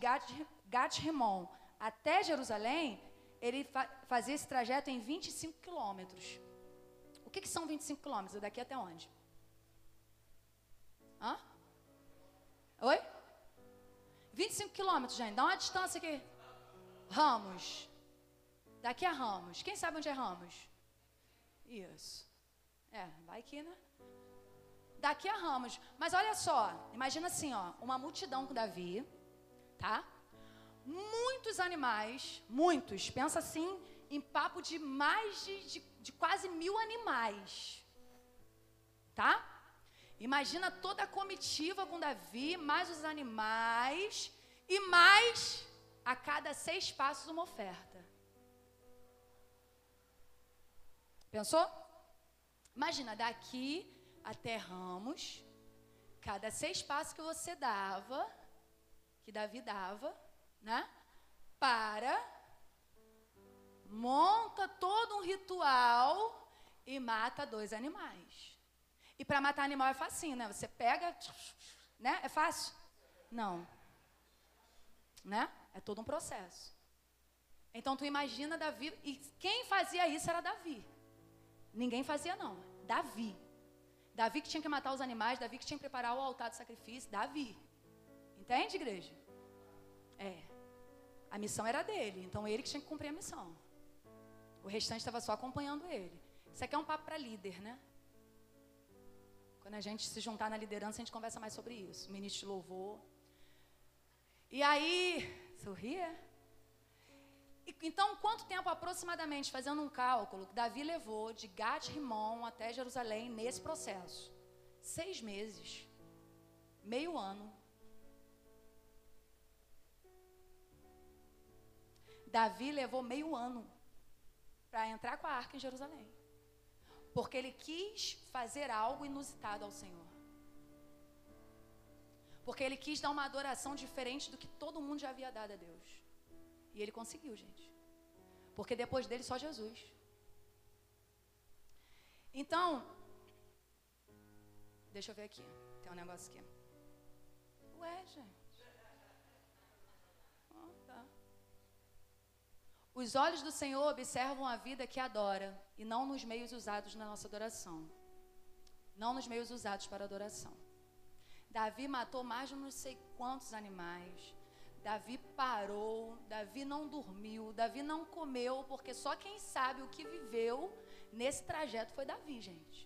Gat-Rimon até Jerusalém, ele fa fazia esse trajeto em 25 quilômetros. O que, que são 25 quilômetros? É daqui até onde? Hã? Oi? 25 quilômetros, gente. Dá uma distância aqui. Ramos. Daqui a Ramos. Quem sabe onde é Ramos? Isso. É, vai aqui, né? Daqui a Ramos. Mas olha só, imagina assim, ó, uma multidão com Davi, tá? Muitos animais, muitos. Pensa assim, em papo de mais de, de, de quase mil animais, tá? Imagina toda a comitiva com Davi, mais os animais e mais a cada seis passos uma oferta. Pensou? Imagina daqui até Ramos, cada seis passos que você dava, que Davi dava, né? Para monta todo um ritual e mata dois animais. E para matar animal é facinho, né? Você pega, né? É fácil? Não. Né? É todo um processo. Então tu imagina Davi, e quem fazia isso era Davi. Ninguém fazia não, Davi. Davi que tinha que matar os animais, Davi que tinha que preparar o altar de sacrifício, Davi. Entende, igreja? A missão era dele, então ele que tinha que cumprir a missão. O restante estava só acompanhando ele. Isso aqui é um papo para líder, né? Quando a gente se juntar na liderança, a gente conversa mais sobre isso. Ministro de louvor. E aí, sorria? Então, quanto tempo aproximadamente, fazendo um cálculo, Davi levou de Gat Rimon até Jerusalém nesse processo? Seis meses. Meio ano. Davi levou meio ano para entrar com a arca em Jerusalém. Porque ele quis fazer algo inusitado ao Senhor. Porque ele quis dar uma adoração diferente do que todo mundo já havia dado a Deus. E ele conseguiu, gente. Porque depois dele só Jesus. Então, deixa eu ver aqui. Tem um negócio aqui. Ué, gente. Os olhos do Senhor observam a vida que adora e não nos meios usados na nossa adoração. Não nos meios usados para adoração. Davi matou mais de não sei quantos animais. Davi parou, Davi não dormiu, Davi não comeu, porque só quem sabe o que viveu nesse trajeto foi Davi, gente.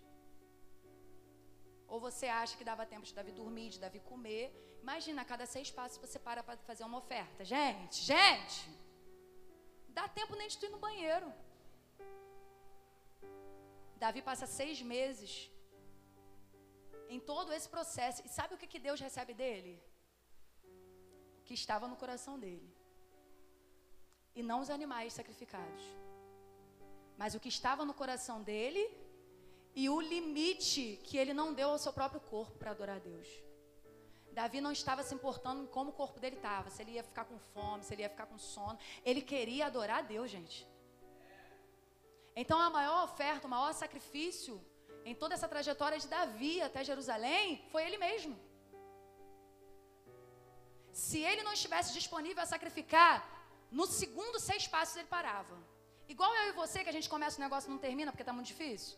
Ou você acha que dava tempo de Davi dormir, de Davi comer? Imagina, a cada seis passos você para para fazer uma oferta. Gente, gente, dá tempo nem de tu ir no banheiro. Davi passa seis meses em todo esse processo. E sabe o que, que Deus recebe dele? O que estava no coração dele. E não os animais sacrificados. Mas o que estava no coração dele e o limite que ele não deu ao seu próprio corpo para adorar a Deus. Davi não estava se importando em como o corpo dele estava, se ele ia ficar com fome, se ele ia ficar com sono. Ele queria adorar a Deus, gente. Então a maior oferta, o maior sacrifício em toda essa trajetória de Davi até Jerusalém foi ele mesmo. Se ele não estivesse disponível a sacrificar, no segundo seis passos ele parava. Igual eu e você, que a gente começa o negócio e não termina porque está muito difícil.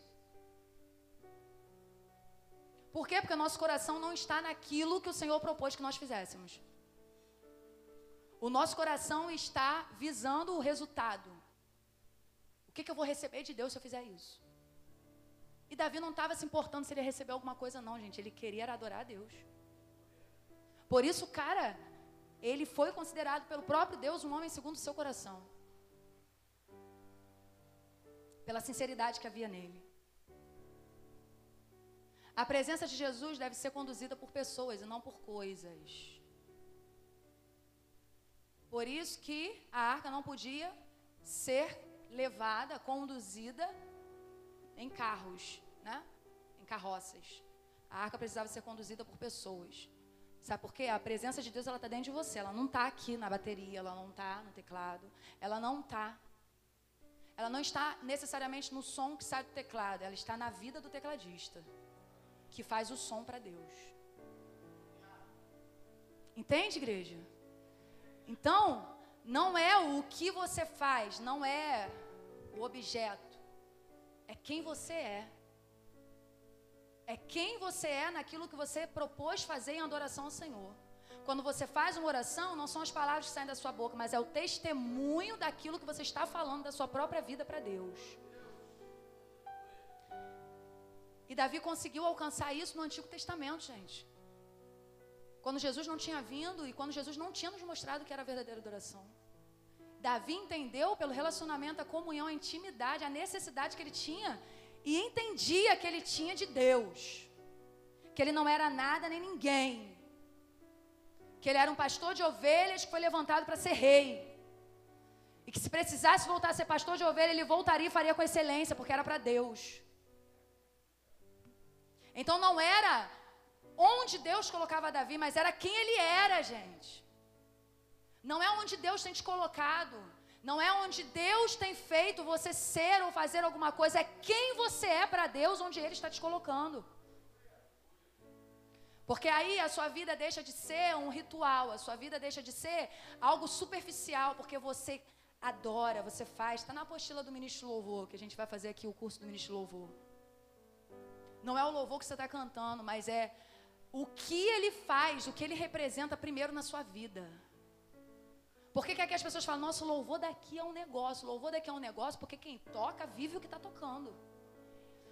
Por quê? Porque o nosso coração não está naquilo que o Senhor propôs que nós fizéssemos. O nosso coração está visando o resultado. O que, que eu vou receber de Deus se eu fizer isso? E Davi não estava se importando se ele ia receber alguma coisa, não, gente. Ele queria adorar a Deus. Por isso, cara, ele foi considerado pelo próprio Deus um homem segundo o seu coração. Pela sinceridade que havia nele. A presença de Jesus deve ser conduzida por pessoas e não por coisas. Por isso que a arca não podia ser levada, conduzida em carros, né? Em carroças. A arca precisava ser conduzida por pessoas. Sabe por quê? A presença de Deus ela está dentro de você. Ela não está aqui na bateria, ela não está no teclado, ela não está. Ela não está necessariamente no som que sai do teclado, ela está na vida do tecladista, que faz o som para Deus. Entende, igreja? Então, não é o que você faz, não é o objeto, é quem você é. É quem você é naquilo que você propôs fazer em adoração ao Senhor. Quando você faz uma oração, não são as palavras que saem da sua boca, mas é o testemunho daquilo que você está falando da sua própria vida para Deus. E Davi conseguiu alcançar isso no Antigo Testamento, gente. Quando Jesus não tinha vindo e quando Jesus não tinha nos mostrado que era a verdadeira adoração. Davi entendeu pelo relacionamento, a comunhão, a intimidade, a necessidade que ele tinha e entendia que ele tinha de Deus. Que ele não era nada nem ninguém. Que ele era um pastor de ovelhas que foi levantado para ser rei. E que se precisasse voltar a ser pastor de ovelha, ele voltaria e faria com excelência, porque era para Deus. Então não era onde Deus colocava Davi, mas era quem ele era, gente. Não é onde Deus tem te colocado. Não é onde Deus tem feito você ser ou fazer alguma coisa. É quem você é para Deus, onde Ele está te colocando. Porque aí a sua vida deixa de ser um ritual, a sua vida deixa de ser algo superficial, porque você adora, você faz. Está na apostila do ministro louvor, que a gente vai fazer aqui o curso do ministro louvor. Não é o louvor que você está cantando, mas é o que ele faz, o que ele representa primeiro na sua vida. Por que, que aqui as pessoas falam, nossa, louvor daqui é um negócio, louvor daqui é um negócio, porque quem toca vive o que está tocando.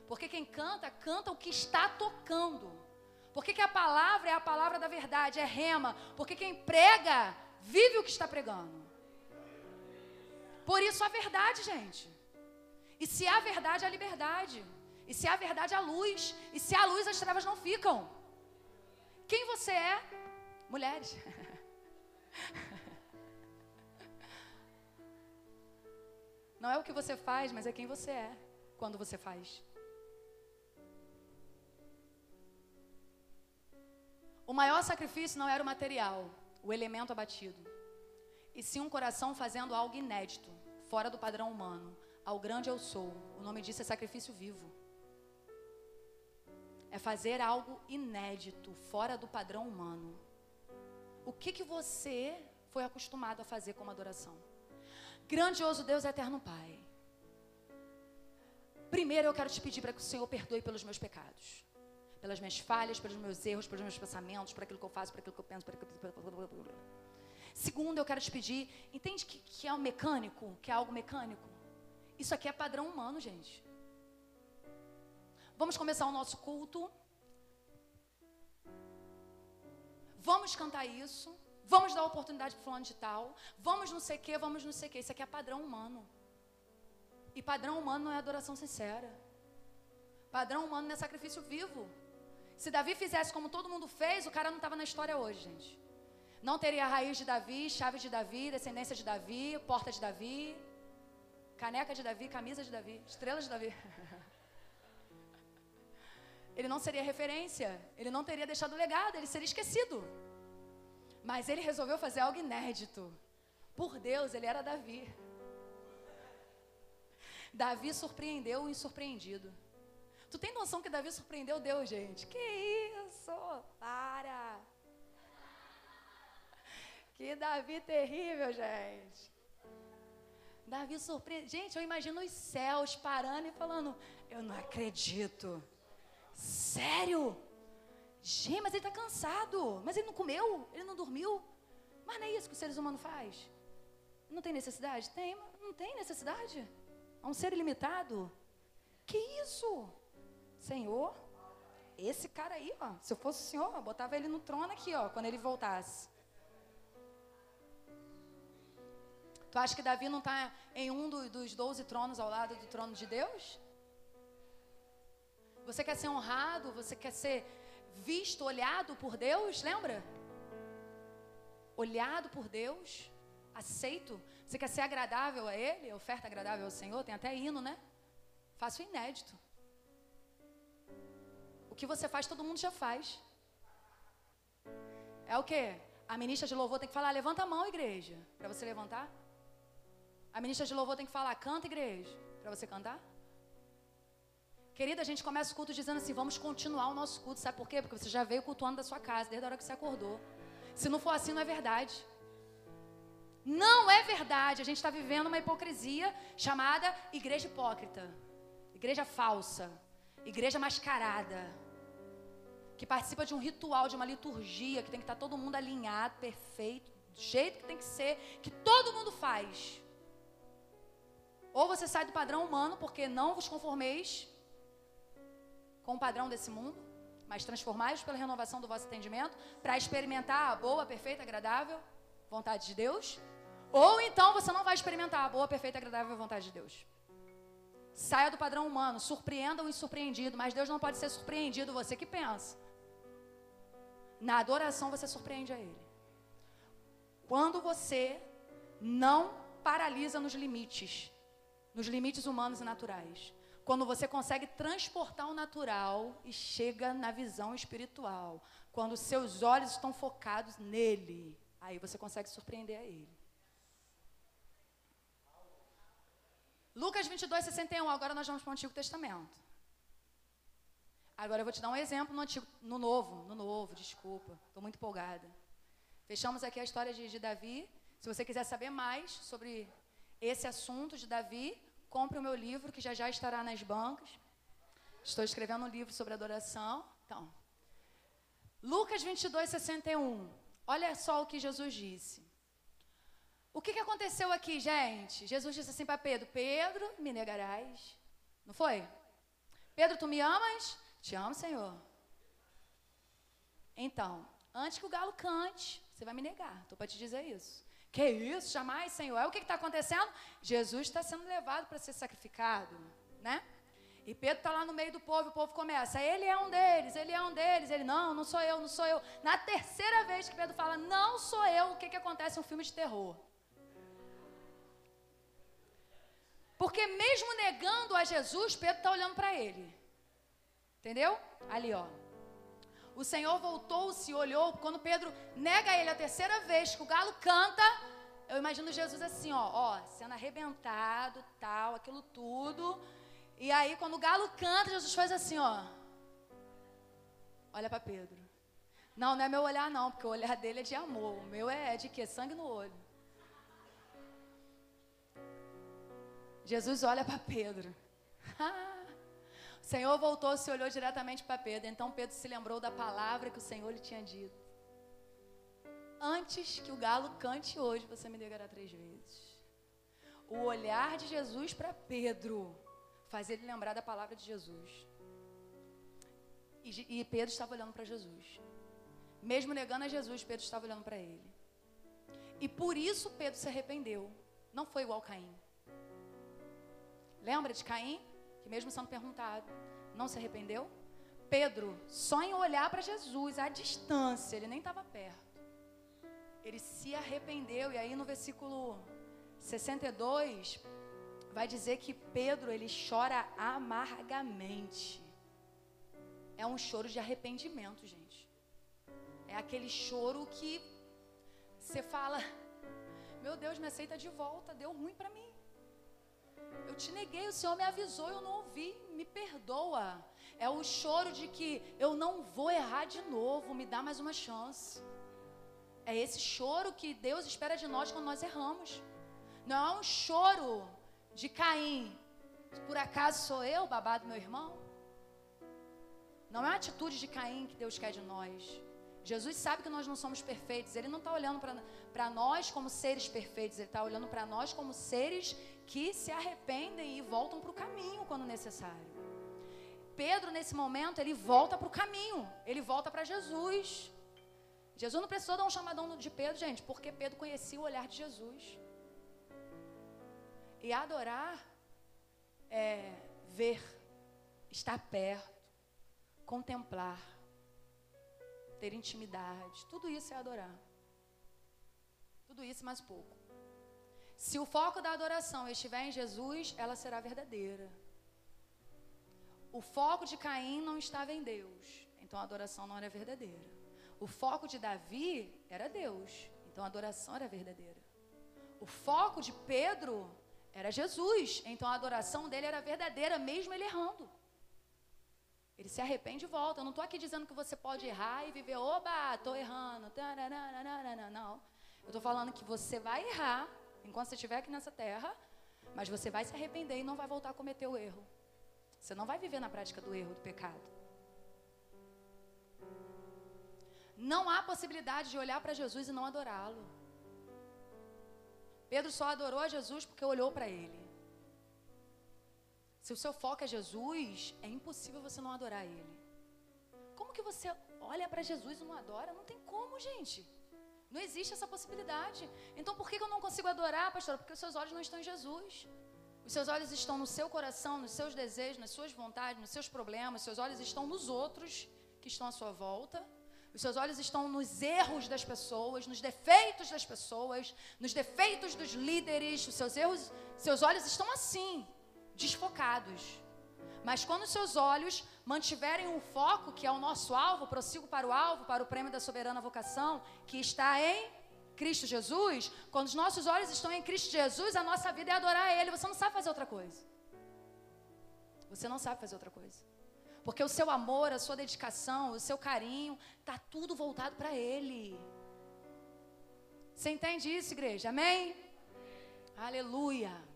Porque quem canta, canta o que está tocando. Por que, que a palavra é a palavra da verdade, é rema? Porque quem prega, vive o que está pregando. Por isso a verdade, gente. E se há verdade, há liberdade. E se há verdade, há luz. E se há luz, as trevas não ficam. Quem você é? Mulheres. Não é o que você faz, mas é quem você é quando você faz. O maior sacrifício não era o material, o elemento abatido, e sim um coração fazendo algo inédito, fora do padrão humano. Ao grande eu sou. O nome disso é sacrifício vivo. É fazer algo inédito, fora do padrão humano. O que, que você foi acostumado a fazer como adoração? Grandioso Deus, eterno Pai. Primeiro eu quero te pedir para que o Senhor perdoe pelos meus pecados. pelas minhas falhas, pelos meus erros, pelos meus pensamentos, por aquilo que eu faço, por aquilo que eu penso, por aquilo que... Segundo, eu quero te pedir, entende que, que é um mecânico, que é algo mecânico? Isso aqui é padrão humano, gente. Vamos começar o nosso culto. Vamos cantar isso. Vamos dar oportunidade para fulano de tal. Vamos não sei o que, vamos não sei o que. Isso aqui é padrão humano. E padrão humano não é adoração sincera. Padrão humano não é sacrifício vivo. Se Davi fizesse como todo mundo fez, o cara não estava na história hoje, gente. Não teria a raiz de Davi, chave de Davi, descendência de Davi, porta de Davi, caneca de Davi, camisa de Davi, estrela de Davi. Ele não seria referência, ele não teria deixado legado, ele seria esquecido. Mas ele resolveu fazer algo inédito. Por Deus, ele era Davi. Davi surpreendeu o insurpreendido. Tu tem noção que Davi surpreendeu Deus, gente? Que isso? Para! Que Davi terrível, gente. Davi surpreendeu. Gente, eu imagino os céus parando e falando: Eu não acredito. Sério? Gente, mas ele está cansado. Mas ele não comeu, ele não dormiu. Mas não é isso que os seres humanos faz. Não tem necessidade? Tem, mas não tem necessidade. É um ser ilimitado. Que isso? Senhor, esse cara aí, ó, se eu fosse o senhor, eu botava ele no trono aqui, ó, quando ele voltasse. Tu acha que Davi não está em um do, dos doze tronos ao lado do trono de Deus? Você quer ser honrado? Você quer ser visto, olhado por Deus? Lembra? Olhado por Deus, aceito. Você quer ser agradável a Ele? Oferta agradável ao Senhor? Tem até hino, né? Faça o inédito. O que você faz, todo mundo já faz. É o quê? A ministra de louvor tem que falar, levanta a mão, igreja, para você levantar. A ministra de louvor tem que falar, canta, igreja, para você cantar. Querida, a gente começa o culto dizendo assim: vamos continuar o nosso culto. Sabe por quê? Porque você já veio cultuando da sua casa, desde a hora que você acordou. Se não for assim, não é verdade. Não é verdade. A gente está vivendo uma hipocrisia chamada igreja hipócrita, igreja falsa, igreja mascarada, que participa de um ritual, de uma liturgia, que tem que estar tá todo mundo alinhado, perfeito, do jeito que tem que ser, que todo mundo faz. Ou você sai do padrão humano, porque não vos conformeis com o padrão desse mundo, mas transformai-vos pela renovação do vosso entendimento, para experimentar a boa, perfeita, agradável vontade de Deus. Ou então você não vai experimentar a boa, perfeita, agradável vontade de Deus. Saia do padrão humano, surpreenda o insurpreendido, mas Deus não pode ser surpreendido, você que pensa. Na adoração você surpreende a Ele. Quando você não paralisa nos limites, nos limites humanos e naturais, quando você consegue transportar o natural e chega na visão espiritual. Quando seus olhos estão focados nele, aí você consegue surpreender a ele. Lucas 22, 61. Agora nós vamos para o Antigo Testamento. Agora eu vou te dar um exemplo no, antigo, no Novo. No Novo, desculpa. Estou muito empolgada. Fechamos aqui a história de, de Davi. Se você quiser saber mais sobre esse assunto de Davi, Compre o meu livro, que já já estará nas bancas. Estou escrevendo um livro sobre adoração. Então, Lucas 22, 61. Olha só o que Jesus disse. O que, que aconteceu aqui, gente? Jesus disse assim para Pedro: Pedro, me negarás. Não foi? Pedro, tu me amas? Te amo, Senhor. Então, antes que o galo cante, você vai me negar. Estou para te dizer isso. Que isso? Jamais, Senhor. É o que está acontecendo? Jesus está sendo levado para ser sacrificado, né? E Pedro está lá no meio do povo, e o povo começa, ele é um deles, ele é um deles, ele, não, não sou eu, não sou eu. Na terceira vez que Pedro fala, não sou eu, o que, que acontece? Um filme de terror. Porque mesmo negando a Jesus, Pedro está olhando para ele. Entendeu? Ali, ó. O Senhor voltou-se e olhou. Quando Pedro nega ele a terceira vez que o galo canta, eu imagino Jesus assim, ó, ó, sendo arrebentado, tal, aquilo tudo. E aí, quando o galo canta, Jesus faz assim, ó. Olha para Pedro. Não, não é meu olhar, não, porque o olhar dele é de amor. O meu é de quê? Sangue no olho. Jesus olha para Pedro. O Senhor voltou, se olhou diretamente para Pedro. Então Pedro se lembrou da palavra que o Senhor lhe tinha dito. Antes que o galo cante hoje, você me negará três vezes. O olhar de Jesus para Pedro faz ele lembrar da palavra de Jesus. E, e Pedro estava olhando para Jesus. Mesmo negando a Jesus, Pedro estava olhando para ele. E por isso Pedro se arrependeu. Não foi igual Caim. Lembra de Caim? Que mesmo sendo perguntado, não se arrependeu? Pedro, só em olhar para Jesus, à distância, ele nem estava perto. Ele se arrependeu. E aí no versículo 62, vai dizer que Pedro, ele chora amargamente. É um choro de arrependimento, gente. É aquele choro que você fala: Meu Deus, me aceita de volta, deu ruim para mim. Eu te neguei, o Senhor me avisou, eu não ouvi, me perdoa. É o choro de que eu não vou errar de novo, me dá mais uma chance. É esse choro que Deus espera de nós quando nós erramos. Não é um choro de Caim. Por acaso sou eu, babado meu irmão? Não é a atitude de Caim que Deus quer de nós. Jesus sabe que nós não somos perfeitos. Ele não está olhando para nós como seres perfeitos. Ele está olhando para nós como seres que se arrependem e voltam para o caminho quando necessário. Pedro, nesse momento, ele volta para o caminho. Ele volta para Jesus. Jesus não precisou dar um chamadão de Pedro, gente, porque Pedro conhecia o olhar de Jesus. E adorar é ver, estar perto, contemplar ter intimidade, tudo isso é adorar. Tudo isso mais pouco. Se o foco da adoração estiver em Jesus, ela será verdadeira. O foco de Caim não estava em Deus, então a adoração não era verdadeira. O foco de Davi era Deus, então a adoração era verdadeira. O foco de Pedro era Jesus, então a adoração dele era verdadeira, mesmo ele errando. Ele se arrepende e volta. Eu não estou aqui dizendo que você pode errar e viver, oba, estou errando. Não. Eu estou falando que você vai errar enquanto você estiver aqui nessa terra, mas você vai se arrepender e não vai voltar a cometer o erro. Você não vai viver na prática do erro, do pecado. Não há possibilidade de olhar para Jesus e não adorá-lo. Pedro só adorou a Jesus porque olhou para ele. Se o seu foco é Jesus, é impossível você não adorar Ele. Como que você olha para Jesus e não adora? Não tem como, gente. Não existe essa possibilidade. Então por que eu não consigo adorar, pastor? Porque os seus olhos não estão em Jesus. Os seus olhos estão no seu coração, nos seus desejos, nas suas vontades, nos seus problemas. Os seus olhos estão nos outros que estão à sua volta. Os seus olhos estão nos erros das pessoas, nos defeitos das pessoas, nos defeitos dos líderes. Os seus erros, seus olhos estão assim desfocados. Mas quando seus olhos mantiverem um foco, que é o nosso alvo, prossigo para o alvo, para o prêmio da soberana vocação, que está em Cristo Jesus, quando os nossos olhos estão em Cristo Jesus, a nossa vida é adorar Ele. Você não sabe fazer outra coisa. Você não sabe fazer outra coisa. Porque o seu amor, a sua dedicação, o seu carinho, está tudo voltado para Ele. Você entende isso, igreja? Amém? Aleluia.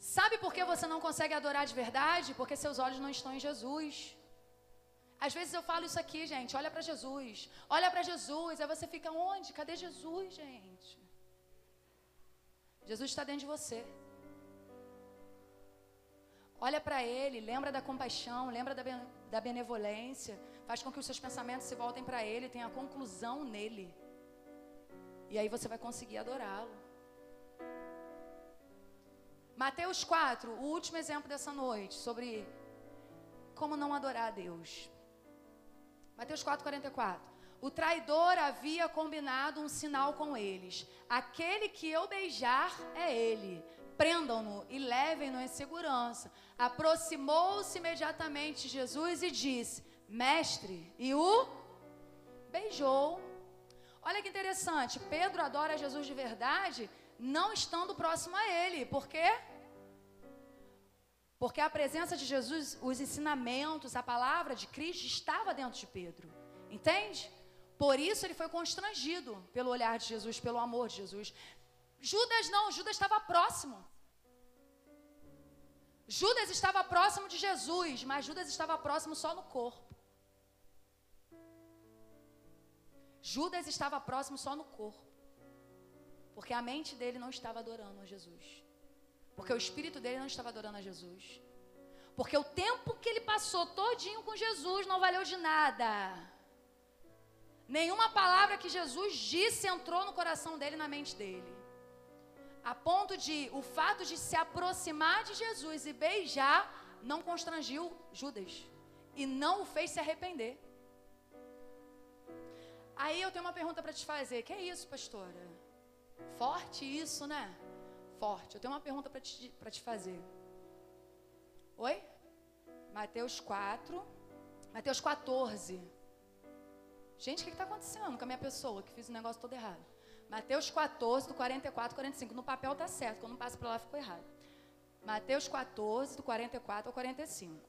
Sabe por que você não consegue adorar de verdade? Porque seus olhos não estão em Jesus. Às vezes eu falo isso aqui, gente. Olha para Jesus. Olha para Jesus. Aí você fica onde? Cadê Jesus, gente? Jesus está dentro de você. Olha para Ele, lembra da compaixão, lembra da, da benevolência. Faz com que os seus pensamentos se voltem para Ele, tenha conclusão nele. E aí você vai conseguir adorá-lo. Mateus 4, o último exemplo dessa noite, sobre como não adorar a Deus. Mateus 4, 44. O traidor havia combinado um sinal com eles: aquele que eu beijar é ele. Prendam-no e levem-no em segurança. Aproximou-se imediatamente Jesus e disse: Mestre, e o beijou. Olha que interessante, Pedro adora Jesus de verdade, não estando próximo a ele. Por quê? Porque a presença de Jesus, os ensinamentos, a palavra de Cristo estava dentro de Pedro. Entende? Por isso ele foi constrangido pelo olhar de Jesus, pelo amor de Jesus. Judas não, Judas estava próximo. Judas estava próximo de Jesus, mas Judas estava próximo só no corpo. Judas estava próximo só no corpo. Porque a mente dele não estava adorando a Jesus. Porque o espírito dele não estava adorando a Jesus. Porque o tempo que ele passou todinho com Jesus não valeu de nada. Nenhuma palavra que Jesus disse entrou no coração dele na mente dele. A ponto de o fato de se aproximar de Jesus e beijar não constrangiu Judas e não o fez se arrepender. Aí eu tenho uma pergunta para te fazer. Que é isso, pastora? Forte isso, né? Forte. Eu tenho uma pergunta para te, te fazer. Oi? Mateus 4. Mateus 14. Gente, o que está acontecendo com a minha pessoa que fiz o negócio todo errado? Mateus 14, do 44 ao 45. No papel tá certo, quando passa para lá ficou errado. Mateus 14, do 44 ao 45.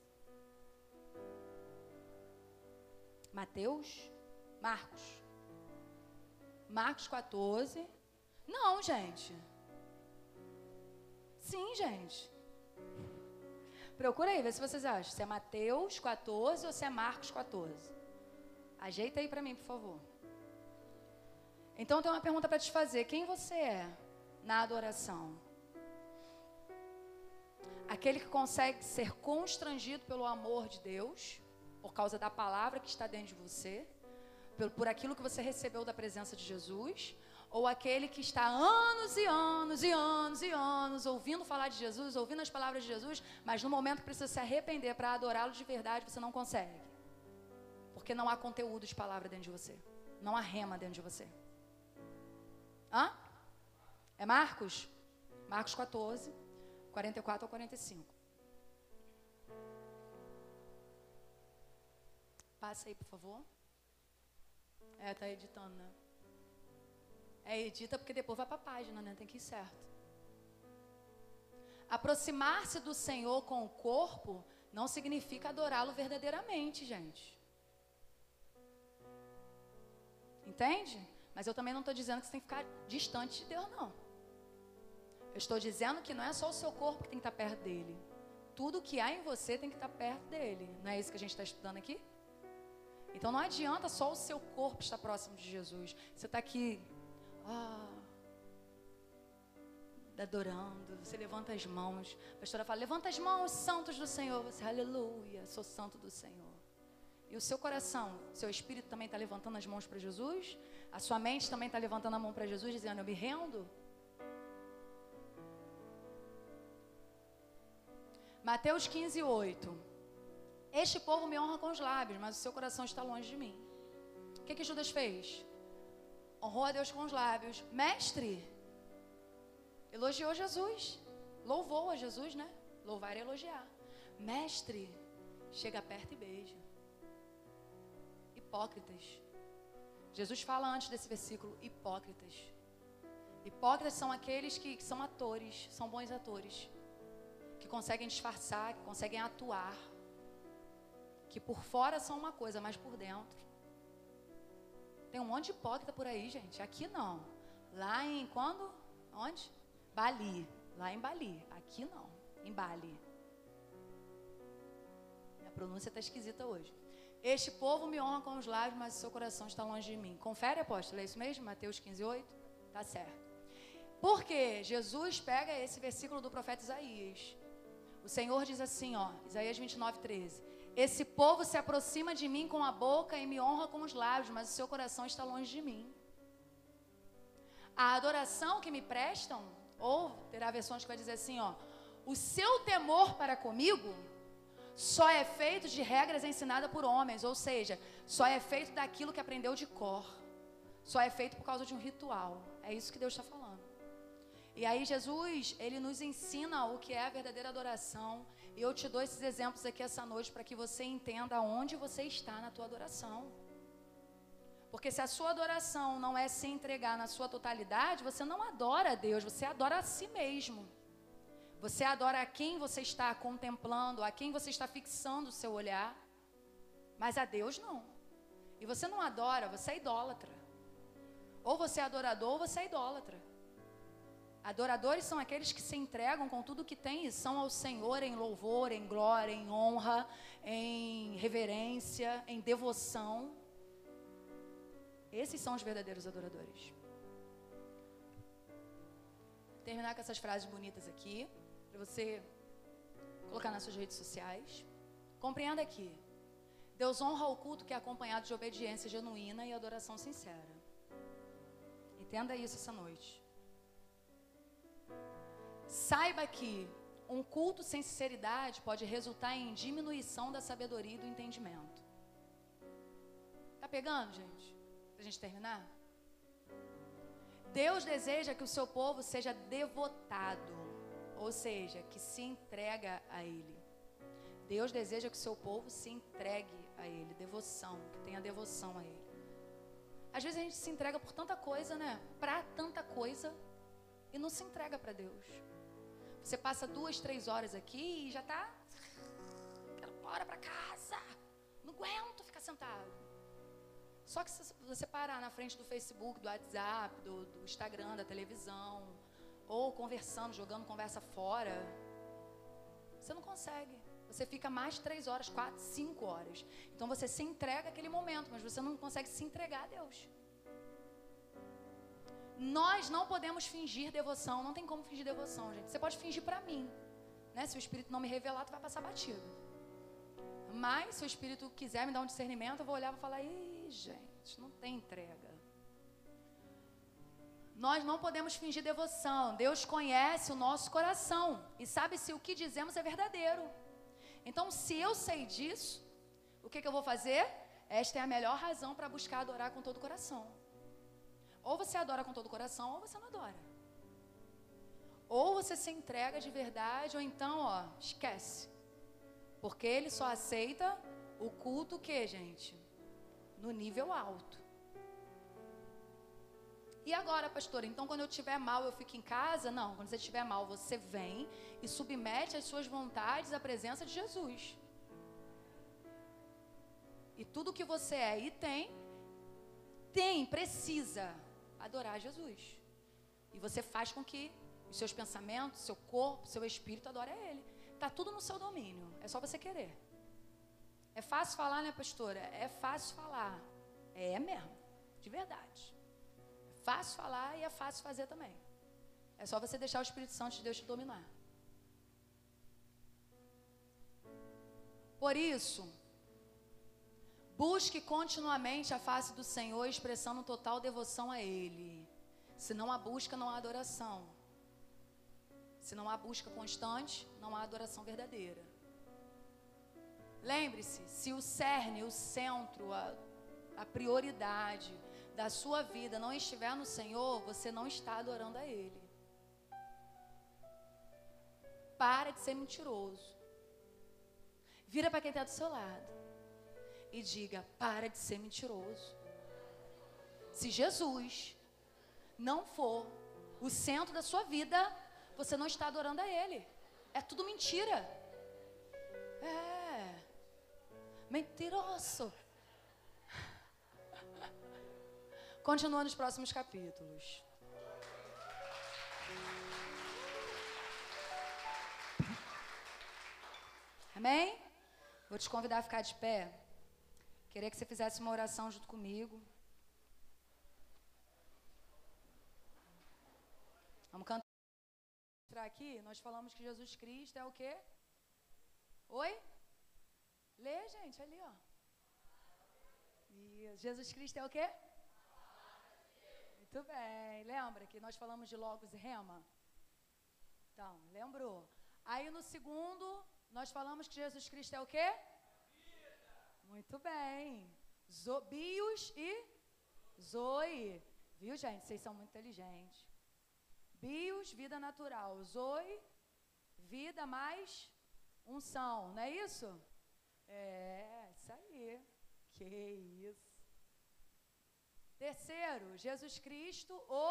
Mateus? Marcos. Marcos 14. Não, gente. Sim, gente. Procura aí, vê se vocês acham. Se é Mateus 14 ou se é Marcos 14. Ajeita aí para mim, por favor. Então eu tenho uma pergunta para te fazer. Quem você é na adoração? Aquele que consegue ser constrangido pelo amor de Deus, por causa da palavra que está dentro de você, por, por aquilo que você recebeu da presença de Jesus, ou aquele que está anos e anos e anos e anos ouvindo falar de Jesus, ouvindo as palavras de Jesus, mas no momento que precisa se arrepender para adorá-lo de verdade, você não consegue. Porque não há conteúdo de palavra dentro de você. Não há rema dentro de você. Hã? É Marcos? Marcos 14, 44 ao 45. Passa aí, por favor. É, tá editando, né? É, edita porque depois vai para a página, né? Tem que ir certo. Aproximar-se do Senhor com o corpo não significa adorá-lo verdadeiramente, gente. Entende? Mas eu também não estou dizendo que você tem que ficar distante de Deus, não. Eu estou dizendo que não é só o seu corpo que tem que estar perto dele. Tudo que há em você tem que estar perto dele. Não é isso que a gente está estudando aqui? Então não adianta só o seu corpo estar próximo de Jesus. Você está aqui ah, adorando, você levanta as mãos. A pastora fala: levanta as mãos, santos do Senhor. Você, aleluia, sou santo do Senhor. E o seu coração, seu espírito também está levantando as mãos para Jesus? A sua mente também está levantando a mão para Jesus, dizendo: Eu me rendo? Mateus 15, 8. Este povo me honra com os lábios, mas o seu coração está longe de mim. O que, que Judas fez? Honrou a Deus com os lábios. Mestre, elogiou Jesus, louvou a Jesus, né? Louvar e elogiar. Mestre, chega perto e beija. Hipócritas. Jesus fala antes desse versículo: hipócritas. Hipócritas são aqueles que, são atores, são bons atores, que conseguem disfarçar, que conseguem atuar, que por fora são uma coisa, mas por dentro tem um monte de hipócrita por aí, gente. Aqui não. Lá em quando? Onde? Bali. Lá em Bali. Aqui não. Em Bali. Minha pronúncia está esquisita hoje. Este povo me honra com os lábios, mas seu coração está longe de mim. Confere, apóstolo, é isso mesmo? Mateus 15, 8? Tá certo. Porque Jesus pega esse versículo do profeta Isaías. O Senhor diz assim, ó, Isaías 29, 13. Esse povo se aproxima de mim com a boca e me honra com os lábios, mas o seu coração está longe de mim. A adoração que me prestam, ou terá versões que vai dizer assim, ó, o seu temor para comigo só é feito de regras ensinadas por homens, ou seja, só é feito daquilo que aprendeu de cor. Só é feito por causa de um ritual. É isso que Deus está falando. E aí Jesus, ele nos ensina o que é a verdadeira adoração. E eu te dou esses exemplos aqui essa noite para que você entenda onde você está na tua adoração. Porque se a sua adoração não é se entregar na sua totalidade, você não adora a Deus, você adora a si mesmo. Você adora a quem você está contemplando, a quem você está fixando o seu olhar. Mas a Deus não. E você não adora, você é idólatra. Ou você é adorador ou você é idólatra. Adoradores são aqueles que se entregam com tudo que têm e são ao Senhor em louvor, em glória, em honra, em reverência, em devoção. Esses são os verdadeiros adoradores. Terminar com essas frases bonitas aqui, para você colocar nas suas redes sociais. Compreenda aqui. Deus honra o culto que é acompanhado de obediência genuína e adoração sincera. Entenda isso essa noite. Saiba que um culto sem sinceridade pode resultar em diminuição da sabedoria e do entendimento. Tá pegando, gente? Pra gente terminar? Deus deseja que o seu povo seja devotado, ou seja, que se entrega a Ele. Deus deseja que o seu povo se entregue a Ele, devoção, que tenha devoção a Ele. Às vezes a gente se entrega por tanta coisa, né? Pra tanta coisa e não se entrega para Deus. Você passa duas, três horas aqui e já está. Quero bora para casa. Não aguento ficar sentado. Só que se você parar na frente do Facebook, do WhatsApp, do, do Instagram, da televisão, ou conversando, jogando conversa fora, você não consegue. Você fica mais três horas, quatro, cinco horas. Então você se entrega aquele momento, mas você não consegue se entregar a Deus. Nós não podemos fingir devoção, não tem como fingir devoção, gente. Você pode fingir para mim, né? Se o Espírito não me revelar, tu vai passar batido. Mas se o Espírito quiser me dar um discernimento, eu vou olhar e vou falar: "Ih, gente, não tem entrega". Nós não podemos fingir devoção. Deus conhece o nosso coração e sabe se o que dizemos é verdadeiro. Então, se eu sei disso, o que, que eu vou fazer? Esta é a melhor razão para buscar adorar com todo o coração. Ou você adora com todo o coração, ou você não adora. Ou você se entrega de verdade, ou então, ó, esquece. Porque ele só aceita o culto que, gente? No nível alto. E agora, pastor? Então, quando eu estiver mal, eu fico em casa? Não, quando você estiver mal, você vem e submete as suas vontades à presença de Jesus. E tudo que você é e tem, tem, precisa adorar Jesus. E você faz com que os seus pensamentos, seu corpo, seu espírito adore a Ele. Está tudo no seu domínio. É só você querer. É fácil falar, né, pastora? É fácil falar. É mesmo, de verdade. É fácil falar e é fácil fazer também. É só você deixar o Espírito Santo de Deus te dominar. Por isso, Busque continuamente a face do Senhor, expressando total devoção a Ele. Se não há busca, não há adoração. Se não há busca constante, não há adoração verdadeira. Lembre-se: se o cerne, o centro, a, a prioridade da sua vida não estiver no Senhor, você não está adorando a Ele. Para de ser mentiroso. Vira para quem está do seu lado e diga: para de ser mentiroso. Se Jesus não for o centro da sua vida, você não está adorando a Ele. É tudo mentira. É. Mentiroso. Continua nos próximos capítulos. Amém? Vou te convidar a ficar de pé. Queria que você fizesse uma oração junto comigo. Vamos cantar aqui. Nós falamos que Jesus Cristo é o quê? Oi? Lê, gente, ali, ó. Isso. Jesus Cristo é o quê? Muito bem. Lembra que nós falamos de Logos e Rema? Então, lembrou. Aí no segundo, nós falamos que Jesus Cristo é o quê? Muito bem. Bios e Zoe. Viu, gente? Vocês são muito inteligentes. Bios, vida natural. Zoe, vida mais unção. Não é isso? É, isso aí. Que isso. Terceiro, Jesus Cristo, o.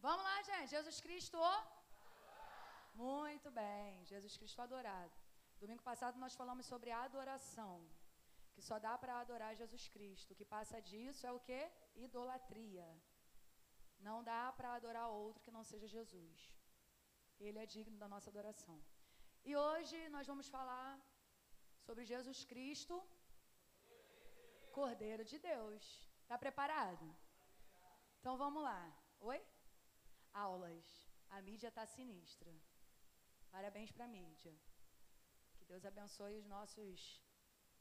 Vamos lá, gente. Jesus Cristo, o. Muito bem. Jesus Cristo adorado. Domingo passado nós falamos sobre adoração, que só dá para adorar Jesus Cristo. O que passa disso é o que? Idolatria. Não dá para adorar outro que não seja Jesus. Ele é digno da nossa adoração. E hoje nós vamos falar sobre Jesus Cristo, Cordeiro de Deus. Está preparado? Então vamos lá. Oi? Aulas. A mídia está sinistra. Parabéns para a mídia. Deus abençoe os nossos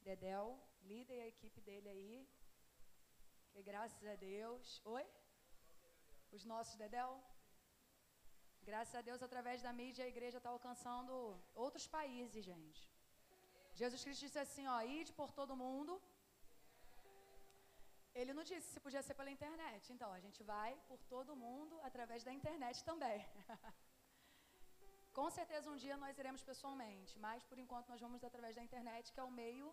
Dedel, líder e a equipe dele aí. Que graças a Deus. Oi? Os nossos Dedel? Graças a Deus, através da mídia, a igreja está alcançando outros países, gente. Jesus Cristo disse assim: ó, ide por todo mundo. Ele não disse se podia ser pela internet. Então, a gente vai por todo mundo através da internet também. Com certeza um dia nós iremos pessoalmente, mas por enquanto nós vamos através da internet, que é o meio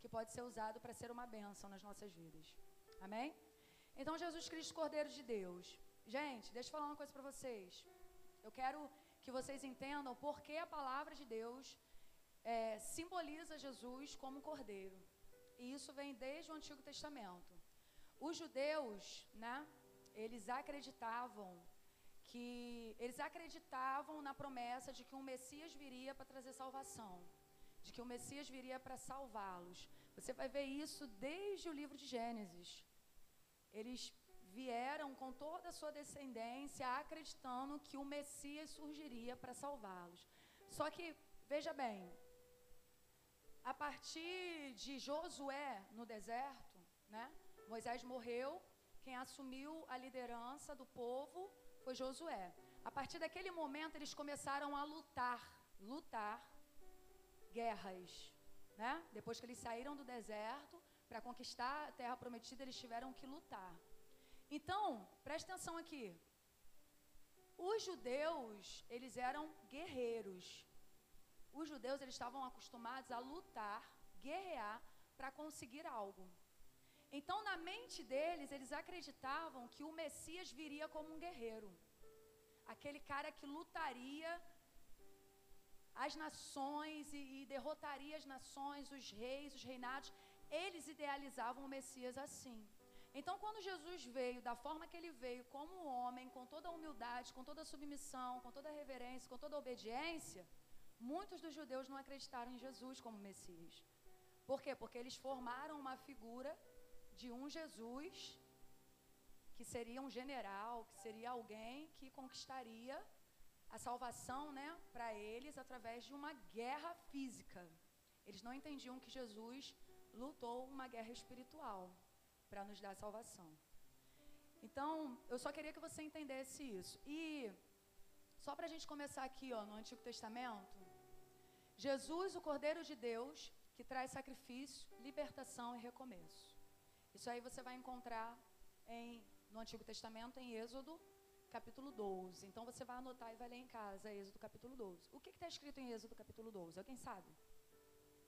que pode ser usado para ser uma bênção nas nossas vidas. Amém? Então, Jesus Cristo, Cordeiro de Deus. Gente, deixa eu falar uma coisa para vocês. Eu quero que vocês entendam por que a palavra de Deus é, simboliza Jesus como cordeiro. E isso vem desde o Antigo Testamento. Os judeus, né, eles acreditavam que eles acreditavam na promessa de que um Messias viria para trazer salvação, de que o Messias viria para salvá-los. Você vai ver isso desde o livro de Gênesis. Eles vieram com toda a sua descendência acreditando que o Messias surgiria para salvá-los. Só que, veja bem, a partir de Josué no deserto, né? Moisés morreu, quem assumiu a liderança do povo foi Josué. A partir daquele momento eles começaram a lutar, lutar guerras, né? Depois que eles saíram do deserto para conquistar a terra prometida, eles tiveram que lutar. Então, preste atenção aqui. Os judeus, eles eram guerreiros. Os judeus, eles estavam acostumados a lutar, guerrear para conseguir algo. Então, na mente deles, eles acreditavam que o Messias viria como um guerreiro. Aquele cara que lutaria as nações e, e derrotaria as nações, os reis, os reinados. Eles idealizavam o Messias assim. Então, quando Jesus veio da forma que ele veio, como homem, com toda a humildade, com toda a submissão, com toda a reverência, com toda a obediência, muitos dos judeus não acreditaram em Jesus como Messias. Por quê? Porque eles formaram uma figura de um Jesus que seria um general, que seria alguém que conquistaria a salvação, né, para eles através de uma guerra física. Eles não entendiam que Jesus lutou uma guerra espiritual para nos dar salvação. Então, eu só queria que você entendesse isso. E só para a gente começar aqui, ó, no Antigo Testamento, Jesus, o Cordeiro de Deus, que traz sacrifício, libertação e recomeço. Isso aí você vai encontrar em, no Antigo Testamento, em Êxodo, capítulo 12. Então você vai anotar e vai ler em casa, Êxodo capítulo 12. O que está escrito em Êxodo capítulo 12? Alguém sabe?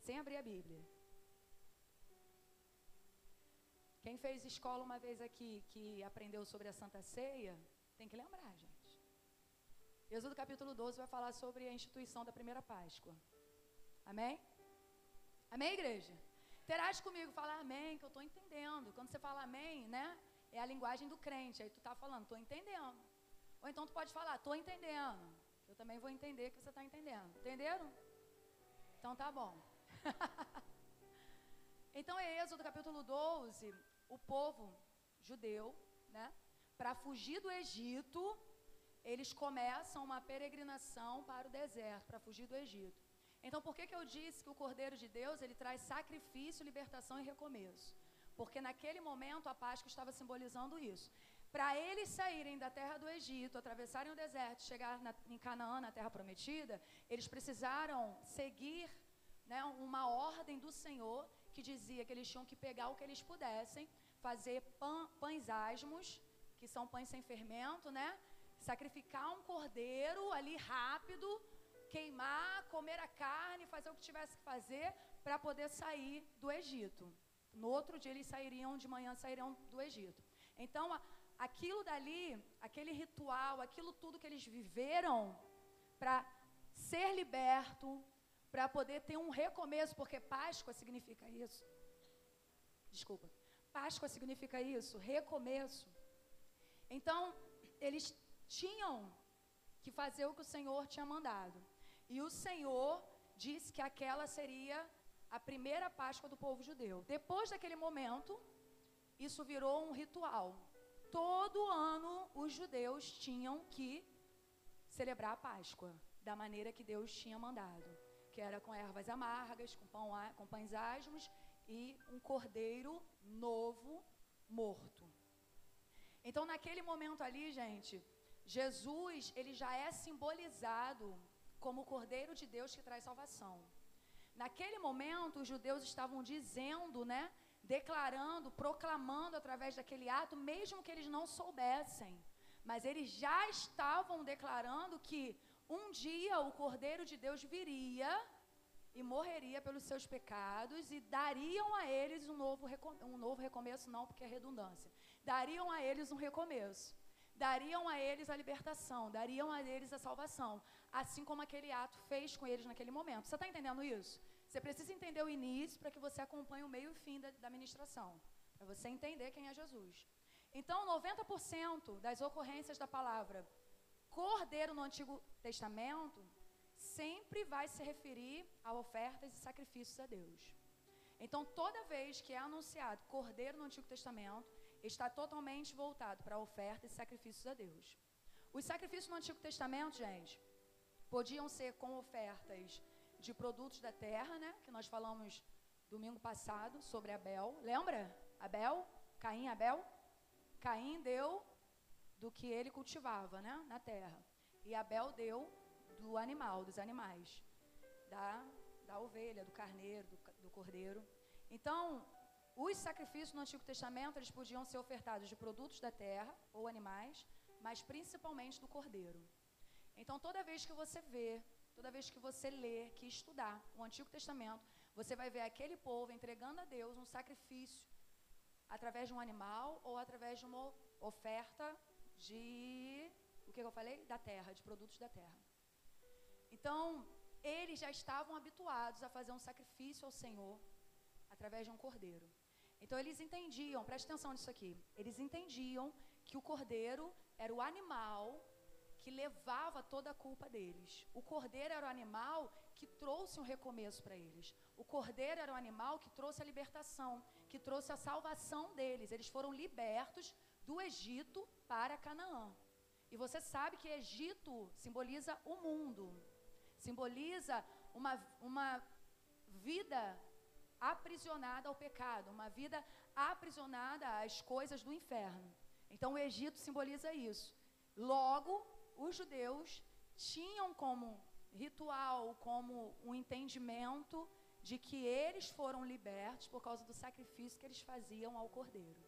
Sem abrir a Bíblia. Quem fez escola uma vez aqui, que aprendeu sobre a Santa Ceia, tem que lembrar, gente. Êxodo capítulo 12 vai falar sobre a instituição da primeira Páscoa. Amém? Amém, igreja? Interage comigo, fala amém, que eu estou entendendo. Quando você fala amém, né? É a linguagem do crente. Aí tu está falando, estou entendendo. Ou então tu pode falar, estou entendendo. Eu também vou entender que você está entendendo. Entenderam? Então tá bom. então é Êxodo capítulo 12, o povo judeu, né? Para fugir do Egito, eles começam uma peregrinação para o deserto, para fugir do Egito. Então, por que, que eu disse que o Cordeiro de Deus ele traz sacrifício, libertação e recomeço? Porque naquele momento a Páscoa estava simbolizando isso. Para eles saírem da terra do Egito, atravessarem o deserto, chegar na, em Canaã, na terra prometida, eles precisaram seguir né, uma ordem do Senhor que dizia que eles tinham que pegar o que eles pudessem, fazer pã, pães asmos, que são pães sem fermento, né? Sacrificar um cordeiro ali rápido, queimar, comer a carne, fazer o que tivesse que fazer para poder sair do Egito. No outro dia eles sairiam de manhã, sairiam do Egito. Então, aquilo dali, aquele ritual, aquilo tudo que eles viveram para ser liberto, para poder ter um recomeço, porque Páscoa significa isso. Desculpa. Páscoa significa isso, recomeço. Então, eles tinham que fazer o que o Senhor tinha mandado. E o Senhor disse que aquela seria a primeira Páscoa do povo judeu. Depois daquele momento, isso virou um ritual. Todo ano os judeus tinham que celebrar a Páscoa da maneira que Deus tinha mandado, que era com ervas amargas, com, pão, com pães asmos e um cordeiro novo morto. Então, naquele momento ali, gente, Jesus, ele já é simbolizado como o Cordeiro de Deus que traz salvação. Naquele momento, os judeus estavam dizendo, né, declarando, proclamando através daquele ato, mesmo que eles não soubessem, mas eles já estavam declarando que um dia o Cordeiro de Deus viria e morreria pelos seus pecados e dariam a eles um novo, um novo recomeço, não porque é redundância, dariam a eles um recomeço, dariam a eles a libertação, dariam a eles a salvação, assim como aquele ato fez com eles naquele momento. Você está entendendo isso? Você precisa entender o início para que você acompanhe o meio e o fim da, da ministração, para você entender quem é Jesus. Então, 90% das ocorrências da palavra cordeiro no Antigo Testamento sempre vai se referir a ofertas e sacrifícios a Deus. Então, toda vez que é anunciado cordeiro no Antigo Testamento, está totalmente voltado para ofertas e sacrifícios a Deus. Os sacrifícios no Antigo Testamento, gente, podiam ser com ofertas de produtos da terra, né? Que nós falamos domingo passado sobre Abel. Lembra? Abel? Caim, Abel? Caim deu do que ele cultivava, né? Na terra. E Abel deu do animal, dos animais, da, da ovelha, do carneiro, do, do cordeiro. Então, os sacrifícios no Antigo Testamento, eles podiam ser ofertados de produtos da terra ou animais, mas principalmente do cordeiro. Então, toda vez que você vê, toda vez que você lê, que estudar o Antigo Testamento, você vai ver aquele povo entregando a Deus um sacrifício através de um animal ou através de uma oferta de o que eu falei? Da terra, de produtos da terra. Então, eles já estavam habituados a fazer um sacrifício ao Senhor através de um cordeiro. Então, eles entendiam, preste atenção nisso aqui, eles entendiam que o cordeiro era o animal que levava toda a culpa deles. O cordeiro era o animal que trouxe um recomeço para eles. O cordeiro era o animal que trouxe a libertação, que trouxe a salvação deles. Eles foram libertos do Egito para Canaã. E você sabe que Egito simboliza o mundo, simboliza uma, uma vida aprisionada ao pecado, uma vida aprisionada às coisas do inferno. Então o Egito simboliza isso. Logo, os judeus tinham como ritual, como um entendimento de que eles foram libertos por causa do sacrifício que eles faziam ao cordeiro.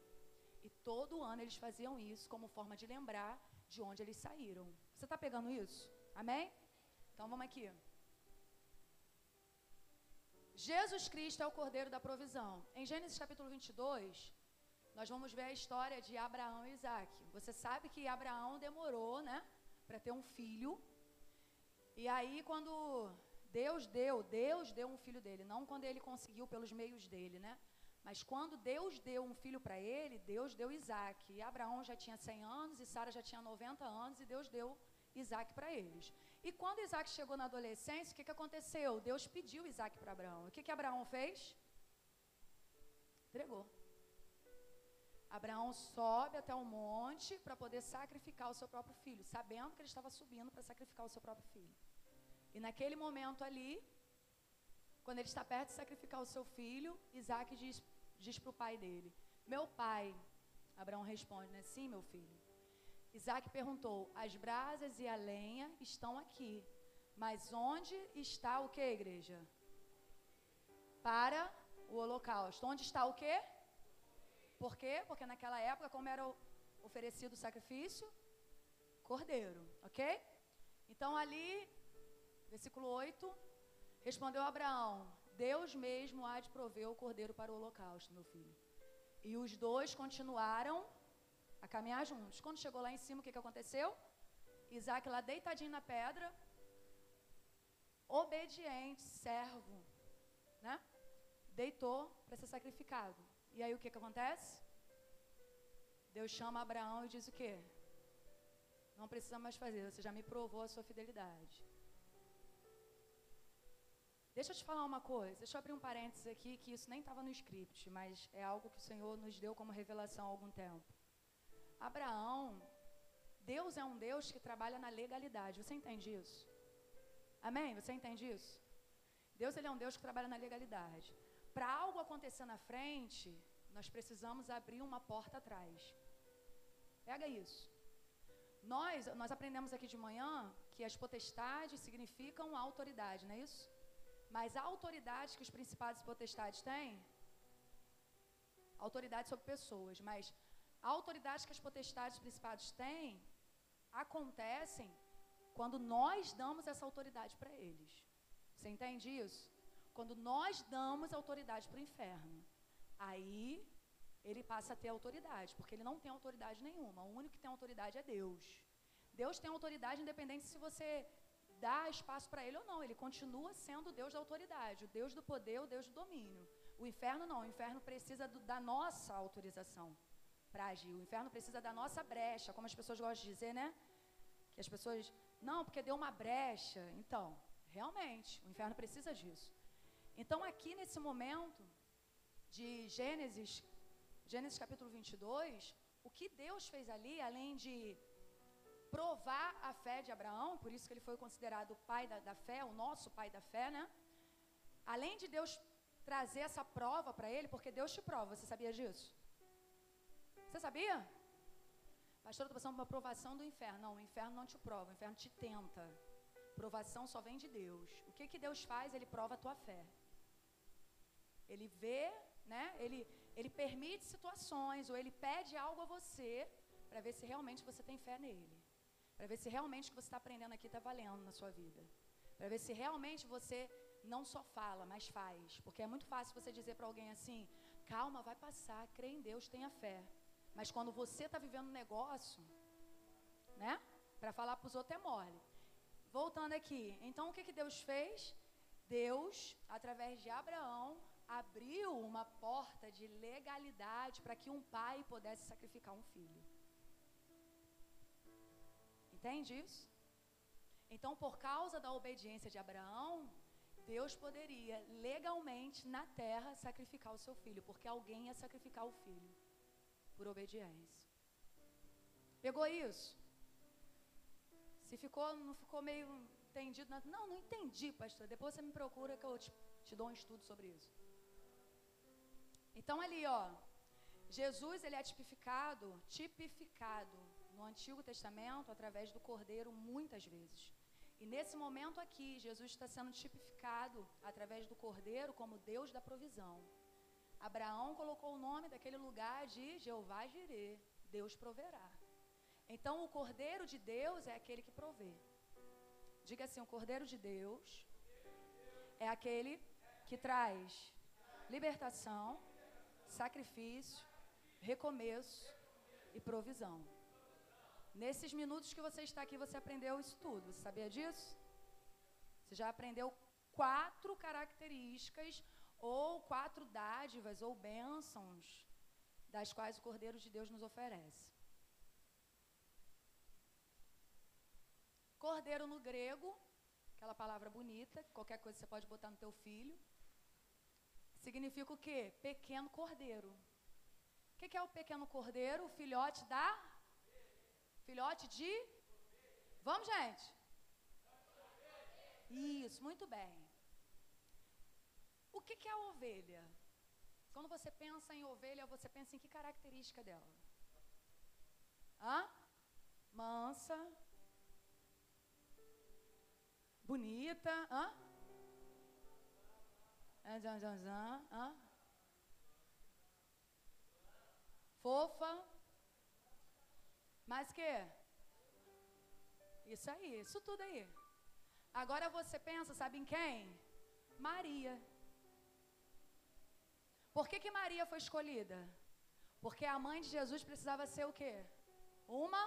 E todo ano eles faziam isso como forma de lembrar de onde eles saíram. Você está pegando isso? Amém? Então vamos aqui. Jesus Cristo é o Cordeiro da provisão. Em Gênesis capítulo 22, nós vamos ver a história de Abraão e Isaac. Você sabe que Abraão demorou, né, para ter um filho. E aí, quando Deus deu, Deus deu um filho dele, não quando ele conseguiu pelos meios dele, né? Mas quando Deus deu um filho para ele, Deus deu Isaac. E Abraão já tinha 100 anos e Sara já tinha 90 anos e Deus deu Isaac para eles. E quando Isaac chegou na adolescência, o que, que aconteceu? Deus pediu Isaac para Abraão. O que, que Abraão fez? Entregou. Abraão sobe até o monte para poder sacrificar o seu próprio filho, sabendo que ele estava subindo para sacrificar o seu próprio filho. E naquele momento ali, quando ele está perto de sacrificar o seu filho, Isaac diz, diz para o pai dele: Meu pai. Abraão responde, né? Sim, meu filho. Isaac perguntou: As brasas e a lenha estão aqui, mas onde está o que, igreja? Para o holocausto. Onde está o que? Por quê? Porque naquela época, como era oferecido o sacrifício? Cordeiro, ok? Então ali, versículo 8, respondeu Abraão: Deus mesmo há de prover o cordeiro para o holocausto, meu filho. E os dois continuaram a caminhar juntos. Quando chegou lá em cima, o que, que aconteceu? Isaac lá deitadinho na pedra, obediente, servo, né? Deitou para ser sacrificado. E aí o que, que acontece? Deus chama Abraão e diz o quê? Não precisa mais fazer, você já me provou a sua fidelidade. Deixa eu te falar uma coisa, deixa eu abrir um parênteses aqui, que isso nem estava no script, mas é algo que o Senhor nos deu como revelação há algum tempo. Abraão, Deus é um Deus que trabalha na legalidade, você entende isso? Amém? Você entende isso? Deus ele é um Deus que trabalha na legalidade. Para algo acontecer na frente, nós precisamos abrir uma porta atrás. Pega isso. Nós, nós aprendemos aqui de manhã que as potestades significam autoridade, não é isso? Mas a autoridade que os principados e potestades têm, autoridade sobre pessoas, mas a autoridade que as potestades e principados têm, acontecem quando nós damos essa autoridade para eles. Você entende isso? Quando nós damos autoridade para o inferno, aí ele passa a ter autoridade, porque ele não tem autoridade nenhuma. O único que tem autoridade é Deus. Deus tem autoridade independente se você dá espaço para ele ou não. Ele continua sendo o Deus da autoridade, o Deus do poder, o Deus do domínio. O inferno não. O inferno precisa do, da nossa autorização para agir. O inferno precisa da nossa brecha, como as pessoas gostam de dizer, né? Que as pessoas, não, porque deu uma brecha. Então, realmente, o inferno precisa disso. Então, aqui nesse momento de Gênesis, Gênesis capítulo 22, o que Deus fez ali, além de provar a fé de Abraão, por isso que ele foi considerado o pai da, da fé, o nosso pai da fé, né? Além de Deus trazer essa prova para ele, porque Deus te prova, você sabia disso? Você sabia? Pastor, eu estou passando uma provação do inferno. Não, o inferno não te prova, o inferno te tenta. Provação só vem de Deus. O que, que Deus faz? Ele prova a tua fé. Ele vê, né? Ele, ele permite situações, ou ele pede algo a você, para ver se realmente você tem fé nele. Para ver se realmente o que você está aprendendo aqui está valendo na sua vida. Para ver se realmente você não só fala, mas faz. Porque é muito fácil você dizer para alguém assim: calma, vai passar, crê em Deus, tenha fé. Mas quando você está vivendo um negócio, né? Para falar para os outros é mole. Voltando aqui, então o que, que Deus fez? Deus, através de Abraão, abriu uma porta de legalidade para que um pai pudesse sacrificar um filho. Entende isso? Então, por causa da obediência de Abraão, Deus poderia legalmente na terra sacrificar o seu filho, porque alguém ia sacrificar o filho por obediência. Pegou isso? Se ficou, não ficou meio entendido, não, não entendi, pastor. Depois você me procura que eu te, te dou um estudo sobre isso. Então ali, ó, Jesus ele é tipificado, tipificado no Antigo Testamento através do Cordeiro muitas vezes. E nesse momento aqui, Jesus está sendo tipificado através do Cordeiro como Deus da provisão. Abraão colocou o nome daquele lugar de Jeová Jirê, Deus proverá. Então, o Cordeiro de Deus é aquele que provê. Diga assim: o Cordeiro de Deus é aquele que traz libertação, sacrifício, recomeço e provisão. Nesses minutos que você está aqui, você aprendeu isso tudo. Você sabia disso? Você já aprendeu quatro características ou quatro dádivas ou bênçãos das quais o Cordeiro de Deus nos oferece. Cordeiro no grego, aquela palavra bonita, qualquer coisa você pode botar no teu filho. Significa o quê? Pequeno cordeiro. O que é o pequeno cordeiro? O filhote da Filhote de? Vamos, gente? Isso, muito bem. O que, que é a ovelha? Quando você pensa em ovelha, você pensa em que característica dela? Hã? Mansa. Bonita. Hã? Hã? Fofa. Mais que? Isso aí, isso tudo aí. Agora você pensa, sabe em quem? Maria. Por que, que Maria foi escolhida? Porque a mãe de Jesus precisava ser o quê? Uma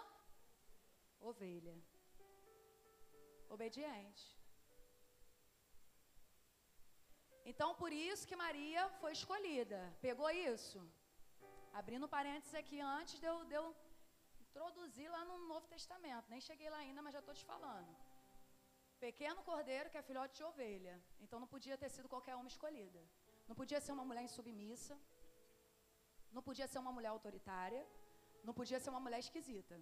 ovelha. Obediente. Então, por isso que Maria foi escolhida. Pegou isso? Abrindo parênteses aqui antes de eu, de eu introduzi lá no Novo Testamento. Nem cheguei lá ainda, mas já estou te falando. Pequeno cordeiro que é filhote de ovelha. Então não podia ter sido qualquer uma escolhida. Não podia ser uma mulher insubmissa. Não podia ser uma mulher autoritária. Não podia ser uma mulher esquisita.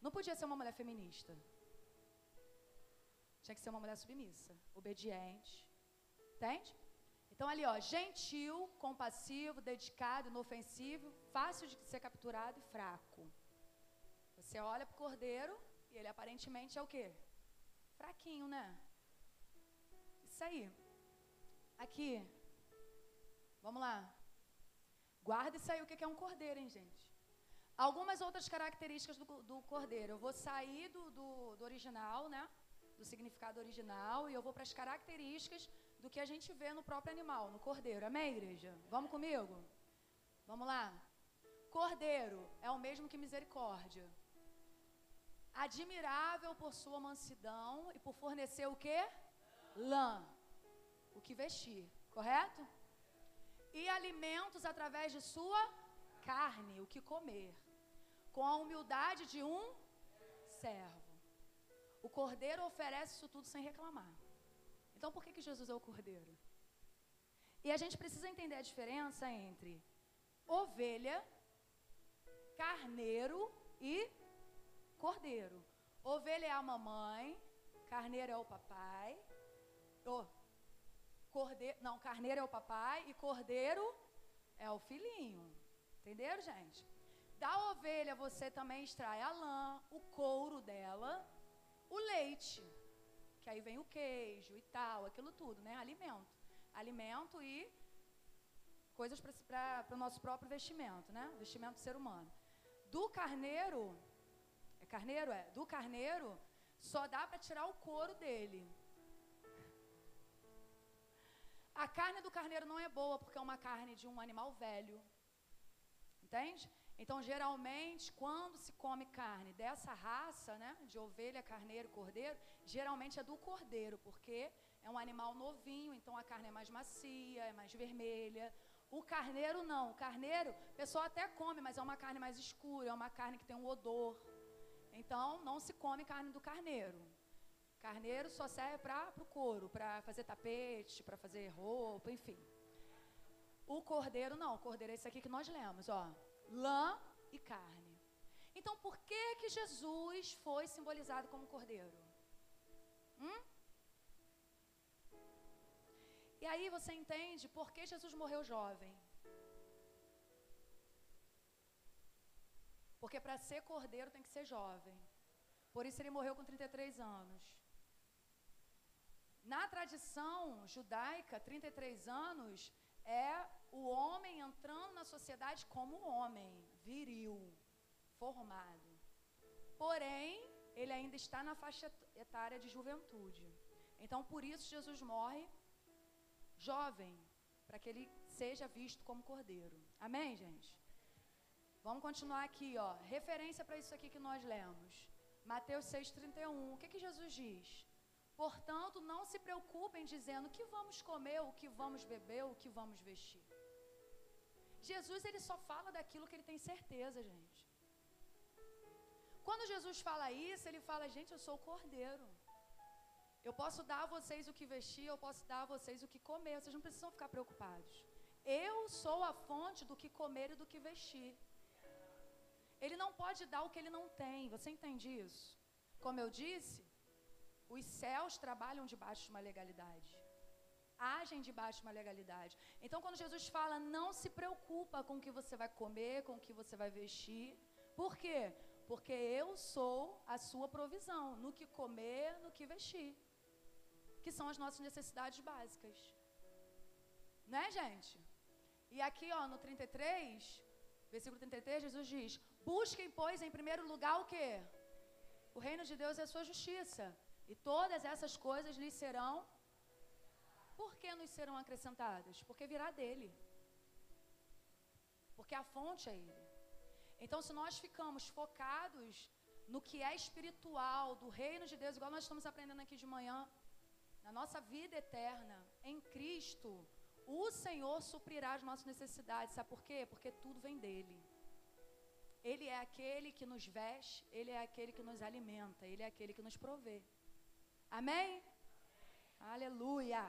Não podia ser uma mulher feminista. Tinha que ser uma mulher submissa, obediente. Entende? Então ali, ó, gentil, compassivo, dedicado, inofensivo, fácil de ser capturado e fraco. Você olha para o cordeiro e ele aparentemente é o quê? Fraquinho, né? Isso aí. Aqui. Vamos lá. Guarda isso aí o que é um cordeiro, hein, gente? Algumas outras características do, do cordeiro. Eu vou sair do, do, do original, né? Do significado original e eu vou para as características do que a gente vê no próprio animal, no cordeiro. Amém, igreja? Vamos comigo? Vamos lá. Cordeiro é o mesmo que misericórdia. Admirável por sua mansidão e por fornecer o que? Lã. O que vestir, correto? E alimentos através de sua carne, o que comer. Com a humildade de um servo. O cordeiro oferece isso tudo sem reclamar. Então, por que, que Jesus é o cordeiro? E a gente precisa entender a diferença entre ovelha, carneiro e cordeiro. Ovelha é a mamãe, carneiro é o papai. Oh, cordeiro, não, carneiro é o papai e cordeiro é o filhinho. Entenderam, gente? Da ovelha você também extrai a lã, o couro dela, o leite que aí vem o queijo e tal, aquilo tudo, né? Alimento. Alimento e coisas para o nosso próprio vestimento, né? Vestimento do ser humano. Do carneiro, é carneiro? É. Do carneiro, só dá para tirar o couro dele. A carne do carneiro não é boa porque é uma carne de um animal velho. Entende? Então, geralmente, quando se come carne dessa raça, né, de ovelha, carneiro, cordeiro, geralmente é do cordeiro, porque é um animal novinho, então a carne é mais macia, é mais vermelha. O carneiro não, o carneiro, o pessoal até come, mas é uma carne mais escura, é uma carne que tem um odor. Então, não se come carne do carneiro. Carneiro só serve para o couro, para fazer tapete, para fazer roupa, enfim. O cordeiro não, o cordeiro é esse aqui que nós lemos, ó lã e carne. Então, por que que Jesus foi simbolizado como cordeiro? Hum? E aí você entende por que Jesus morreu jovem. Porque para ser cordeiro tem que ser jovem. Por isso ele morreu com 33 anos. Na tradição judaica, 33 anos é o homem entrando na sociedade como homem, viril, formado. Porém, ele ainda está na faixa etária de juventude. Então, por isso, Jesus morre jovem, para que ele seja visto como cordeiro. Amém, gente? Vamos continuar aqui, ó. Referência para isso aqui que nós lemos. Mateus 6,31. O que, que Jesus diz? Portanto, não se preocupem dizendo o que vamos comer, o que vamos beber, o que vamos vestir. Jesus ele só fala daquilo que ele tem certeza, gente. Quando Jesus fala isso, ele fala: gente, eu sou o cordeiro. Eu posso dar a vocês o que vestir, eu posso dar a vocês o que comer. Vocês não precisam ficar preocupados. Eu sou a fonte do que comer e do que vestir. Ele não pode dar o que ele não tem. Você entende isso? Como eu disse, os céus trabalham debaixo de uma legalidade agem debaixo de uma legalidade. Então, quando Jesus fala, não se preocupa com o que você vai comer, com o que você vai vestir. Por quê? Porque eu sou a sua provisão no que comer, no que vestir. Que são as nossas necessidades básicas. Né, gente? E aqui, ó, no 33, versículo 33, Jesus diz: Busquem, pois, em primeiro lugar o quê? O reino de Deus é a sua justiça. E todas essas coisas lhes serão por que nos serão acrescentadas? Porque virá dele. Porque a fonte é ele. Então, se nós ficamos focados no que é espiritual, do reino de Deus, igual nós estamos aprendendo aqui de manhã, na nossa vida eterna, em Cristo, o Senhor suprirá as nossas necessidades. Sabe por quê? Porque tudo vem dele. Ele é aquele que nos veste, ele é aquele que nos alimenta, ele é aquele que nos provê. Amém? Aleluia.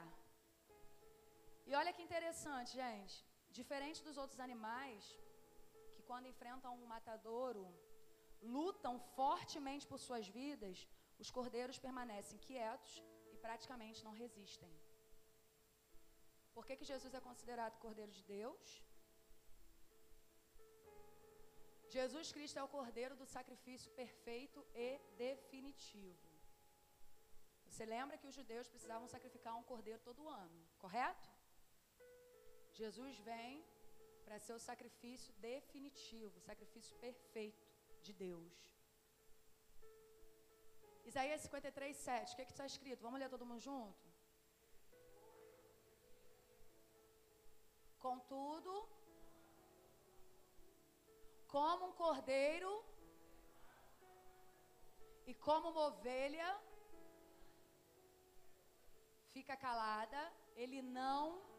E olha que interessante, gente. Diferente dos outros animais, que quando enfrentam um matadouro, lutam fortemente por suas vidas, os cordeiros permanecem quietos e praticamente não resistem. Por que, que Jesus é considerado Cordeiro de Deus? Jesus Cristo é o Cordeiro do sacrifício perfeito e definitivo. Você lembra que os judeus precisavam sacrificar um cordeiro todo ano, correto? Jesus vem para ser o sacrifício definitivo, o sacrifício perfeito de Deus. Isaías 53, 7. O que está escrito? Vamos ler todo mundo junto? Contudo, como um cordeiro e como uma ovelha fica calada, ele não.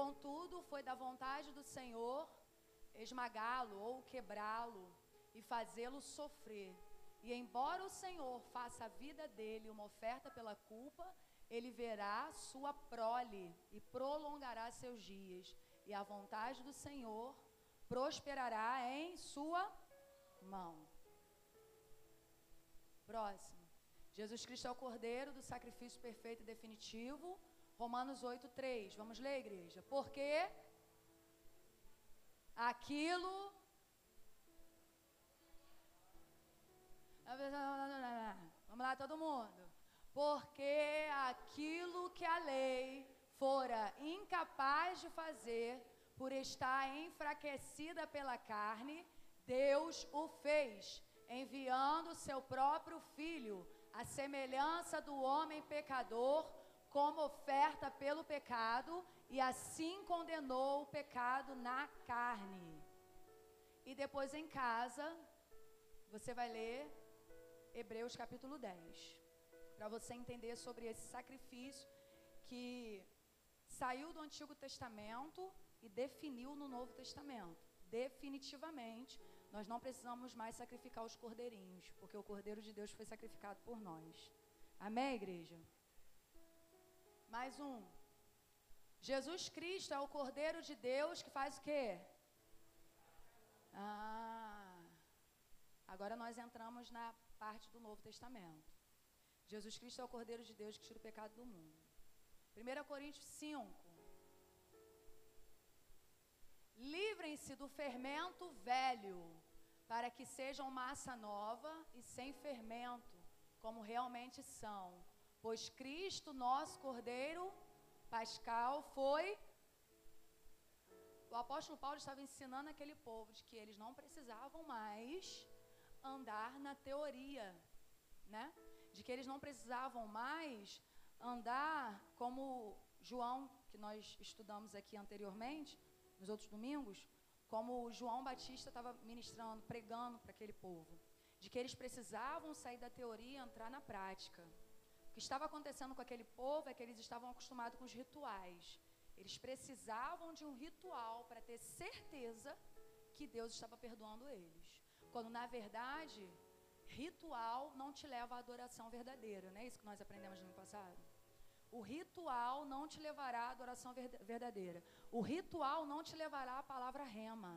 Contudo, foi da vontade do Senhor esmagá-lo ou quebrá-lo e fazê-lo sofrer. E embora o Senhor faça a vida dele uma oferta pela culpa, ele verá sua prole e prolongará seus dias. E a vontade do Senhor prosperará em sua mão. Próximo. Jesus Cristo é o Cordeiro do sacrifício perfeito e definitivo. Romanos 8, 3. Vamos ler, igreja? Porque aquilo. Vamos lá, todo mundo. Porque aquilo que a lei fora incapaz de fazer, por estar enfraquecida pela carne, Deus o fez, enviando seu próprio filho a semelhança do homem pecador, como oferta pelo pecado, e assim condenou o pecado na carne. E depois em casa, você vai ler Hebreus capítulo 10, para você entender sobre esse sacrifício que saiu do Antigo Testamento e definiu no Novo Testamento. Definitivamente, nós não precisamos mais sacrificar os cordeirinhos, porque o Cordeiro de Deus foi sacrificado por nós. Amém, igreja? Mais um. Jesus Cristo é o Cordeiro de Deus que faz o quê? Ah, agora nós entramos na parte do Novo Testamento. Jesus Cristo é o Cordeiro de Deus que tira o pecado do mundo. 1 Coríntios 5. Livrem-se do fermento velho, para que sejam massa nova e sem fermento, como realmente são. Pois Cristo, nosso Cordeiro Pascal, foi. O apóstolo Paulo estava ensinando aquele povo de que eles não precisavam mais andar na teoria, né? De que eles não precisavam mais andar como João, que nós estudamos aqui anteriormente, nos outros domingos, como João Batista estava ministrando, pregando para aquele povo, de que eles precisavam sair da teoria e entrar na prática. O que estava acontecendo com aquele povo é que eles estavam acostumados com os rituais. Eles precisavam de um ritual para ter certeza que Deus estava perdoando eles. Quando na verdade, ritual não te leva à adoração verdadeira, não é isso que nós aprendemos no ano passado? O ritual não te levará à adoração verdadeira. O ritual não te levará à palavra rema.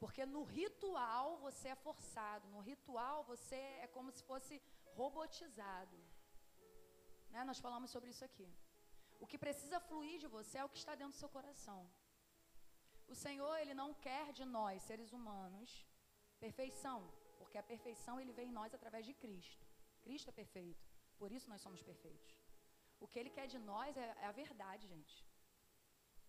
Porque no ritual você é forçado, no ritual você é como se fosse robotizado. Né? Nós falamos sobre isso aqui. O que precisa fluir de você é o que está dentro do seu coração. O Senhor, Ele não quer de nós, seres humanos, perfeição, porque a perfeição Ele vem em nós através de Cristo. Cristo é perfeito, por isso nós somos perfeitos. O que Ele quer de nós é, é a verdade, gente.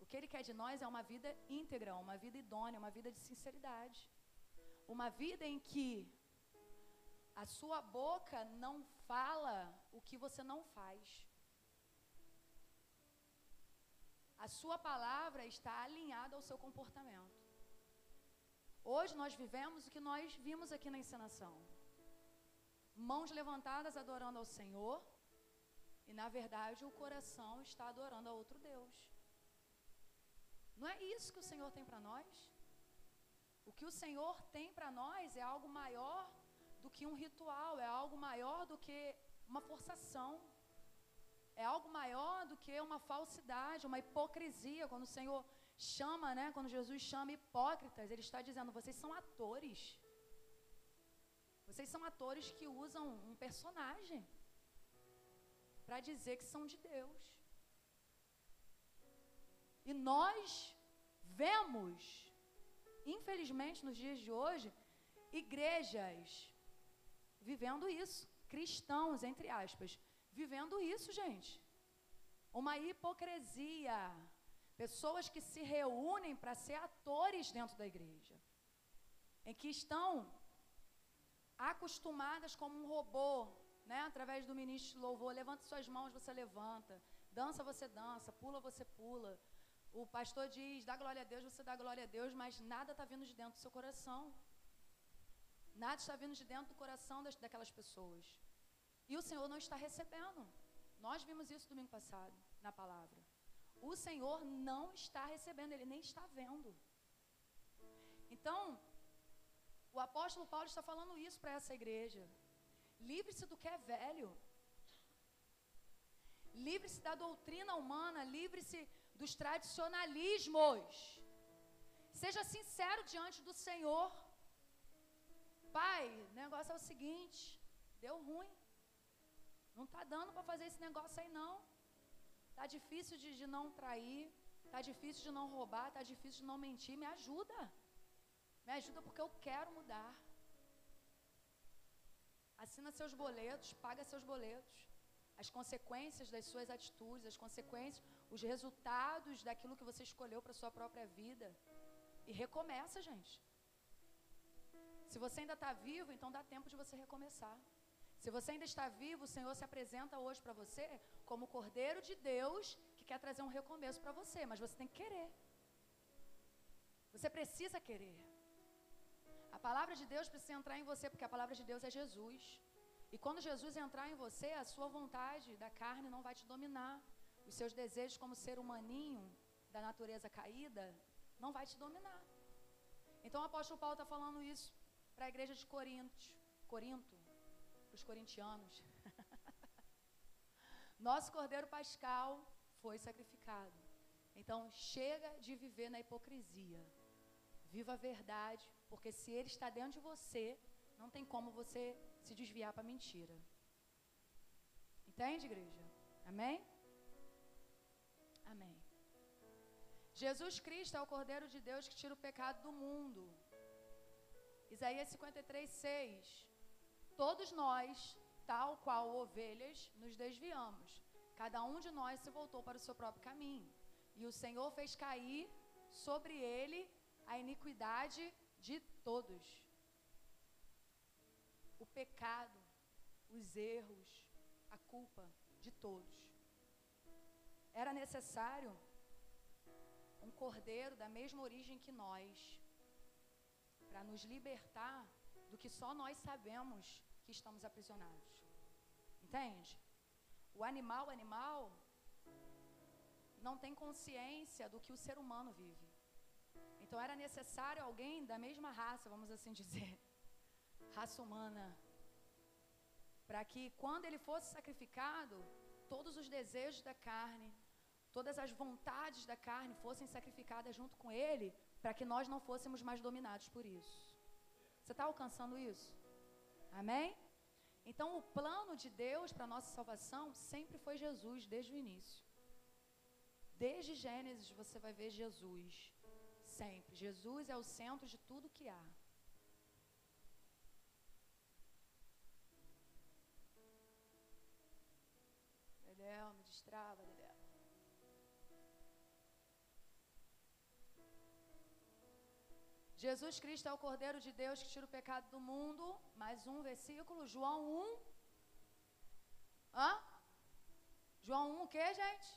O que Ele quer de nós é uma vida íntegra, uma vida idônea, uma vida de sinceridade. Uma vida em que a sua boca não fala o que você não faz. A sua palavra está alinhada ao seu comportamento. Hoje nós vivemos o que nós vimos aqui na encenação. Mãos levantadas adorando ao Senhor, e na verdade o coração está adorando a outro Deus. Não é isso que o Senhor tem para nós. O que o Senhor tem para nós é algo maior do que um ritual, é algo maior do que uma forçação. É algo maior do que uma falsidade, uma hipocrisia. Quando o Senhor chama, né, quando Jesus chama hipócritas, ele está dizendo: vocês são atores. Vocês são atores que usam um personagem para dizer que são de Deus. E nós vemos, infelizmente, nos dias de hoje, igrejas vivendo isso, cristãos, entre aspas, vivendo isso, gente. Uma hipocrisia. Pessoas que se reúnem para ser atores dentro da igreja, em que estão acostumadas como um robô, né? Através do ministro louvor, levanta suas mãos, você levanta, dança, você dança, pula, você pula. O pastor diz, dá glória a Deus, você dá glória a Deus, mas nada está vindo de dentro do seu coração. Nada está vindo de dentro do coração das, daquelas pessoas. E o Senhor não está recebendo. Nós vimos isso domingo passado, na palavra. O Senhor não está recebendo, ele nem está vendo. Então, o apóstolo Paulo está falando isso para essa igreja. Livre-se do que é velho. Livre-se da doutrina humana, livre-se dos tradicionalismos. Seja sincero diante do Senhor. Pai, o negócio é o seguinte: deu ruim. Não está dando para fazer esse negócio aí, não. Está difícil de, de não trair. Está difícil de não roubar. Está difícil de não mentir. Me ajuda. Me ajuda porque eu quero mudar. Assina seus boletos, paga seus boletos. As consequências das suas atitudes, as consequências, os resultados daquilo que você escolheu para sua própria vida. E recomeça, gente. Se você ainda está vivo, então dá tempo de você recomeçar. Se você ainda está vivo, o Senhor se apresenta hoje para você como o Cordeiro de Deus que quer trazer um recomeço para você, mas você tem que querer. Você precisa querer. A palavra de Deus precisa entrar em você, porque a palavra de Deus é Jesus. E quando Jesus entrar em você, a sua vontade da carne não vai te dominar. Os seus desejos como ser humaninho da natureza caída não vai te dominar. Então o apóstolo Paulo está falando isso para a igreja de Corinto, Corinto, para os corintianos. Nosso Cordeiro Pascal foi sacrificado. Então chega de viver na hipocrisia. Viva a verdade, porque se ele está dentro de você, não tem como você se desviar para mentira. Entende, igreja? Amém? Amém. Jesus Cristo é o Cordeiro de Deus que tira o pecado do mundo. Isaías 53, 6. Todos nós, tal qual ovelhas, nos desviamos. Cada um de nós se voltou para o seu próprio caminho. E o Senhor fez cair sobre ele a iniquidade de todos. O pecado, os erros, a culpa de todos. Era necessário um cordeiro da mesma origem que nós, para nos libertar do que só nós sabemos que estamos aprisionados. Entende? O animal, animal, não tem consciência do que o ser humano vive. Então era necessário alguém da mesma raça, vamos assim dizer, raça humana, para que quando ele fosse sacrificado, todos os desejos da carne, todas as vontades da carne fossem sacrificadas junto com ele, para que nós não fôssemos mais dominados por isso. Você está alcançando isso? Amém? Então, o plano de Deus para nossa salvação sempre foi Jesus, desde o início. Desde Gênesis você vai ver Jesus. Sempre. Jesus é o centro de tudo que há. Dedéu, me destrava, Dedéu. Jesus Cristo é o Cordeiro de Deus que tira o pecado do mundo. Mais um versículo, João 1. Hã? João 1 o que, gente?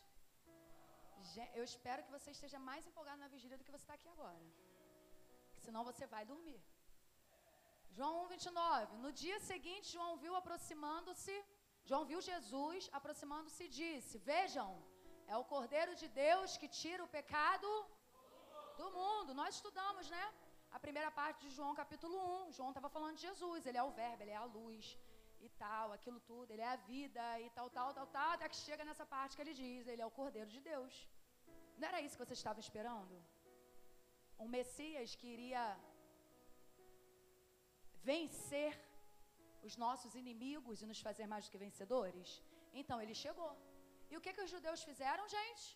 Eu espero que você esteja mais empolgado na vigília do que você está aqui agora. Senão você vai dormir. João 1, 29. No dia seguinte, João viu aproximando-se, João viu Jesus aproximando-se e disse: Vejam, é o Cordeiro de Deus que tira o pecado Do mundo. Nós estudamos, né? A primeira parte de João capítulo 1. João estava falando de Jesus. Ele é o verbo, ele é a luz e tal, aquilo tudo. Ele é a vida e tal, tal, tal, tal. Até que chega nessa parte que ele diz: Ele é o Cordeiro de Deus. Não era isso que você estava esperando? Um Messias que iria vencer os nossos inimigos e nos fazer mais do que vencedores? Então ele chegou. E o que, que os judeus fizeram, gente?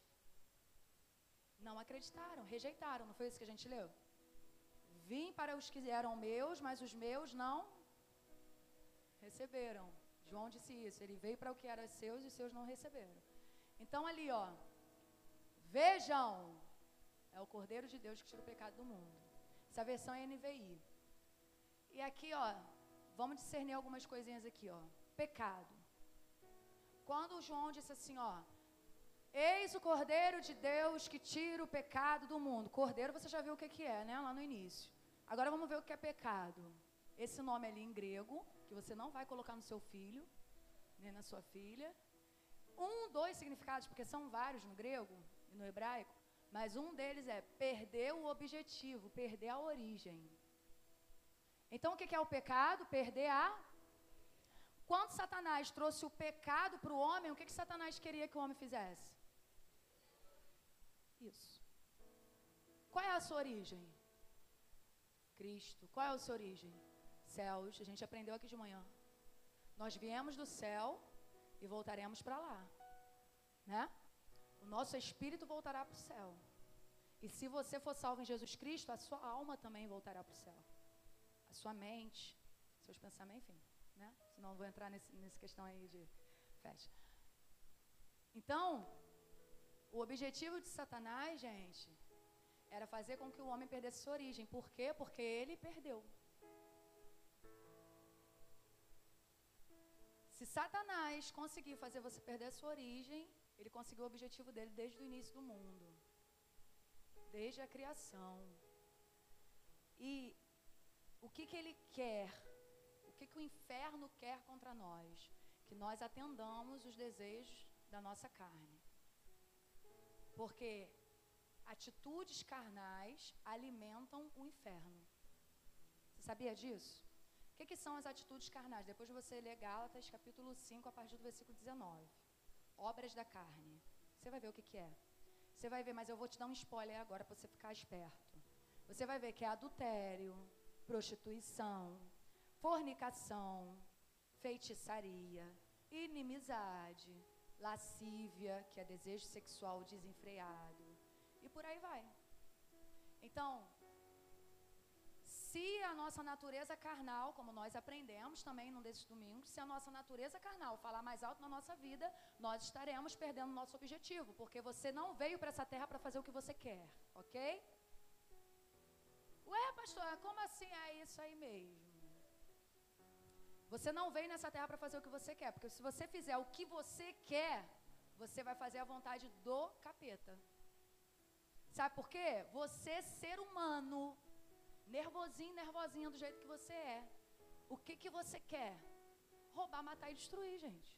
Não acreditaram, rejeitaram. Não foi isso que a gente leu? Vim para os que eram meus, mas os meus não receberam. João disse isso. Ele veio para o que era seus e os seus não receberam. Então ali, ó. Vejam. É o Cordeiro de Deus que tira o pecado do mundo. Essa versão é NVI. E aqui, ó, vamos discernir algumas coisinhas aqui, ó. Pecado. Quando João disse assim, ó, Eis o Cordeiro de Deus que tira o pecado do mundo. Cordeiro, você já viu o que, que é, né? Lá no início. Agora vamos ver o que é pecado. Esse nome ali em grego, que você não vai colocar no seu filho, nem na sua filha. Um, dois significados, porque são vários no grego e no hebraico, mas um deles é perder o objetivo, perder a origem. Então o que é o pecado? Perder a quando Satanás trouxe o pecado para o homem, o que, que Satanás queria que o homem fizesse? Isso. Qual é a sua origem? Cristo. Qual é a sua origem? Céus. A gente aprendeu aqui de manhã. Nós viemos do céu e voltaremos para lá. Né? O nosso espírito voltará para o céu. E se você for salvo em Jesus Cristo, a sua alma também voltará para o céu. A sua mente, seus pensamentos, enfim né? Senão eu vou entrar nesse, nessa questão aí de fecha. Então, o objetivo de Satanás, gente, era fazer com que o homem perdesse sua origem. Por quê? Porque ele perdeu. Se Satanás conseguir fazer você perder sua origem, ele conseguiu o objetivo dele desde o início do mundo, desde a criação. E o que, que ele quer o que, que o inferno quer contra nós? Que nós atendamos os desejos da nossa carne. Porque atitudes carnais alimentam o inferno. Você sabia disso? O que, que, são as atitudes carnais? Depois de você ler Gálatas, capítulo 5, a partir do versículo 19. Obras da carne. Você vai ver o que, que é. Você vai ver, mas eu vou te dar um spoiler agora para você ficar esperto. Você vai ver que é adultério, prostituição, fornicação, feitiçaria, inimizade, lascívia, que é desejo sexual desenfreado, por aí vai. Então, se a nossa natureza carnal, como nós aprendemos também num desses domingos, se a nossa natureza carnal falar mais alto na nossa vida, nós estaremos perdendo nosso objetivo, porque você não veio para essa terra para fazer o que você quer, ok? Ué, pastor, como assim é isso aí mesmo? Você não veio nessa terra para fazer o que você quer, porque se você fizer o que você quer, você vai fazer a vontade do capeta. Sabe por quê? Você, ser humano, nervosinho, nervosinha do jeito que você é, o que, que você quer? Roubar, matar e destruir, gente.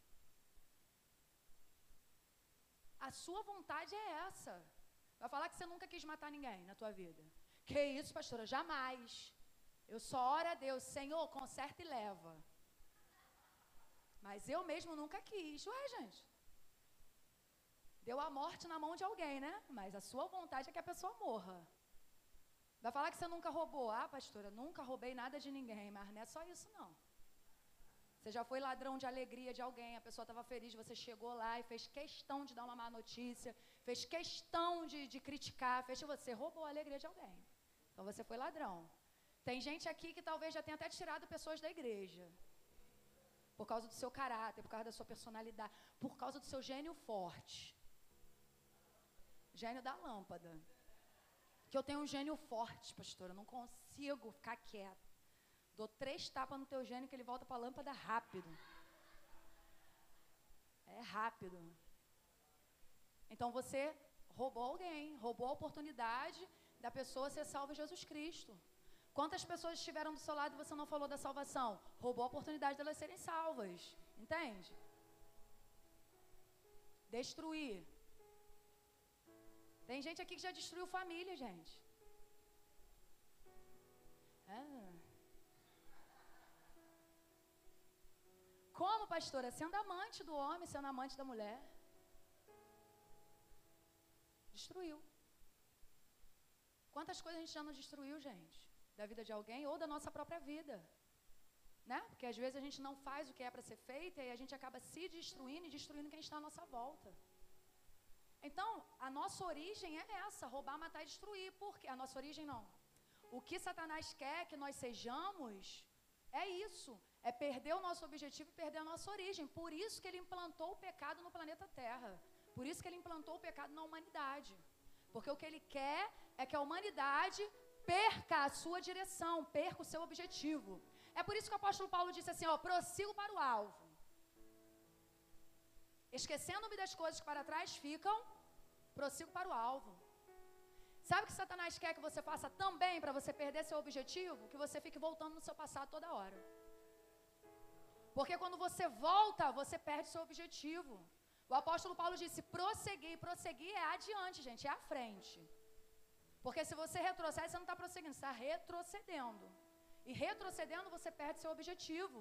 A sua vontade é essa. Vai falar que você nunca quis matar ninguém na tua vida. Que isso, pastora? Jamais. Eu só oro a Deus, Senhor, conserta e leva. Mas eu mesmo nunca quis. Ué, gente. Deu a morte na mão de alguém, né? Mas a sua vontade é que a pessoa morra. Vai falar que você nunca roubou. Ah, pastora, nunca roubei nada de ninguém. Mas não é só isso, não. Você já foi ladrão de alegria de alguém, a pessoa estava feliz, você chegou lá e fez questão de dar uma má notícia, fez questão de, de criticar, fez, você roubou a alegria de alguém. Então você foi ladrão. Tem gente aqui que talvez já tenha até tirado pessoas da igreja por causa do seu caráter, por causa da sua personalidade, por causa do seu gênio forte. Gênio da lâmpada. Que eu tenho um gênio forte, pastora, eu não consigo ficar quieto. Dou três tapas no teu gênio que ele volta para a lâmpada rápido. É rápido. Então você roubou alguém, roubou a oportunidade da pessoa ser salva em Jesus Cristo. Quantas pessoas estiveram do seu lado e você não falou da salvação? Roubou a oportunidade delas serem salvas. Entende? Destruir. Tem gente aqui que já destruiu família, gente. Ah. Como, pastora? Sendo amante do homem, sendo amante da mulher. Destruiu. Quantas coisas a gente já não destruiu, gente? Da vida de alguém ou da nossa própria vida. Né? Porque às vezes a gente não faz o que é para ser feito e a gente acaba se destruindo e destruindo quem está à nossa volta. Então, a nossa origem é essa: roubar, matar e destruir. Por quê? A nossa origem não. O que Satanás quer que nós sejamos é isso: é perder o nosso objetivo e perder a nossa origem. Por isso que ele implantou o pecado no planeta Terra. Por isso que ele implantou o pecado na humanidade. Porque o que ele quer é que a humanidade perca a sua direção, perca o seu objetivo. É por isso que o apóstolo Paulo disse assim: ó, prossigo para o alvo. Esquecendo-me das coisas que para trás ficam, prossigo para o alvo. Sabe o que Satanás quer que você faça também para você perder seu objetivo? Que você fique voltando no seu passado toda hora. Porque quando você volta, você perde seu objetivo. O apóstolo Paulo disse: prosseguir. Prosseguir é adiante, gente, é à frente. Porque se você retrocede, você não está prosseguindo, você está retrocedendo. E retrocedendo, você perde seu objetivo.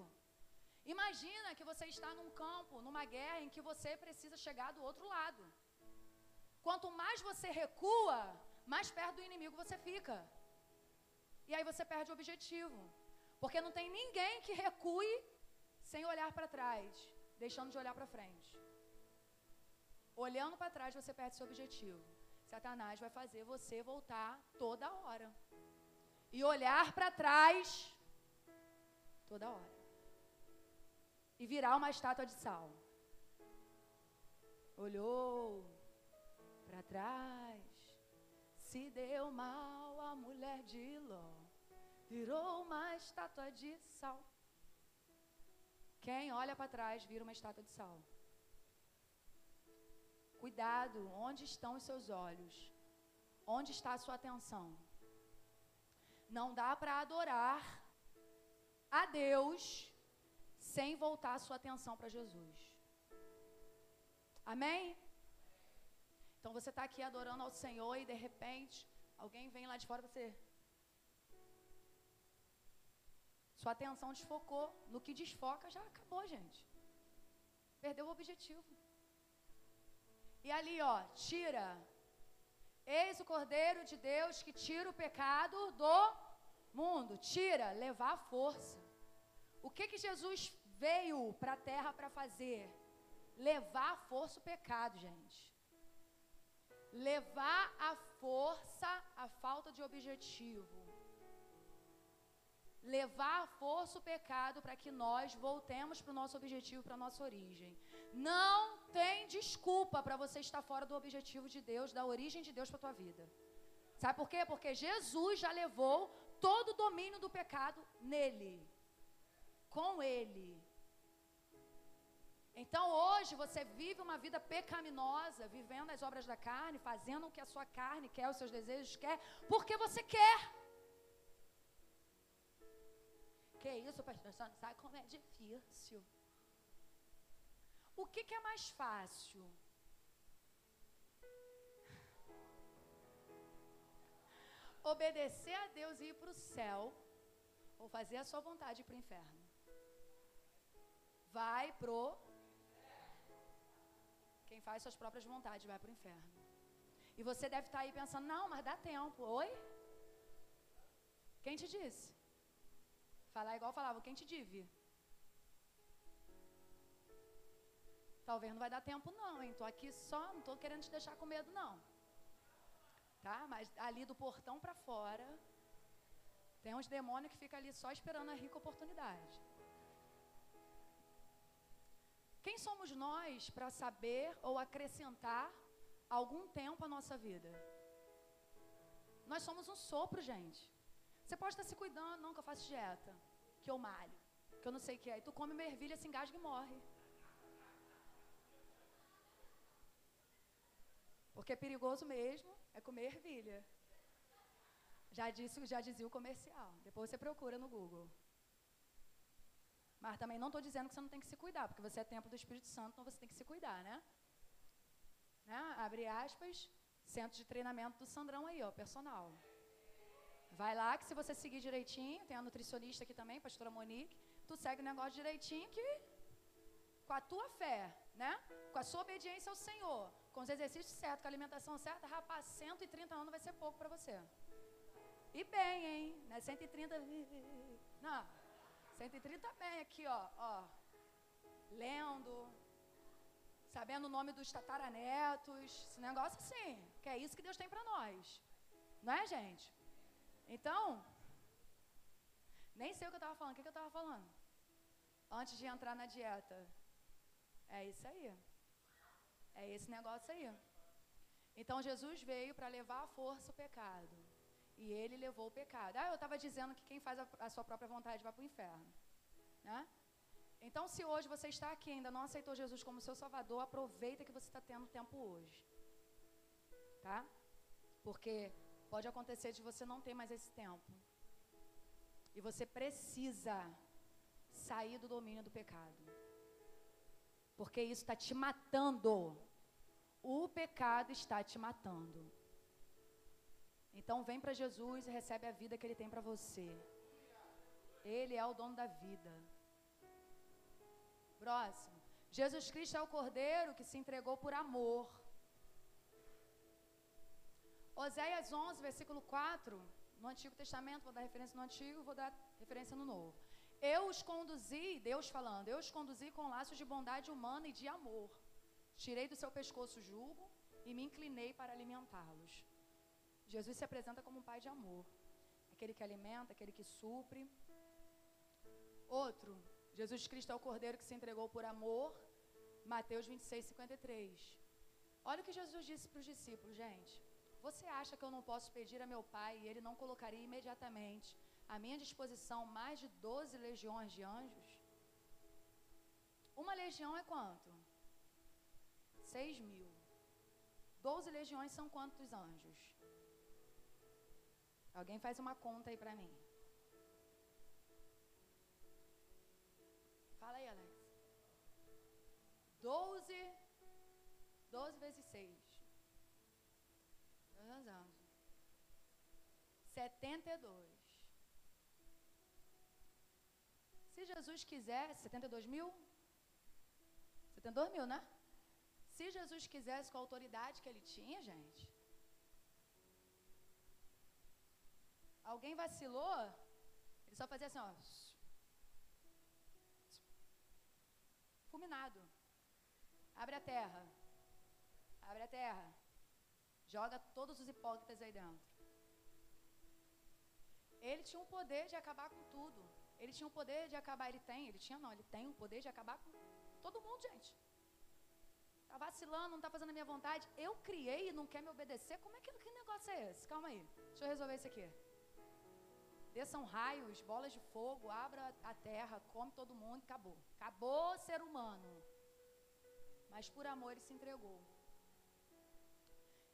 Imagina que você está num campo, numa guerra em que você precisa chegar do outro lado. Quanto mais você recua, mais perto do inimigo você fica. E aí você perde o objetivo. Porque não tem ninguém que recue sem olhar para trás, deixando de olhar para frente. Olhando para trás, você perde seu objetivo. Satanás vai fazer você voltar toda hora e olhar para trás toda hora. E virar uma estátua de sal. Olhou para trás, se deu mal a mulher de Ló, virou uma estátua de sal. Quem olha para trás vira uma estátua de sal. Cuidado, onde estão os seus olhos? Onde está a sua atenção? Não dá para adorar a Deus sem voltar a sua atenção para Jesus. Amém? Então você está aqui adorando ao Senhor e de repente alguém vem lá de fora você. Sua atenção desfocou. No que desfoca já acabou, gente. Perdeu o objetivo. E ali, ó, tira Eis o Cordeiro de Deus que tira o pecado do mundo. Tira, levar a força. O que que Jesus veio para a terra para fazer? Levar a força o pecado, gente. Levar a força a falta de objetivo levar à força o pecado para que nós voltemos para o nosso objetivo, para a nossa origem. Não tem desculpa para você estar fora do objetivo de Deus, da origem de Deus para a tua vida. Sabe por quê? Porque Jesus já levou todo o domínio do pecado nele. Com ele. Então hoje você vive uma vida pecaminosa, vivendo as obras da carne, fazendo o que a sua carne quer, os seus desejos quer, porque você quer. Que isso, pastor? Não sabe como é difícil. O que, que é mais fácil? Obedecer a Deus e ir para o céu, ou fazer a sua vontade para o inferno? Vai pro. Quem faz suas próprias vontades vai para o inferno. E você deve estar tá aí pensando: não, mas dá tempo. Oi? Quem te disse? Falar igual falava, quem te dive? Talvez não vai dar tempo não, hein? Tô aqui só, não tô querendo te deixar com medo não. Tá? Mas ali do portão para fora tem uns demônios que ficam ali só esperando a rica oportunidade. Quem somos nós para saber ou acrescentar algum tempo à nossa vida? Nós somos um sopro, gente. Você pode estar se cuidando, não, que eu faço dieta, que eu malho, que eu não sei o que é. E tu come uma ervilha, se engasga e morre. Porque é perigoso mesmo é comer ervilha. Já, disse, já dizia o comercial. Depois você procura no Google. Mas também não estou dizendo que você não tem que se cuidar, porque você é templo do Espírito Santo, então você tem que se cuidar, né? né? Abre aspas, centro de treinamento do Sandrão aí, ó, personal. Vai lá que se você seguir direitinho, tem a nutricionista aqui também, pastora Monique, tu segue o negócio direitinho que com a tua fé, né? Com a sua obediência ao Senhor, com os exercícios certos, com a alimentação certa, rapaz, 130 anos vai ser pouco para você. E bem, hein? Não é 130. Não. 130 bem aqui, ó, ó. Lendo, sabendo o nome dos tataranetos, esse negócio assim, que é isso que Deus tem para nós. Não é, gente? Então, nem sei o que eu estava falando. O que, que eu estava falando? Antes de entrar na dieta. É isso aí. É esse negócio aí. Então Jesus veio para levar à força o pecado. E ele levou o pecado. Ah, eu estava dizendo que quem faz a, a, sua própria vontade vai para o inferno. Né? Então, se hoje você está aqui e ainda não aceitou Jesus como seu Salvador, aproveita que você está tendo tempo hoje. Tá? Porque pode acontecer de você não ter mais esse tempo. E você precisa sair do domínio do pecado. Porque isso está te matando. O pecado está te matando. Então vem para Jesus e recebe a vida que Ele tem para você. Ele é o dono da vida. Próximo. Jesus Cristo é o Cordeiro que se entregou por amor. Oséias 11, versículo 4, no Antigo Testamento, vou dar referência no Antigo, vou dar referência no Novo. Eu os conduzi, Deus falando, eu os conduzi com laços de bondade humana e de amor. Tirei do seu pescoço jugo e me inclinei para alimentá-los. Jesus se apresenta como um pai de amor. Aquele que alimenta, aquele que supre. Outro, Jesus Cristo é o cordeiro que se entregou por amor. Mateus 26, 53. Olha o que Jesus disse para os discípulos, gente. Você acha que eu não posso pedir a meu pai e ele não colocaria imediatamente à minha disposição mais de 12 legiões de anjos? Uma legião é quanto? 6 mil. 12 legiões são quantos anjos? Alguém faz uma conta aí para mim. Fala aí, Alex. 12, 12 vezes 6. Quantos anos? 72. Se Jesus quisesse, 72 mil? 72 mil, né? Se Jesus quisesse com a autoridade que ele tinha, gente. Alguém vacilou? Ele só fazia assim, ó. Fulminado. Abre a terra. Abre a terra. Joga todos os hipócritas aí dentro. Ele tinha o poder de acabar com tudo. Ele tinha o poder de acabar, ele tem, ele tinha não, ele tem o poder de acabar com todo mundo, gente. Tá vacilando, não tá fazendo a minha vontade. Eu criei e não quer me obedecer. Como é que, que negócio é esse? Calma aí. Deixa eu resolver isso aqui. Desçam raios, bolas de fogo, abra a terra, come todo mundo, acabou. Acabou ser humano. Mas por amor ele se entregou.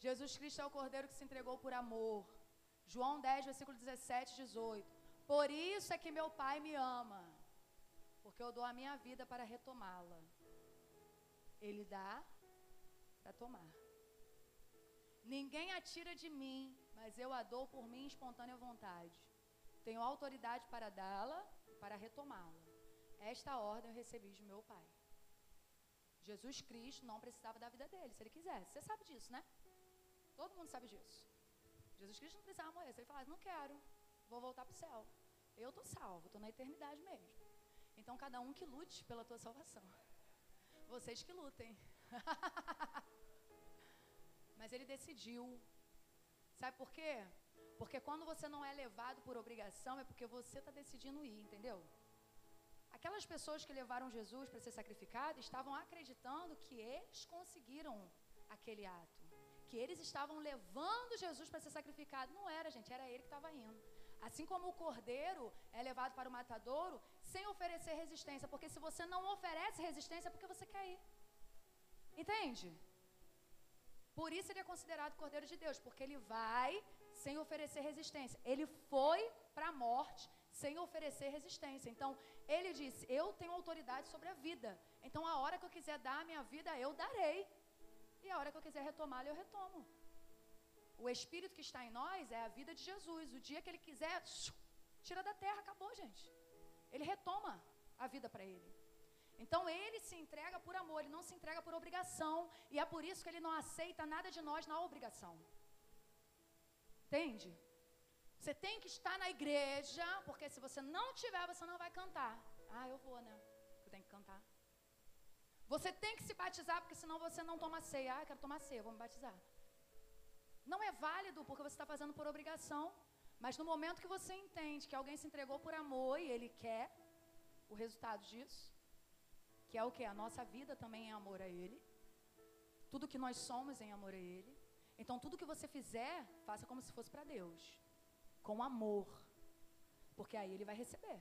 Jesus Cristo é o Cordeiro que se entregou por amor. João 10, versículo 17 e 18. Por isso é que meu Pai me ama, porque eu dou a minha vida para retomá-la. Ele dá para tomar. Ninguém atira de mim, mas eu a dou por mim espontânea vontade. Tenho autoridade para dá-la e para retomá-la. Esta ordem eu recebi de meu Pai. Jesus Cristo não precisava da vida dele, se ele quisesse. Você sabe disso, né? Todo mundo sabe disso. Jesus Cristo não precisava morrer. Se ele falasse, não quero, vou voltar para o céu. Eu estou salvo, estou na eternidade mesmo. Então, cada um que lute pela tua salvação. Vocês que lutem. Mas ele decidiu. Sabe por quê? Porque quando você não é levado por obrigação, é porque você está decidindo ir, entendeu? Aquelas pessoas que levaram Jesus para ser sacrificado estavam acreditando que eles conseguiram aquele ato que eles estavam levando Jesus para ser sacrificado. Não era, gente, era ele que estava indo. Assim como o cordeiro é levado para o matadouro sem oferecer resistência, porque se você não oferece resistência é porque você quer ir. Entende? Por isso ele é considerado cordeiro de Deus, porque ele vai sem oferecer resistência. Ele foi para a morte sem oferecer resistência. Então, ele disse: Eu tenho autoridade sobre a vida. Então, a hora que eu quiser dar a minha vida, eu darei. E a hora que eu quiser retomá-la, eu retomo. o Espírito que está em nós é a vida de Jesus. O dia que ele quiser, tira da terra, acabou, gente. Ele retoma a vida para ele. Então ele se entrega por amor, ele não se entrega por obrigação. E é por isso que ele não aceita nada de nós na obrigação. Entende? Você tem que estar na igreja, porque se você não tiver, você não vai cantar. Ah, eu vou, né? Eu tenho que cantar. Você tem que se batizar, porque senão você não toma ceia. Ah, eu quero tomar ceia, vou me batizar. Não é válido porque você está fazendo por obrigação. Mas no momento que você entende que alguém se entregou por amor e ele quer o resultado disso, que é o que? A nossa vida também é amor a Ele. Tudo que nós somos é amor a Ele. Então, tudo que você fizer, faça como se fosse para Deus, com amor, porque aí Ele vai receber.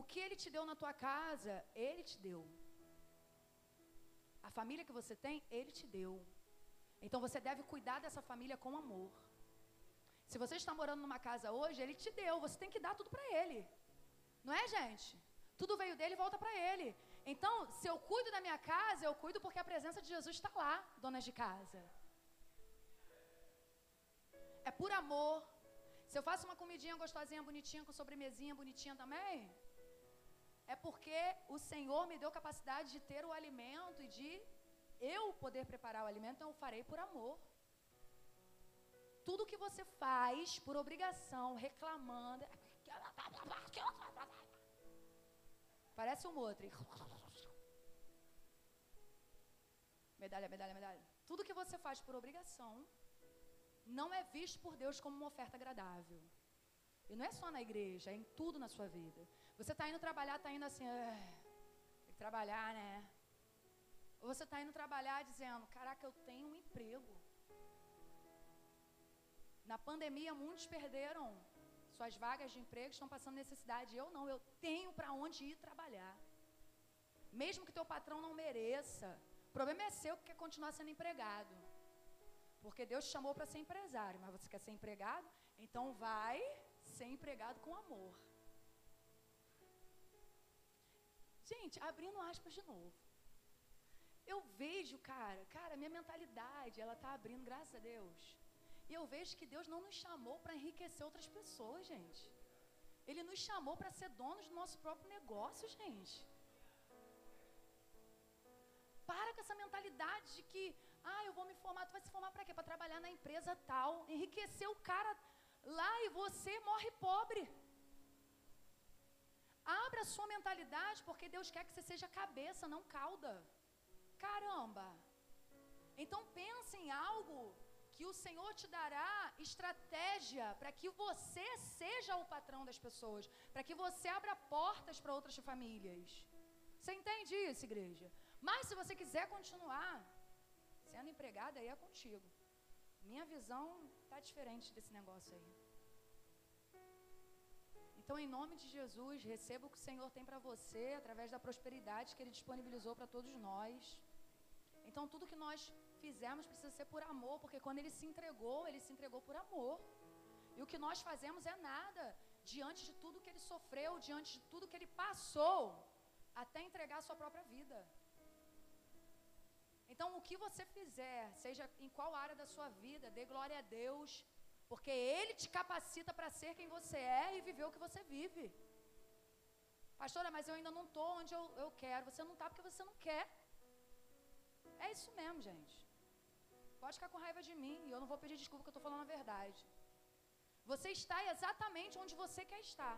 O que Ele te deu na tua casa, Ele te deu. A família que você tem, Ele te deu. Então, você deve cuidar dessa família com amor. Se você está morando numa casa hoje, Ele te deu, você tem que dar tudo para Ele. Não é, gente? Tudo veio dele e volta para Ele. Então, se eu cuido da minha casa, eu cuido porque a presença de Jesus está lá, donas de casa. É por amor. Se eu faço uma comidinha gostosinha, bonitinha, com sobremesinha bonitinha também, é porque o Senhor me deu capacidade de ter o alimento e de eu poder preparar o alimento, então eu farei por amor. Tudo que você faz por obrigação, reclamando. Parece um outro. Medalha, medalha, medalha. Tudo que você faz por obrigação não é visto por Deus como uma oferta agradável. E não é só na igreja, é em tudo na sua vida. Você está indo trabalhar, está indo assim, tem que trabalhar, né? Ou você está indo trabalhar dizendo, caraca, eu tenho um emprego. Na pandemia, muitos perderam suas vagas de emprego, estão passando necessidade. Eu não, eu tenho para onde ir trabalhar. Mesmo que teu patrão não mereça, o problema é seu que quer continuar sendo empregado. Porque Deus te chamou para ser empresário, mas você quer ser empregado? Então vai ser empregado com amor. Gente, abrindo aspas de novo. Eu vejo, cara, cara, minha mentalidade, ela tá abrindo, graças a Deus. E eu vejo que Deus não nos chamou para enriquecer outras pessoas, gente. Ele nos chamou para ser donos do nosso próprio negócio, gente. Para com essa mentalidade de que, ah, eu vou me formar, tu vai se formar para quê? Para trabalhar na empresa tal, enriquecer o cara lá e você morre pobre. Abra a sua mentalidade, porque Deus quer que você seja cabeça, não cauda. Caramba! Então pense em algo que o Senhor te dará estratégia para que você seja o patrão das pessoas, para que você abra portas para outras famílias. Você entende isso, igreja? Mas se você quiser continuar sendo empregada, aí é contigo. Minha visão está diferente desse negócio aí. Então, em nome de Jesus, receba o que o Senhor tem para você através da prosperidade que Ele disponibilizou para todos nós. Então, tudo que nós fizemos precisa ser por amor, porque quando Ele se entregou, Ele se entregou por amor. E o que nós fazemos é nada diante de tudo que Ele sofreu, diante de tudo que Ele passou, até entregar a sua própria vida. Então, o que você fizer, seja em qual área da sua vida, dê glória a Deus, porque Ele te capacita para ser quem você é e viver o que você vive. Pastora, mas eu ainda não estou onde eu, eu quero. Você não está porque você não quer. É isso mesmo, gente. Pode ficar com raiva de mim e eu não vou pedir desculpa que eu estou falando a verdade. Você está exatamente onde você quer estar.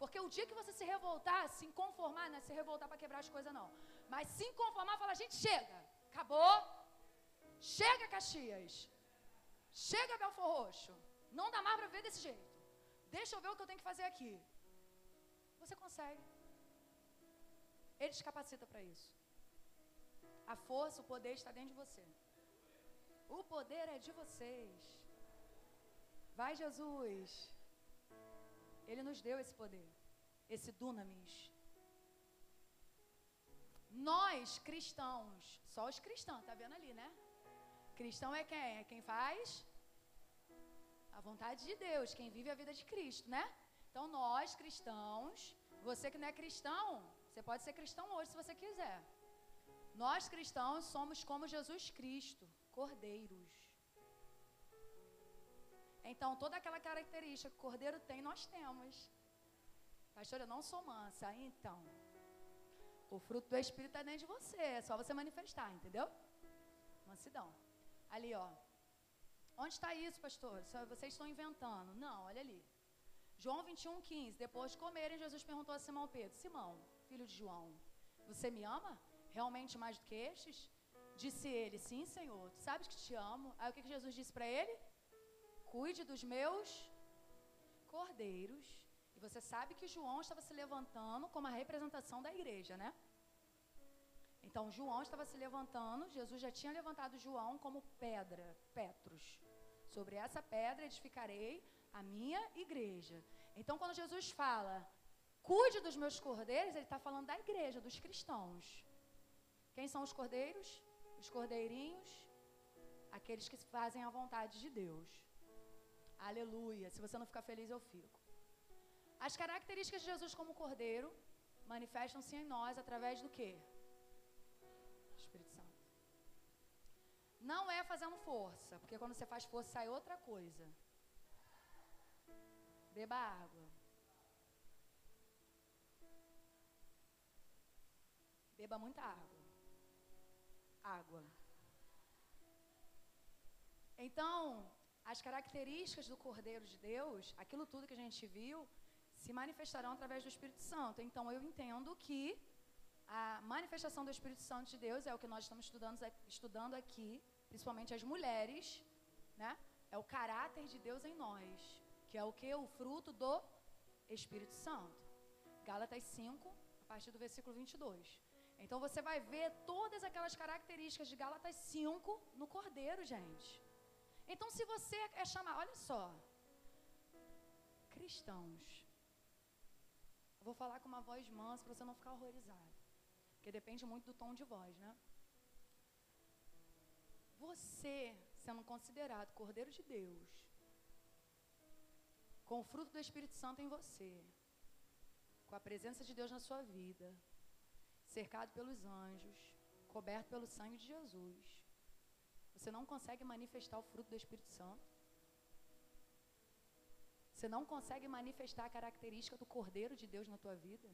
Porque o dia que você se revoltar, se conformar, não é se revoltar para quebrar as coisas, não. Mas se conformar, fala, gente, chega, acabou. Chega, Caxias. Chega, Belfor Roxo. Não dá mais para ver desse jeito. Deixa eu ver o que eu tenho que fazer aqui. Você consegue. Ele te capacita para isso. A força, o poder está dentro de você. O poder é de vocês. Vai, Jesus. Ele nos deu esse poder, esse dunamis. Nós, cristãos, só os cristãos, tá vendo ali, né? Cristão é quem? É quem faz a vontade de Deus, quem vive a vida de Cristo, né? Então, nós, cristãos, você que não é cristão, você pode ser cristão hoje se você quiser. Nós, cristãos, somos como Jesus Cristo, cordeiros. Então, toda aquela característica que o cordeiro tem, nós temos. Pastor, eu não sou mansa. Então, o fruto do Espírito está dentro de você. É só você manifestar, entendeu? Mansidão. Ali, ó. Onde está isso, pastor? Só vocês estão inventando. Não, olha ali. João 21, 15. Depois de comerem, Jesus perguntou a Simão Pedro: Simão, filho de João, você me ama? Realmente mais do que estes? Disse ele: Sim, Senhor. Tu sabes que te amo. Aí o que, que Jesus disse para ele? Cuide dos meus cordeiros. E você sabe que João estava se levantando como a representação da igreja, né? Então João estava se levantando, Jesus já tinha levantado João como pedra, Petros. Sobre essa pedra edificarei a minha igreja. Então, quando Jesus fala, cuide dos meus cordeiros, ele está falando da igreja, dos cristãos. Quem são os cordeiros? Os cordeirinhos, aqueles que fazem a vontade de Deus. Aleluia. Se você não ficar feliz, eu fico. As características de Jesus como cordeiro manifestam-se em nós através do quê? Espírito Santo. Não é fazendo força, porque quando você faz força sai outra coisa. Beba água. Beba muita água. Água. Então, as características do Cordeiro de Deus, aquilo tudo que a gente viu, se manifestarão através do Espírito Santo. Então, eu entendo que a manifestação do Espírito Santo de Deus é o que nós estamos estudando, estudando aqui, principalmente as mulheres, né? É o caráter de Deus em nós, que é o que? O fruto do Espírito Santo. Gálatas 5, a partir do versículo 22. Então você vai ver todas aquelas características de Gálatas 5 no Cordeiro, gente. Então, se você é chamar, olha só, cristãos, vou falar com uma voz mansa para você não ficar horrorizado, porque depende muito do tom de voz, né? Você sendo considerado Cordeiro de Deus, com o fruto do Espírito Santo em você, com a presença de Deus na sua vida, cercado pelos anjos, coberto pelo sangue de Jesus, você não consegue manifestar o fruto do Espírito Santo. Você não consegue manifestar a característica do Cordeiro de Deus na tua vida.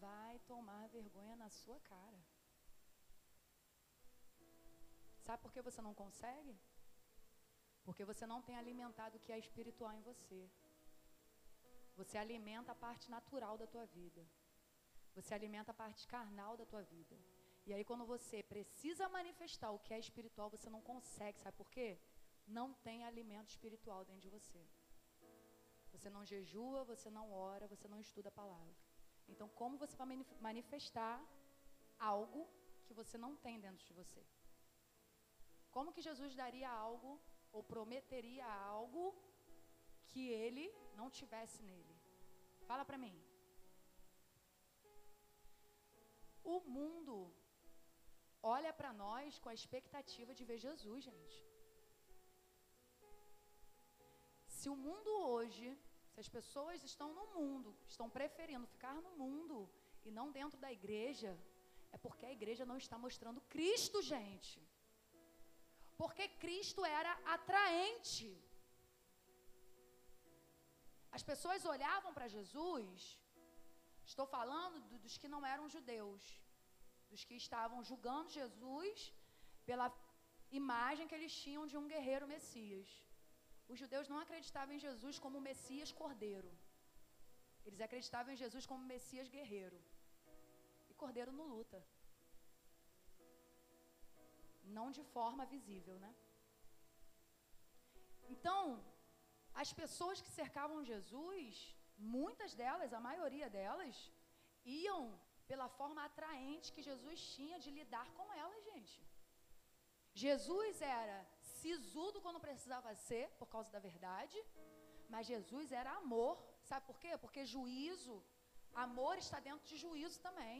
Vai tomar vergonha na sua cara. Sabe por que você não consegue? Porque você não tem alimentado o que é espiritual em você. Você alimenta a parte natural da tua vida. Você alimenta a parte carnal da tua vida. E aí, quando você precisa manifestar o que é espiritual, você não consegue. Sabe por quê? Não tem alimento espiritual dentro de você. Você não jejua, você não ora, você não estuda a palavra. Então, como você vai manifestar algo que você não tem dentro de você? Como que Jesus daria algo ou prometeria algo que ele não tivesse nele? Fala para mim. O mundo olha para nós com a expectativa de ver Jesus, gente. Se o mundo hoje, se as pessoas estão no mundo, estão preferindo ficar no mundo e não dentro da igreja, é porque a igreja não está mostrando Cristo, gente. Porque Cristo era atraente. As pessoas olhavam para Jesus Estou falando do, dos que não eram judeus, dos que estavam julgando Jesus pela imagem que eles tinham de um guerreiro Messias. Os judeus não acreditavam em Jesus como Messias cordeiro. Eles acreditavam em Jesus como Messias guerreiro. E cordeiro não luta. Não de forma visível, né? Então, as pessoas que cercavam Jesus muitas delas, a maioria delas, iam pela forma atraente que Jesus tinha de lidar com elas, gente. Jesus era sisudo quando precisava ser, por causa da verdade, mas Jesus era amor. Sabe por quê? Porque juízo, amor está dentro de juízo também.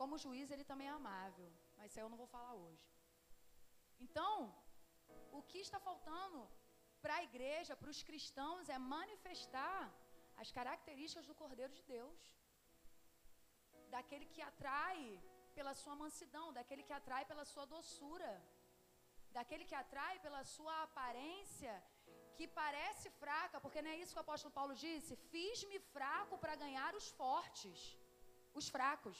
Como juiz, ele também é amável, mas isso eu não vou falar hoje. Então, o que está faltando para a igreja, para os cristãos, é manifestar as características do Cordeiro de Deus. Daquele que atrai pela sua mansidão, daquele que atrai pela sua doçura, daquele que atrai pela sua aparência que parece fraca, porque não é isso que o apóstolo Paulo disse? Fiz-me fraco para ganhar os fortes, os fracos.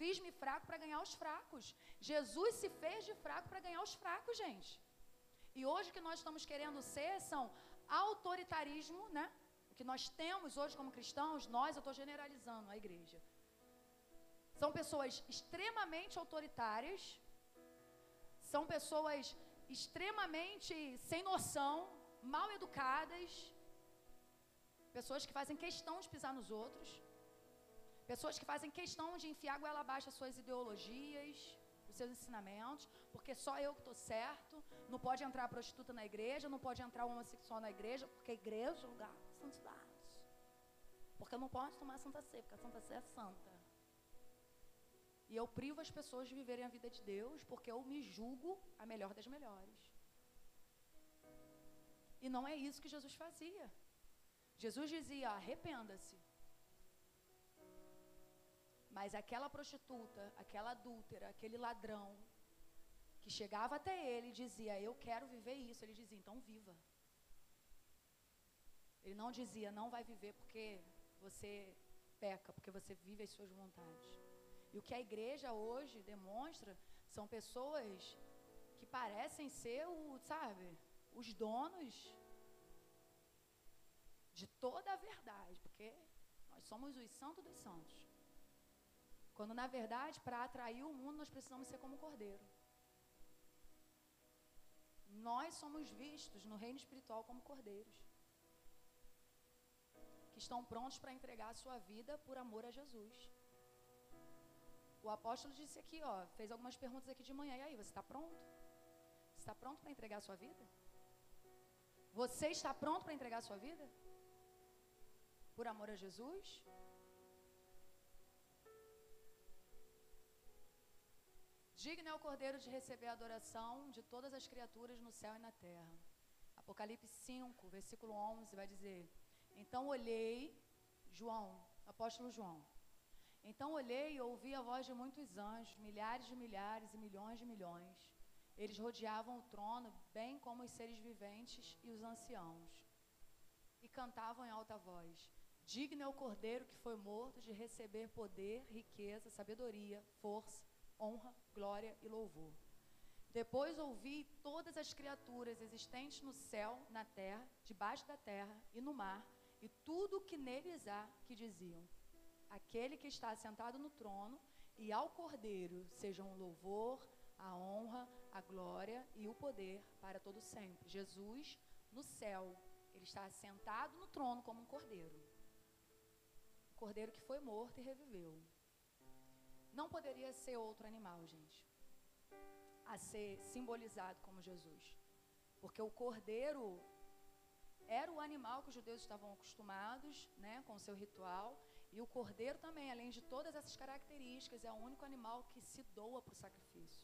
Fiz-me fraco para ganhar os fracos. Jesus se fez de fraco para ganhar os fracos, gente. E hoje o que nós estamos querendo ser são autoritarismo, né? O que nós temos hoje como cristãos, nós, eu estou generalizando a igreja. São pessoas extremamente autoritárias, são pessoas extremamente sem noção, mal educadas, pessoas que fazem questão de pisar nos outros, pessoas que fazem questão de enfiar goela abaixo as suas ideologias, os seus ensinamentos, porque só eu que estou certo, não pode entrar a prostituta na igreja, não pode entrar o homossexual na igreja, porque a igreja é lugar de santidade. Porque não posso tomar Santa Ceia, porque a Santa Ceia é santa. E eu privo as pessoas de viverem a vida de Deus, porque eu me julgo a melhor das melhores. E não é isso que Jesus fazia. Jesus dizia: arrependa-se. Mas aquela prostituta, aquela adúltera, aquele ladrão, que chegava até ele e dizia: Eu quero viver isso. Ele dizia: Então viva. Ele não dizia: Não vai viver porque você peca, porque você vive as suas vontades. E o que a igreja hoje demonstra são pessoas que parecem ser o, sabe, os donos de toda a verdade, porque nós somos os santos dos santos. Quando na verdade, para atrair o mundo, nós precisamos ser como cordeiro. Nós somos vistos no reino espiritual como cordeiros. Que estão prontos para entregar a sua vida por amor a Jesus. O apóstolo disse aqui, ó, fez algumas perguntas aqui de manhã. E aí, você está pronto? Você está pronto para entregar a sua vida? Você está pronto para entregar a sua vida? Por amor a Jesus? Digno é o Cordeiro de receber a adoração de todas as criaturas no céu e na terra. Apocalipse 5, versículo 11, vai dizer: Então olhei, João, apóstolo João. Então olhei e ouvi a voz de muitos anjos, milhares de milhares e milhões de milhões. Eles rodeavam o trono, bem como os seres viventes e os anciãos. E cantavam em alta voz: Digno é o cordeiro que foi morto de receber poder, riqueza, sabedoria, força, honra, glória e louvor. Depois ouvi todas as criaturas existentes no céu, na terra, debaixo da terra e no mar, e tudo o que neles há, que diziam: Aquele que está sentado no trono e ao Cordeiro sejam o louvor, a honra, a glória e o poder para todo sempre. Jesus no céu, ele está sentado no trono como um cordeiro. Cordeiro que foi morto e reviveu. Não poderia ser outro animal, gente, a ser simbolizado como Jesus. Porque o cordeiro era o animal que os judeus estavam acostumados, né, com o seu ritual, e o cordeiro também, além de todas essas características, é o único animal que se doa para o sacrifício.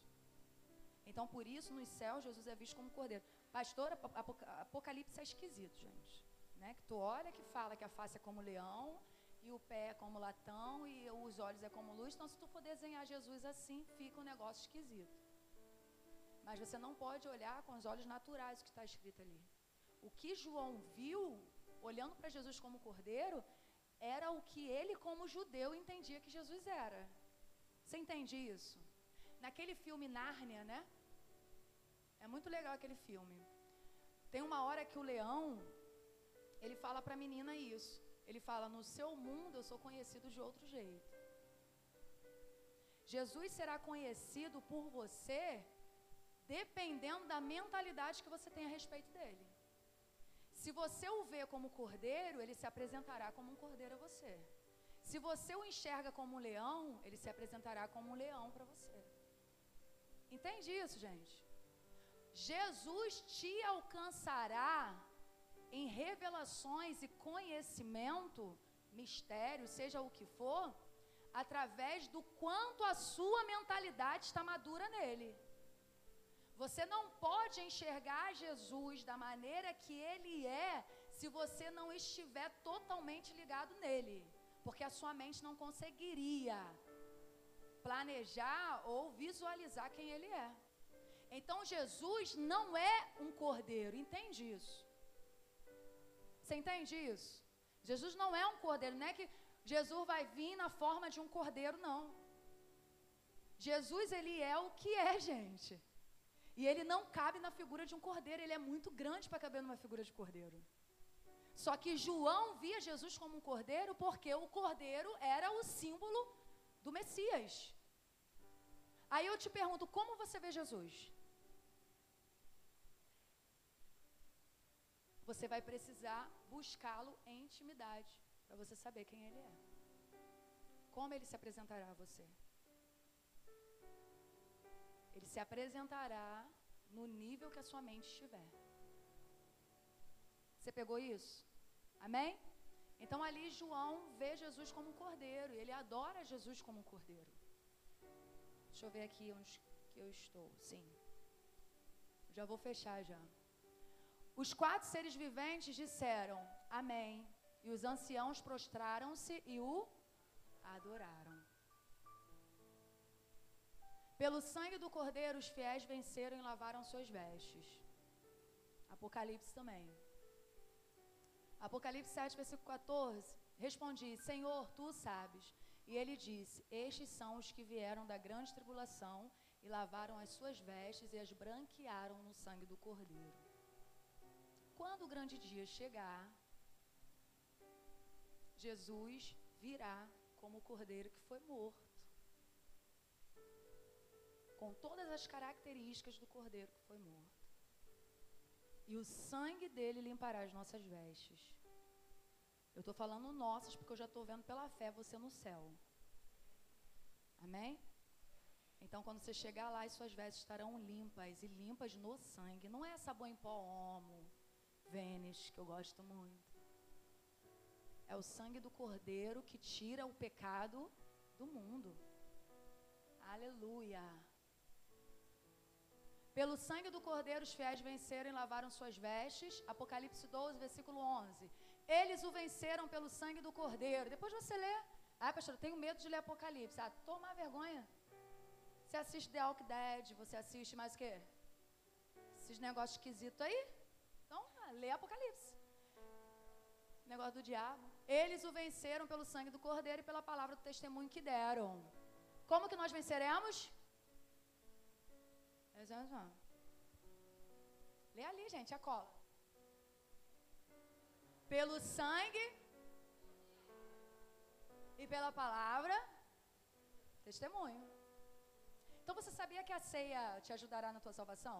Então, por isso, nos céus, Jesus é visto como cordeiro. Pastor, Apocalipse é esquisito, gente. Né? Que tu olha que fala que a face é como leão, e o pé é como latão e os olhos é como luz. Então, se tu for desenhar Jesus assim, fica um negócio esquisito. Mas você não pode olhar com os olhos naturais o que está escrito ali. O que João viu, olhando para Jesus como cordeiro, era o que ele, como judeu, entendia que Jesus era. Você entende isso? Naquele filme Nárnia, né? É muito legal aquele filme. Tem uma hora que o leão, ele fala para a menina isso. Ele fala: No seu mundo eu sou conhecido de outro jeito. Jesus será conhecido por você dependendo da mentalidade que você tem a respeito dele. Se você o vê como cordeiro, ele se apresentará como um cordeiro a você. Se você o enxerga como um leão, ele se apresentará como um leão para você. Entende isso, gente? Jesus te alcançará em revelações e conhecimento, mistério, seja o que for, através do quanto a sua mentalidade está madura nele. Você não pode enxergar Jesus da maneira que ele é se você não estiver totalmente ligado nele, porque a sua mente não conseguiria planejar ou visualizar quem ele é. Então Jesus não é um cordeiro, entende isso? Você entende isso? Jesus não é um cordeiro, não é que Jesus vai vir na forma de um cordeiro, não. Jesus, ele é o que é, gente. E ele não cabe na figura de um cordeiro, ele é muito grande para caber numa figura de cordeiro. Só que João via Jesus como um cordeiro porque o cordeiro era o símbolo do Messias. Aí eu te pergunto, como você vê Jesus? Você vai precisar buscá-lo em intimidade para você saber quem ele é. Como ele se apresentará a você? Ele se apresentará no nível que a sua mente estiver. Você pegou isso? Amém? Então ali João vê Jesus como um cordeiro, e ele adora Jesus como um cordeiro. Deixa eu ver aqui onde que eu estou. Sim. Já vou fechar já. Os quatro seres viventes disseram Amém. E os anciãos prostraram-se e o adoraram. Pelo sangue do Cordeiro, os fiéis venceram e lavaram suas vestes. Apocalipse também. Apocalipse 7, versículo 14. Respondi: Senhor, tu sabes. E ele disse: Estes são os que vieram da grande tribulação e lavaram as suas vestes e as branquearam no sangue do Cordeiro. Quando o grande dia chegar, Jesus virá como o cordeiro que foi morto. Com todas as características do cordeiro que foi morto. E o sangue dele limpará as nossas vestes. Eu estou falando nossas porque eu já estou vendo pela fé você no céu. Amém? Então, quando você chegar lá, as suas vestes estarão limpas e limpas no sangue. Não é sabão em pó homo, Vênis, que eu gosto muito. É o sangue do Cordeiro que tira o pecado do mundo. Aleluia. Pelo sangue do Cordeiro, os fiéis venceram e lavaram suas vestes. Apocalipse 12, versículo 11. Eles o venceram pelo sangue do Cordeiro. Depois você lê. Ah, pastor, eu tenho medo de ler Apocalipse. Ah, toma vergonha. Você assiste The Walk Dead, você assiste mais o quê? Esses negócios esquisitos aí. Então, ah, lê Apocalipse. Negócio do diabo. Eles o venceram pelo sangue do Cordeiro e pela palavra do testemunho que deram. Como que nós venceremos? Lê ali, gente, a cola. Pelo sangue e pela palavra, testemunho. Então você sabia que a ceia te ajudará na tua salvação?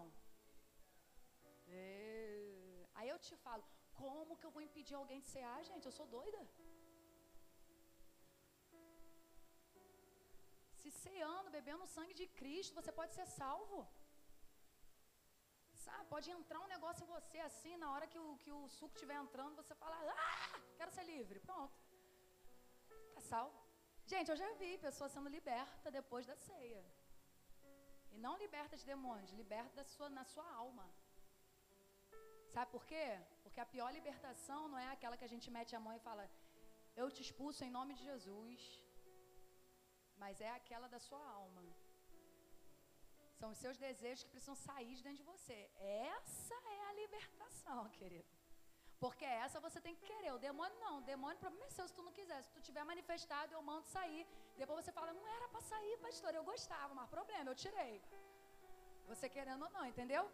É. Aí eu te falo, como que eu vou impedir alguém de cear, gente? Eu sou doida. Se ceando, bebendo o sangue de Cristo, você pode ser salvo. Sabe, pode entrar um negócio em você assim, na hora que o, que o suco estiver entrando, você fala, ah, quero ser livre. Pronto. Está salvo. Gente, eu já vi pessoas sendo liberta depois da ceia. E não liberta de demônios, liberta sua, na sua alma. Sabe por quê? Porque a pior libertação não é aquela que a gente mete a mão e fala, eu te expulso em nome de Jesus. Mas é aquela da sua alma. São os seus desejos que precisam sair de dentro de você. Essa é a libertação, querido. Porque essa você tem que querer. O demônio não. O demônio, problema é seu se tu não quiser. Se tu tiver manifestado, eu mando sair. Depois você fala, não era para sair, pastor. Eu gostava, mas problema, eu tirei. Você querendo ou não, entendeu?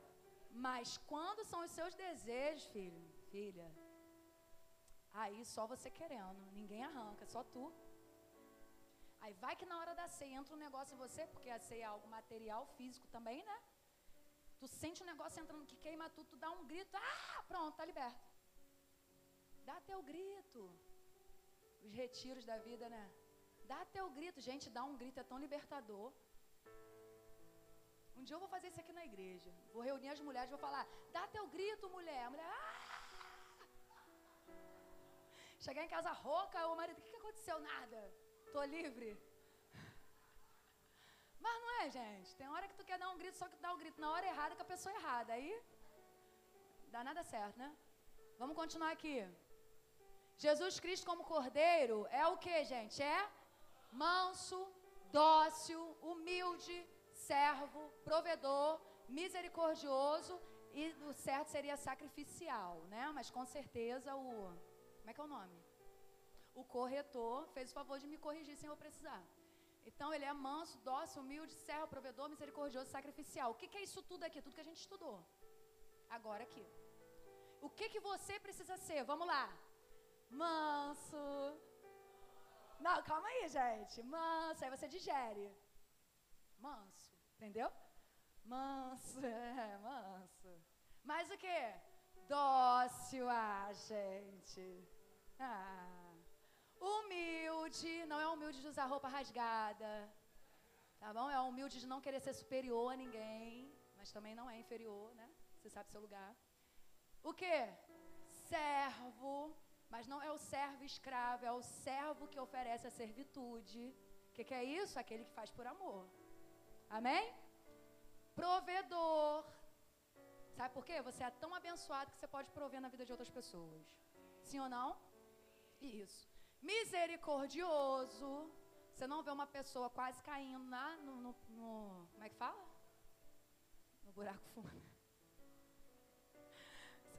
Mas quando são os seus desejos, filho, filha, aí só você querendo. Ninguém arranca, só tu. Aí vai que na hora da ceia entra um negócio em você, porque a ceia é algo material, físico também, né? Tu sente um negócio entrando que queima tudo, tu dá um grito, ah, pronto, tá liberto. Dá teu grito. Os retiros da vida, né? Dá teu grito. Gente, dá um grito, é tão libertador. Um dia eu vou fazer isso aqui na igreja. Vou reunir as mulheres, vou falar, dá teu grito, mulher. A mulher, ah! Chegar em casa rouca, o marido, o que, que aconteceu? Nada. Tô livre. Mas não é, gente. Tem hora que tu quer dar um grito, só que tu dá um grito na hora errada com a pessoa errada. Aí dá nada certo, né? Vamos continuar aqui. Jesus Cristo como cordeiro é o que, gente? É manso, dócil, humilde, servo, provedor, misericordioso e o certo seria sacrificial, né? Mas com certeza o como é que é o nome? O corretor fez o favor de me corrigir sem eu precisar. Então ele é manso, dócil, humilde, servo, provedor, misericordioso, sacrificial. O que, que é isso tudo aqui? Tudo que a gente estudou. Agora aqui. O que, que você precisa ser? Vamos lá. Manso. Não, calma aí, gente. Manso, aí você digere. Manso, entendeu? Manso, é, manso. Mas o que? Dócil, ah, gente. Ah. Humilde, não é humilde de usar roupa rasgada. Tá bom? É humilde de não querer ser superior a ninguém, mas também não é inferior, né? Você sabe seu lugar. O que? Servo, mas não é o servo escravo, é o servo que oferece a servitude. O que, que é isso? Aquele que faz por amor. Amém? Provedor. Sabe por quê? Você é tão abençoado que você pode prover na vida de outras pessoas. Sim ou não? Isso. Misericordioso. Você não vê uma pessoa quase caindo na, no, no, no Como é que fala? No buraco fundo.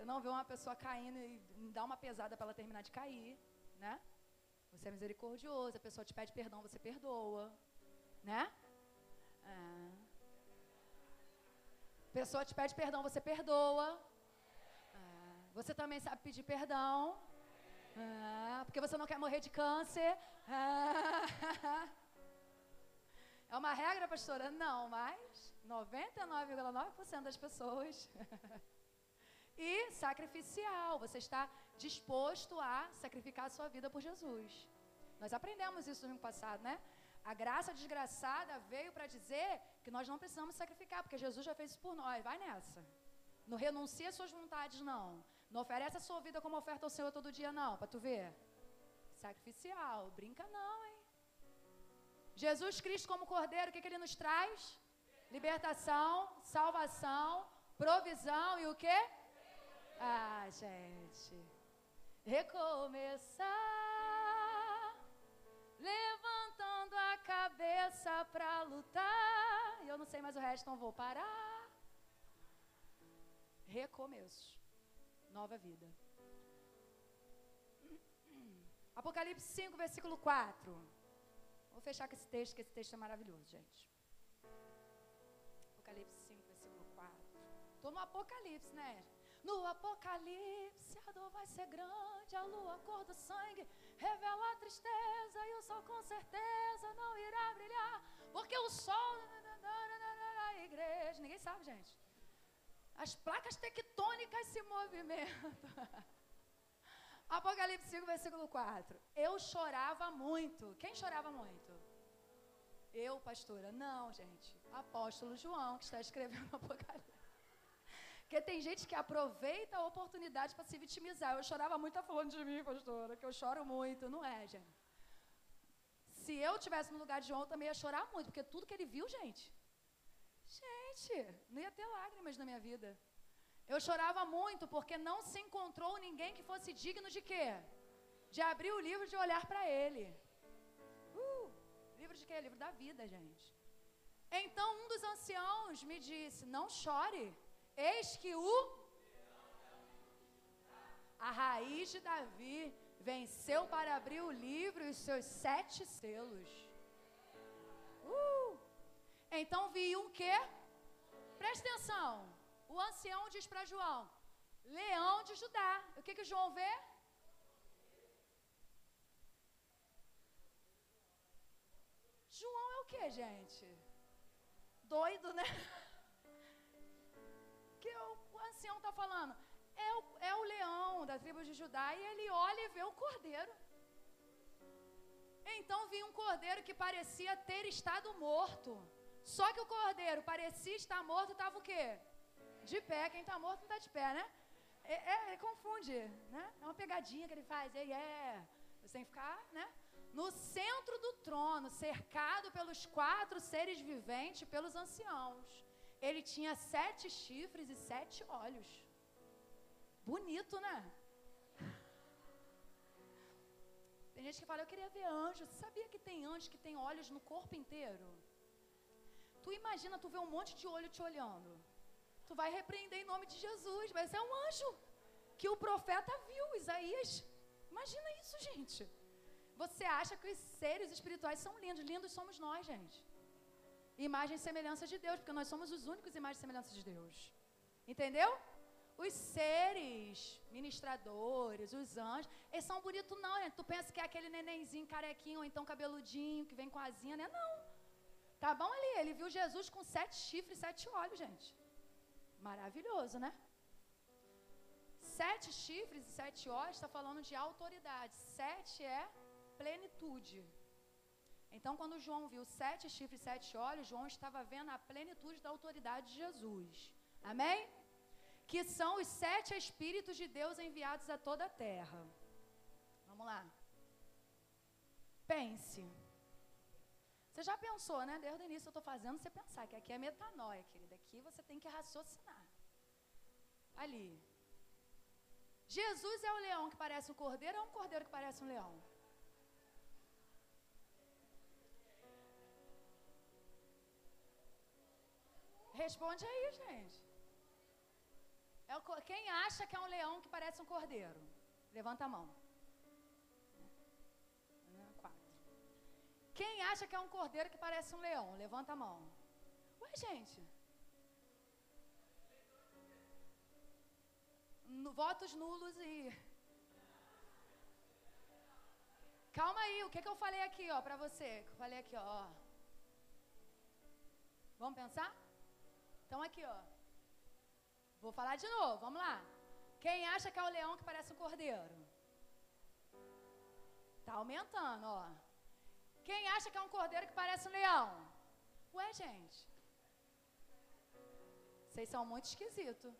Você não vê uma pessoa caindo e dá uma pesada para ela terminar de cair, né? Você é misericordioso, a pessoa te pede perdão, você perdoa, né? É. A pessoa te pede perdão, você perdoa. É. Você também sabe pedir perdão. É. Porque você não quer morrer de câncer. É, é uma regra, pastora? Não, mas 99,9% das pessoas E sacrificial, você está disposto a sacrificar a sua vida por Jesus. Nós aprendemos isso no ano passado, né? A graça desgraçada veio para dizer que nós não precisamos sacrificar, porque Jesus já fez isso por nós. Vai nessa. Não renuncia às suas vontades, não. Não oferece a sua vida como oferta ao Senhor todo dia, não, para tu ver. Sacrificial, brinca não, hein? Jesus Cristo como Cordeiro, o que, que ele nos traz? Libertação, salvação, provisão e o quê? Ah, gente. Recomeçar. Levantando a cabeça para lutar. Eu não sei mais o resto, então vou parar. Recomeço. Nova vida. Apocalipse 5, versículo 4. Vou fechar com esse texto, que esse texto é maravilhoso, gente. Apocalipse 5, versículo 4. Estou no Apocalipse, né? No Apocalipse a dor vai ser grande, a lua, cor do sangue, revela a tristeza e o sol com certeza não irá brilhar, porque o sol a igreja, ninguém sabe, gente. As placas tectônicas se movimentam. Apocalipse 5, versículo 4. Eu chorava muito. Quem chorava muito? Eu, pastora? Não, gente. Apóstolo João, que está escrevendo Apocalipse. Porque tem gente que aproveita a oportunidade para se vitimizar. Eu chorava muito, tá falando de mim, pastora, que eu choro muito. Não é, gente. Se eu tivesse no lugar de João, eu também ia chorar muito, porque tudo que ele viu, gente. Gente, não ia ter lágrimas na minha vida. Eu chorava muito porque não se encontrou ninguém que fosse digno de quê? De abrir o livro de olhar para ele. Uh, livro de quê? Livro da vida, gente. Então um dos anciãos me disse: Não chore. Eis que o a raiz de Davi venceu para abrir o livro e os seus sete selos. Uh! Então vi um quê? Presta atenção. O ancião diz para João: Leão de Judá. O que que João vê? João é o que, gente? Doido, né? que o, ancião está falando? É o, é o leão da tribo de Judá e ele olha e vê o cordeiro. Então vi um cordeiro que parecia ter estado morto. Só que o cordeiro parecia estar morto, estava o quê? De pé. Quem está morto não está de pé, né? É, é, confunde, né? É uma pegadinha que ele faz. Ele é. Você tem que ficar, né? No centro do trono, cercado pelos quatro seres viventes, pelos anciãos. Ele tinha sete chifres e sete olhos. Bonito, né? Tem gente que fala, eu queria ver anjo. Você sabia que tem anjos que tem olhos no corpo inteiro? Tu imagina, tu vê um monte de olho te olhando. Tu vai repreender em nome de Jesus, mas é um anjo que o profeta viu, Isaías. Imagina isso, gente. Você acha que os seres espirituais são lindos? Lindos somos nós, gente. Imagem e semelhança de Deus, porque nós somos os únicos imagens e semelhança de Deus. Entendeu? Os seres, ministradores, os anjos, eles são bonitos não, né? Tu pensa que é aquele nenenzinho carequinho ou então cabeludinho que vem com asinha, né? Não. Tá bom ali, ele viu Jesus com sete chifres e sete olhos, gente. Maravilhoso, né? Sete chifres e sete olhos está falando de autoridade. Sete é plenitude. Então, quando João viu sete chifres e sete olhos, João estava vendo a plenitude da autoridade de Jesus. Amém? Que são os sete Espíritos de Deus enviados a toda a terra. Vamos lá. Pense. Você já pensou, né? Desde o início eu estou fazendo você pensar que aqui é metanoia, querida. Aqui você tem que raciocinar. Ali. Jesus é o leão que parece um cordeiro ou é um cordeiro que parece um leão? Responde aí, gente. É o, quem acha que é um leão que parece um cordeiro? Levanta a mão. Quem acha que é um cordeiro que parece um leão? Levanta a mão. Ué, gente. Votos nulos e. Calma aí, o que, que eu falei aqui, ó, pra você? Eu falei aqui, ó. Vamos pensar? Então aqui, ó. Vou falar de novo, vamos lá. Quem acha que é o leão que parece um cordeiro? Tá aumentando, ó. Quem acha que é um cordeiro que parece um leão? Ué, gente. Vocês são muito esquisitos.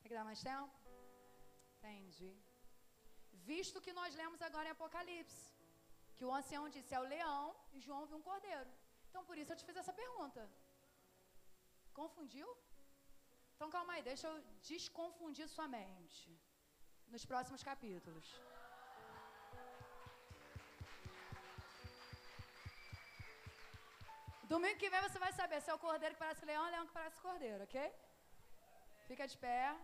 Tem que dar mais tempo? Entendi. Visto que nós lemos agora em Apocalipse que o ancião disse é o leão e João viu um cordeiro. Então por isso eu te fiz essa pergunta. Confundiu? Então calma aí, deixa eu desconfundir sua mente nos próximos capítulos. Domingo que vem você vai saber se é o cordeiro que parece leão ou leão que parece cordeiro, ok? Fica de pé.